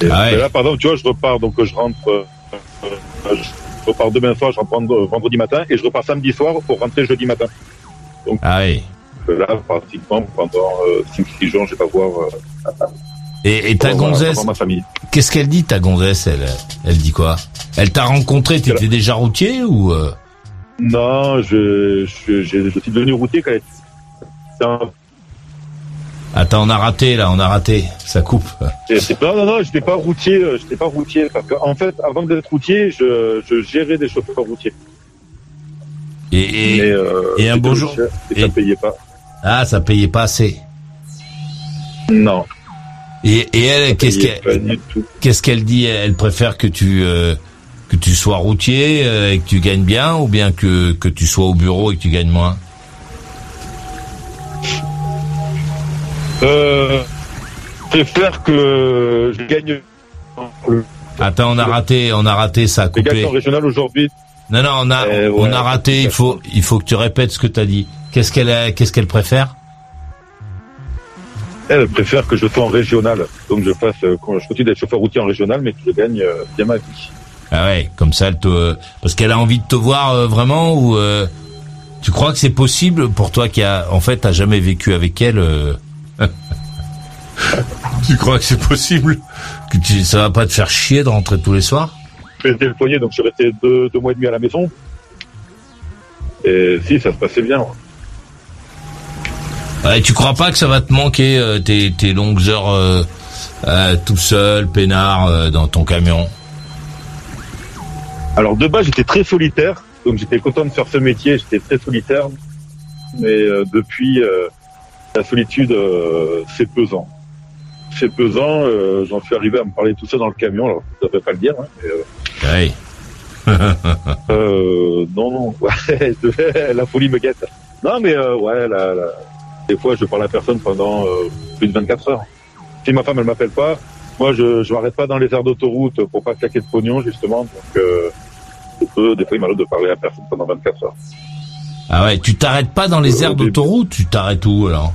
Et Ah ouais. là, par exemple, tu vois, je repars, donc je rentre, euh, euh, je repars demain soir, je rentre vend- vendredi matin, et je repars samedi soir pour rentrer jeudi matin. Donc Ah oui. là, pratiquement pendant 5-6 jours, je vais pas voir. Et, et ta gonzesse, qu'est-ce qu'elle dit ta gonzesse Elle? Elle dit quoi? Elle t'a rencontré, t'étais déjà routier ou euh? Non, je, je, je, je suis devenu routier quand c'est un- Attends, on a raté là, on a raté, ça coupe. pas- non, non, non, j'étais pas routier, euh, j'étais pas routier parce qu'en en fait, avant d'être routier, je, je gérais des chauffeurs routiers. Et, et, Mais, euh, et un beau jour. Et ça payait pas. Ah, ça payait pas assez. Non. Et, et elle, qu'est-ce qu'elle, qu'est-ce dit? Elle préfère que tu euh, que tu sois routier euh, et que tu gagnes bien, ou bien que que tu sois au bureau et que tu gagnes moins? Euh, je préfère que je gagne. Attends, on a raté, on a raté, ça a coupé. régional aujourd'hui. Non, non, on a Eh on ouais, a raté. Il faut il faut que tu répètes ce que t'as dit. Qu'est-ce qu'elle a- qu'est-ce qu'elle préfère? Elle préfère que je sois en régional. Donc je fasse, euh, quand je continue d'être chauffeur routier en régional, mais que je gagne euh, bien ma vie. Ah ouais, comme ça, elle te, parce qu'elle a envie de te voir euh, vraiment ou euh, tu crois que c'est possible pour toi qui a, en fait, t'as jamais vécu avec elle. euh, tu crois que c'est possible? Que tu, ça va pas te faire chier de rentrer tous les soirs? J'étais le foyer, donc je suis resté deux, deux mois et demi à la maison. Et si, ça se passait bien. ouais, Tu crois pas que ça va te manquer euh, tes, tes longues heures euh, euh, tout seul, peinard, euh, dans ton camion? Alors de base, j'étais très solitaire, donc j'étais content de faire ce métier, j'étais très solitaire. Mais euh, depuis, euh, la solitude, euh, c'est pesant. C'est pesant, euh, j'en suis arrivé à me parler tout seul dans le camion, alors je ne devrais pas le dire. Hein, mais, euh, Ouais. Euh, non, non, ouais, la folie me guette. Non, mais euh, ouais, la, la- des fois, je parle à personne pendant euh, plus de 24 heures. Si ma femme, elle m'appelle pas, moi, je je m'arrête pas dans les aires d'autoroute pour pas claquer de pognon, justement. Donc, euh, peux, des fois, il m'arrive de parler à personne pendant 24 heures. Ah ouais, tu t'arrêtes pas dans les aires d'autoroute, tu t'arrêtes où alors?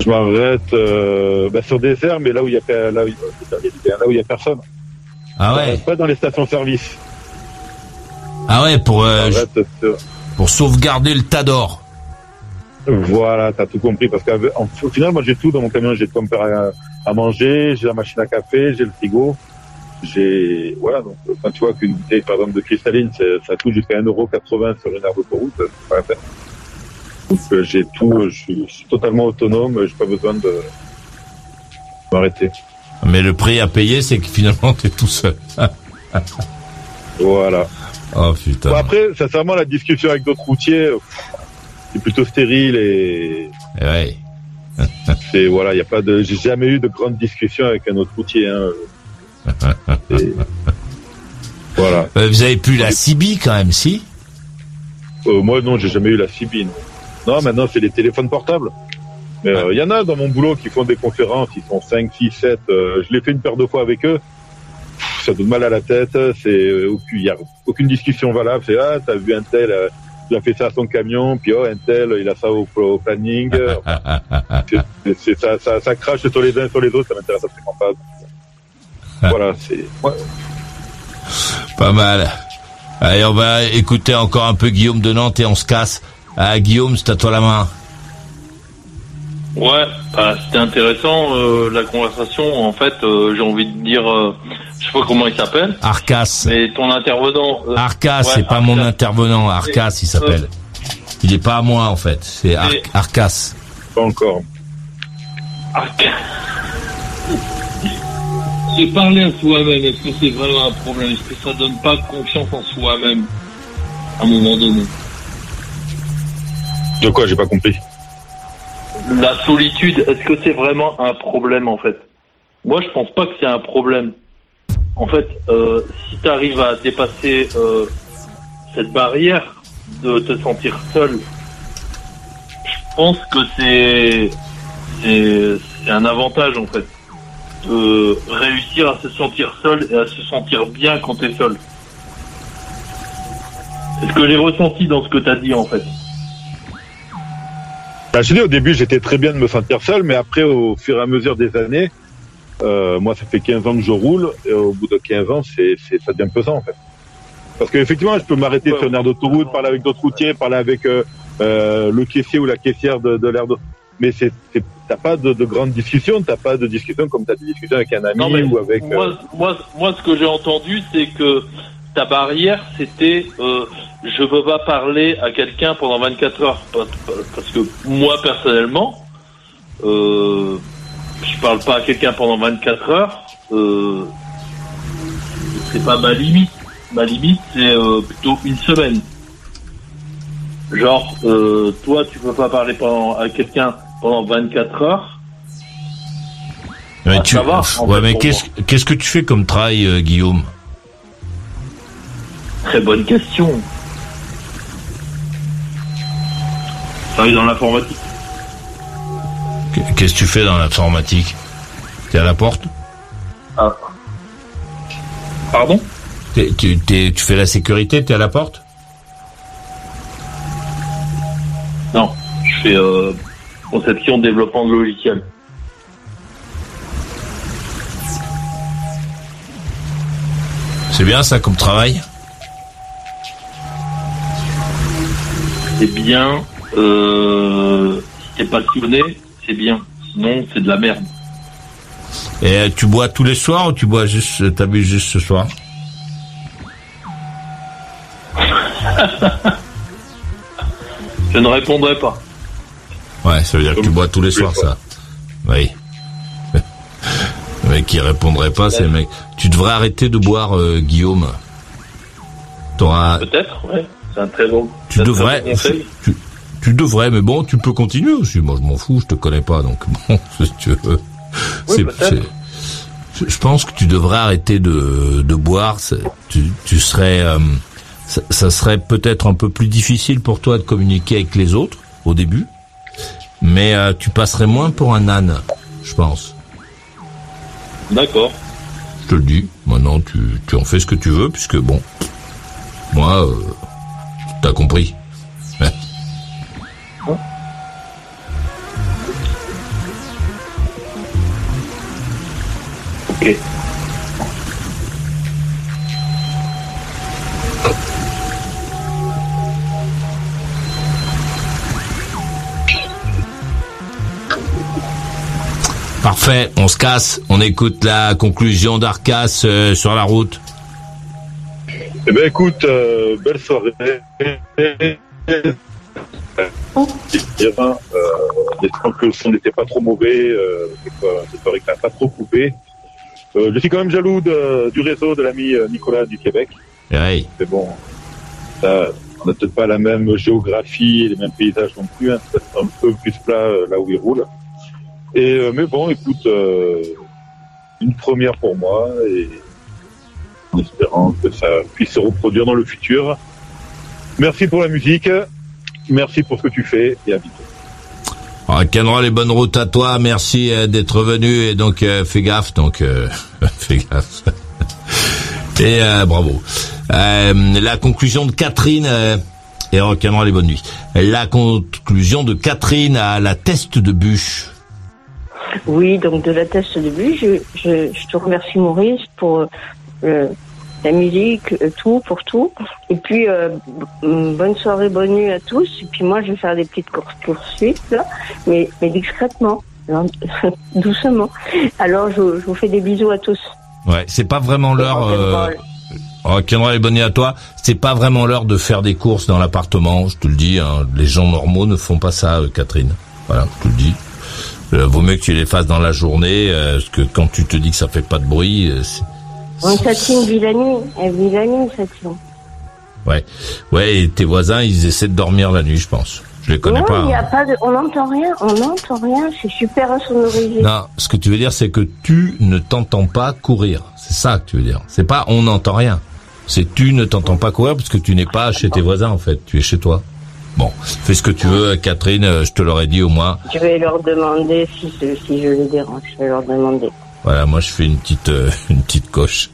Je m'arrête euh, bah, sur des aires, mais là où il y a là où là où y a personne. Ah Je ouais. Pas dans les stations-service. Ah ouais, pour euh, Je m'arrête sur- pour sauvegarder le tas d'or. Voilà, t'as tout compris. Parce qu'au final, moi, j'ai tout dans mon camion. J'ai de quoi me faire à, à manger, j'ai la machine à café, j'ai le frigo. J'ai, voilà, donc, quand tu vois qu'une bouteille, par exemple, de cristalline, c'est- ça coûte jusqu'à 1,80€ sur une aire d'autoroute, c'est pas la peine. Donc, euh, j'ai tout, je suis, je suis totalement autonome, j'ai pas besoin de m'arrêter. Mais le prix à payer, c'est que finalement, t'es tout seul. Voilà. Oh putain. Bon, après, sincèrement, la discussion avec d'autres routiers, pff, c'est plutôt stérile et. Ouais. c'est voilà, il y a pas de, j'ai jamais eu de grande discussion avec un autre routier. Hein. Et- voilà. Euh, vous avez plus la CB quand même, si? Euh, moi, non, j'ai jamais eu la CB. Non, Non, maintenant, c'est les téléphones portables. Mais euh, il y en a dans mon boulot qui font des conférences, ils sont 5, 6, 7. euh, je l'ai fait une paire de fois avec eux. Pff, ça donne mal à la tête. C'est aucune, y a aucune discussion valable. C'est ah, t'as vu un tel, il a fait ça à son camion, puis oh, un tel, il a ça au, au planning. Enfin, c'est- c'est- ça, ça, ça crache sur les uns et sur les autres. Ça m'intéresse absolument pas. voilà, c'est. ouais. Pas mal. Allez, on va écouter encore un peu Guillaume de Nantes et on se casse. Ah, Guillaume, c'est à toi la main. Ouais, bah, c'était intéressant euh, la conversation. En fait, euh, j'ai envie de dire, euh, je sais pas comment il s'appelle. Arcas. Mais ton intervenant. euh, Arcas, ouais, c'est pas mon intervenant. Arcas, il s'appelle. Il est pas à moi en fait. C'est Ar- Arcas. Pas encore. Se parler à soi-même, est-ce que c'est vraiment un problème? Est-ce que ça donne pas confiance en soi-même à un moment donné? De quoi J'ai pas compris. La solitude, est-ce que c'est vraiment un problème en fait? Moi, je pense pas que c'est un problème. En fait, euh, si tu arrives à dépasser euh, cette barrière de te sentir seul, je pense que c'est un avantage en fait de réussir à se sentir seul et à se sentir bien quand tu es seul. C'est ce que j'ai ressenti dans ce que tu as dit en fait? Bah, je dis, au début, j'étais très bien de me sentir seul, mais après, au fur et à mesure des années, euh, moi, ça fait 15 ans que je roule, et au bout de 15 ans, c'est, c'est, ça devient pesant, en fait. Parce qu'effectivement, je peux m'arrêter sur une aire d'autoroute, parler avec d'autres routiers, parler avec euh, euh, le caissier ou la caissière de, de l'aire d'autoroute. Mais c'est, t'as pas de, de grandes discussions, t'as pas de discussion comme t'as des discussions avec un ami Non, mais ou avec. moi, euh, moi, moi, ce que j'ai entendu, c'est que ta barrière, c'était euh, je veux pas parler à quelqu'un pendant 24 heures. Pa- pa- Parce que moi, personnellement, euh, je parle pas à quelqu'un pendant 24 heures. Euh, c'est pas ma limite. Ma limite, c'est euh, plutôt une semaine. Genre, euh, toi, tu peux pas parler pendant, à quelqu'un pendant 24 heures. Mais tu- en ouais, fait, mais qu'est-ce qu'est-ce que tu fais comme travail, euh, Guillaume? Très bonne question. Travaille dans l'informatique. Qu'est-ce que tu fais dans l'informatique? T'es à la porte? Ah. Pardon? Tu fais la sécurité, t'es à la porte? Non, je fais euh, conception, développement de logiciels. C'est bien ça comme travail? C'est bien. Euh, si t'es passionné, c'est bien. Sinon, c'est de la merde. Et euh, tu bois tous les soirs ou tu bois juste, t'as bu juste ce soir? Je ne répondrai pas. Ouais, ça veut dire que tu bois tous les soirs, ça. Oui. Le mec qui répondrait pas, c'est le mec. Tu devrais arrêter de boire, euh, Guillaume. T'auras, Peut-être, ouais. C'est un très bon. tu devrais, conseil. tu, tu devrais, mais bon, tu peux continuer aussi. Moi, je m'en fous, je te connais pas, donc bon, si tu veux. Je- pense que tu devrais arrêter de, de boire. Tu, tu serais, euh, ça, ça serait peut-être un peu plus difficile pour toi de communiquer avec les autres au début, mais euh, tu passerais moins pour un âne, je pense. D'accord. Je te le dis. Maintenant, tu, tu en fais ce que tu veux, puisque bon, moi, euh, t'as compris. Ouais. Ok. Parfait, on se casse, on écoute la conclusion d'Arcas euh, sur la route. Eh ben écoute, euh, belle soirée. Bien, euh, J'espère que le son n'était pas trop mauvais, euh, j'espère que t'as pas trop coupé. Euh, je suis quand même jaloux de- du réseau de l'ami euh, Nicolas du Québec. Ouais. Mais bon, ça, on n'a peut-être pas la même géographie, les mêmes paysages non plus, hein, c'est un peu plus plat euh, là où il roule. Et euh, mais bon, écoute, euh, une première pour moi et en espérant que ça puisse se reproduire dans le futur. Merci pour la musique, merci pour ce que tu fais et à bientôt. Ah, Kenroll, les bonnes routes à toi, merci euh, d'être venu et donc euh, fais gaffe, donc euh, fais gaffe. et euh, bravo. Euh, la conclusion de Catherine euh, et Rock'n'Roll les bonnes nuits. La conclusion de Catherine à la test de bûche. Oui, donc de la test de je, je, je te remercie Maurice pour euh, la musique, euh, tout pour tout. Et puis euh, bonne soirée, bonne nuit à tous. Et puis moi, je vais faire des petites courses poursuites là, mais mais discrètement, lent- doucement. Alors je, je vous fais des bisous à tous. Ouais, c'est pas vraiment l'heure. Euh... Oh, Kendra, les bonnes nuits à toi. C'est pas vraiment l'heure de faire des courses dans l'appartement, je te le dis. Hein. Les gens normaux ne font pas ça, Catherine. Voilà, je te le dis. Euh, vaut mieux que tu les fasses dans la journée, euh, parce que quand tu te dis que ça fait pas de bruit, euh, Bon, Satine vit la nuit, elle vit la nuit, ouais, ouais. Et tes voisins, ils essaient de dormir la nuit, je pense. Je les connais non, pas. il y a hein. pas de, on n'entend rien, on n'entend rien, c'est super insonorisé. Non, ce que tu veux dire, c'est que tu ne t'entends pas courir. C'est ça que tu veux dire. C'est pas on n'entend rien. C'est tu ne t'entends pas courir parce que tu n'es pas chez tes voisins en fait. Tu es chez toi. Bon, fais ce que tu veux, Catherine. euh, Je te l'aurais dit au moins. Je vais leur demander si je les dérange, je vais leur demander. Voilà, moi je fais une petite euh, une petite coche.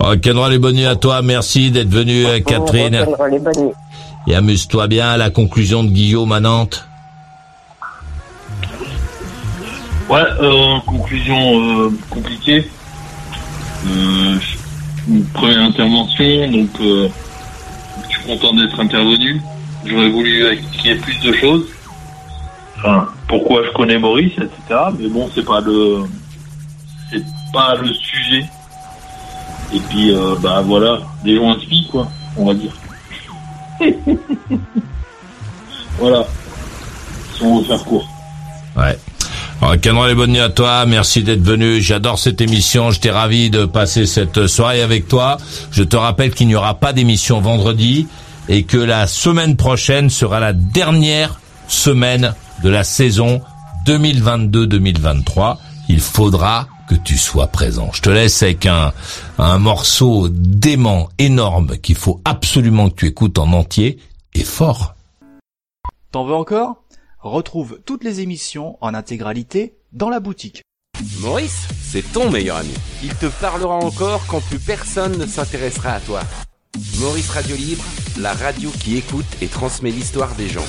Oh, Kendra, les bonnes nuits à toi. Merci d'être venue, euh, Catherine. On retiendra les bonnes nuits. Et amuse-toi bien à la conclusion de Guillaume à Nantes. Ouais, euh, conclusion euh, compliquée. Euh, une première intervention, donc euh, je suis content d'être intervenu. J'aurais voulu qu'il y ait plus de choses. Enfin, pourquoi je connais Maurice, etc. Mais bon, c'est pas le, c'est pas le sujet. Et puis, euh, bah voilà, des gens inspirent, quoi, on va dire. voilà. Si on veut faire court. Ouais. Alors, Kendra, les bonnes nuits à toi. Merci d'être venu. J'adore cette émission. J'étais ravi de passer cette soirée avec toi. Je te rappelle qu'il n'y aura pas d'émission vendredi et que la semaine prochaine sera la dernière semaine de la saison 2022-2023. Il faudra que tu sois présent. Je te laisse avec un, un morceau dément, énorme, qu'il faut absolument que tu écoutes en entier et fort. T'en veux encore? Retrouve toutes les émissions en intégralité dans la boutique. Maurice, c'est ton meilleur ami. Il te parlera encore quand plus personne ne s'intéressera à toi. Maurice Radio Libre, la radio qui écoute et transmet l'histoire des gens.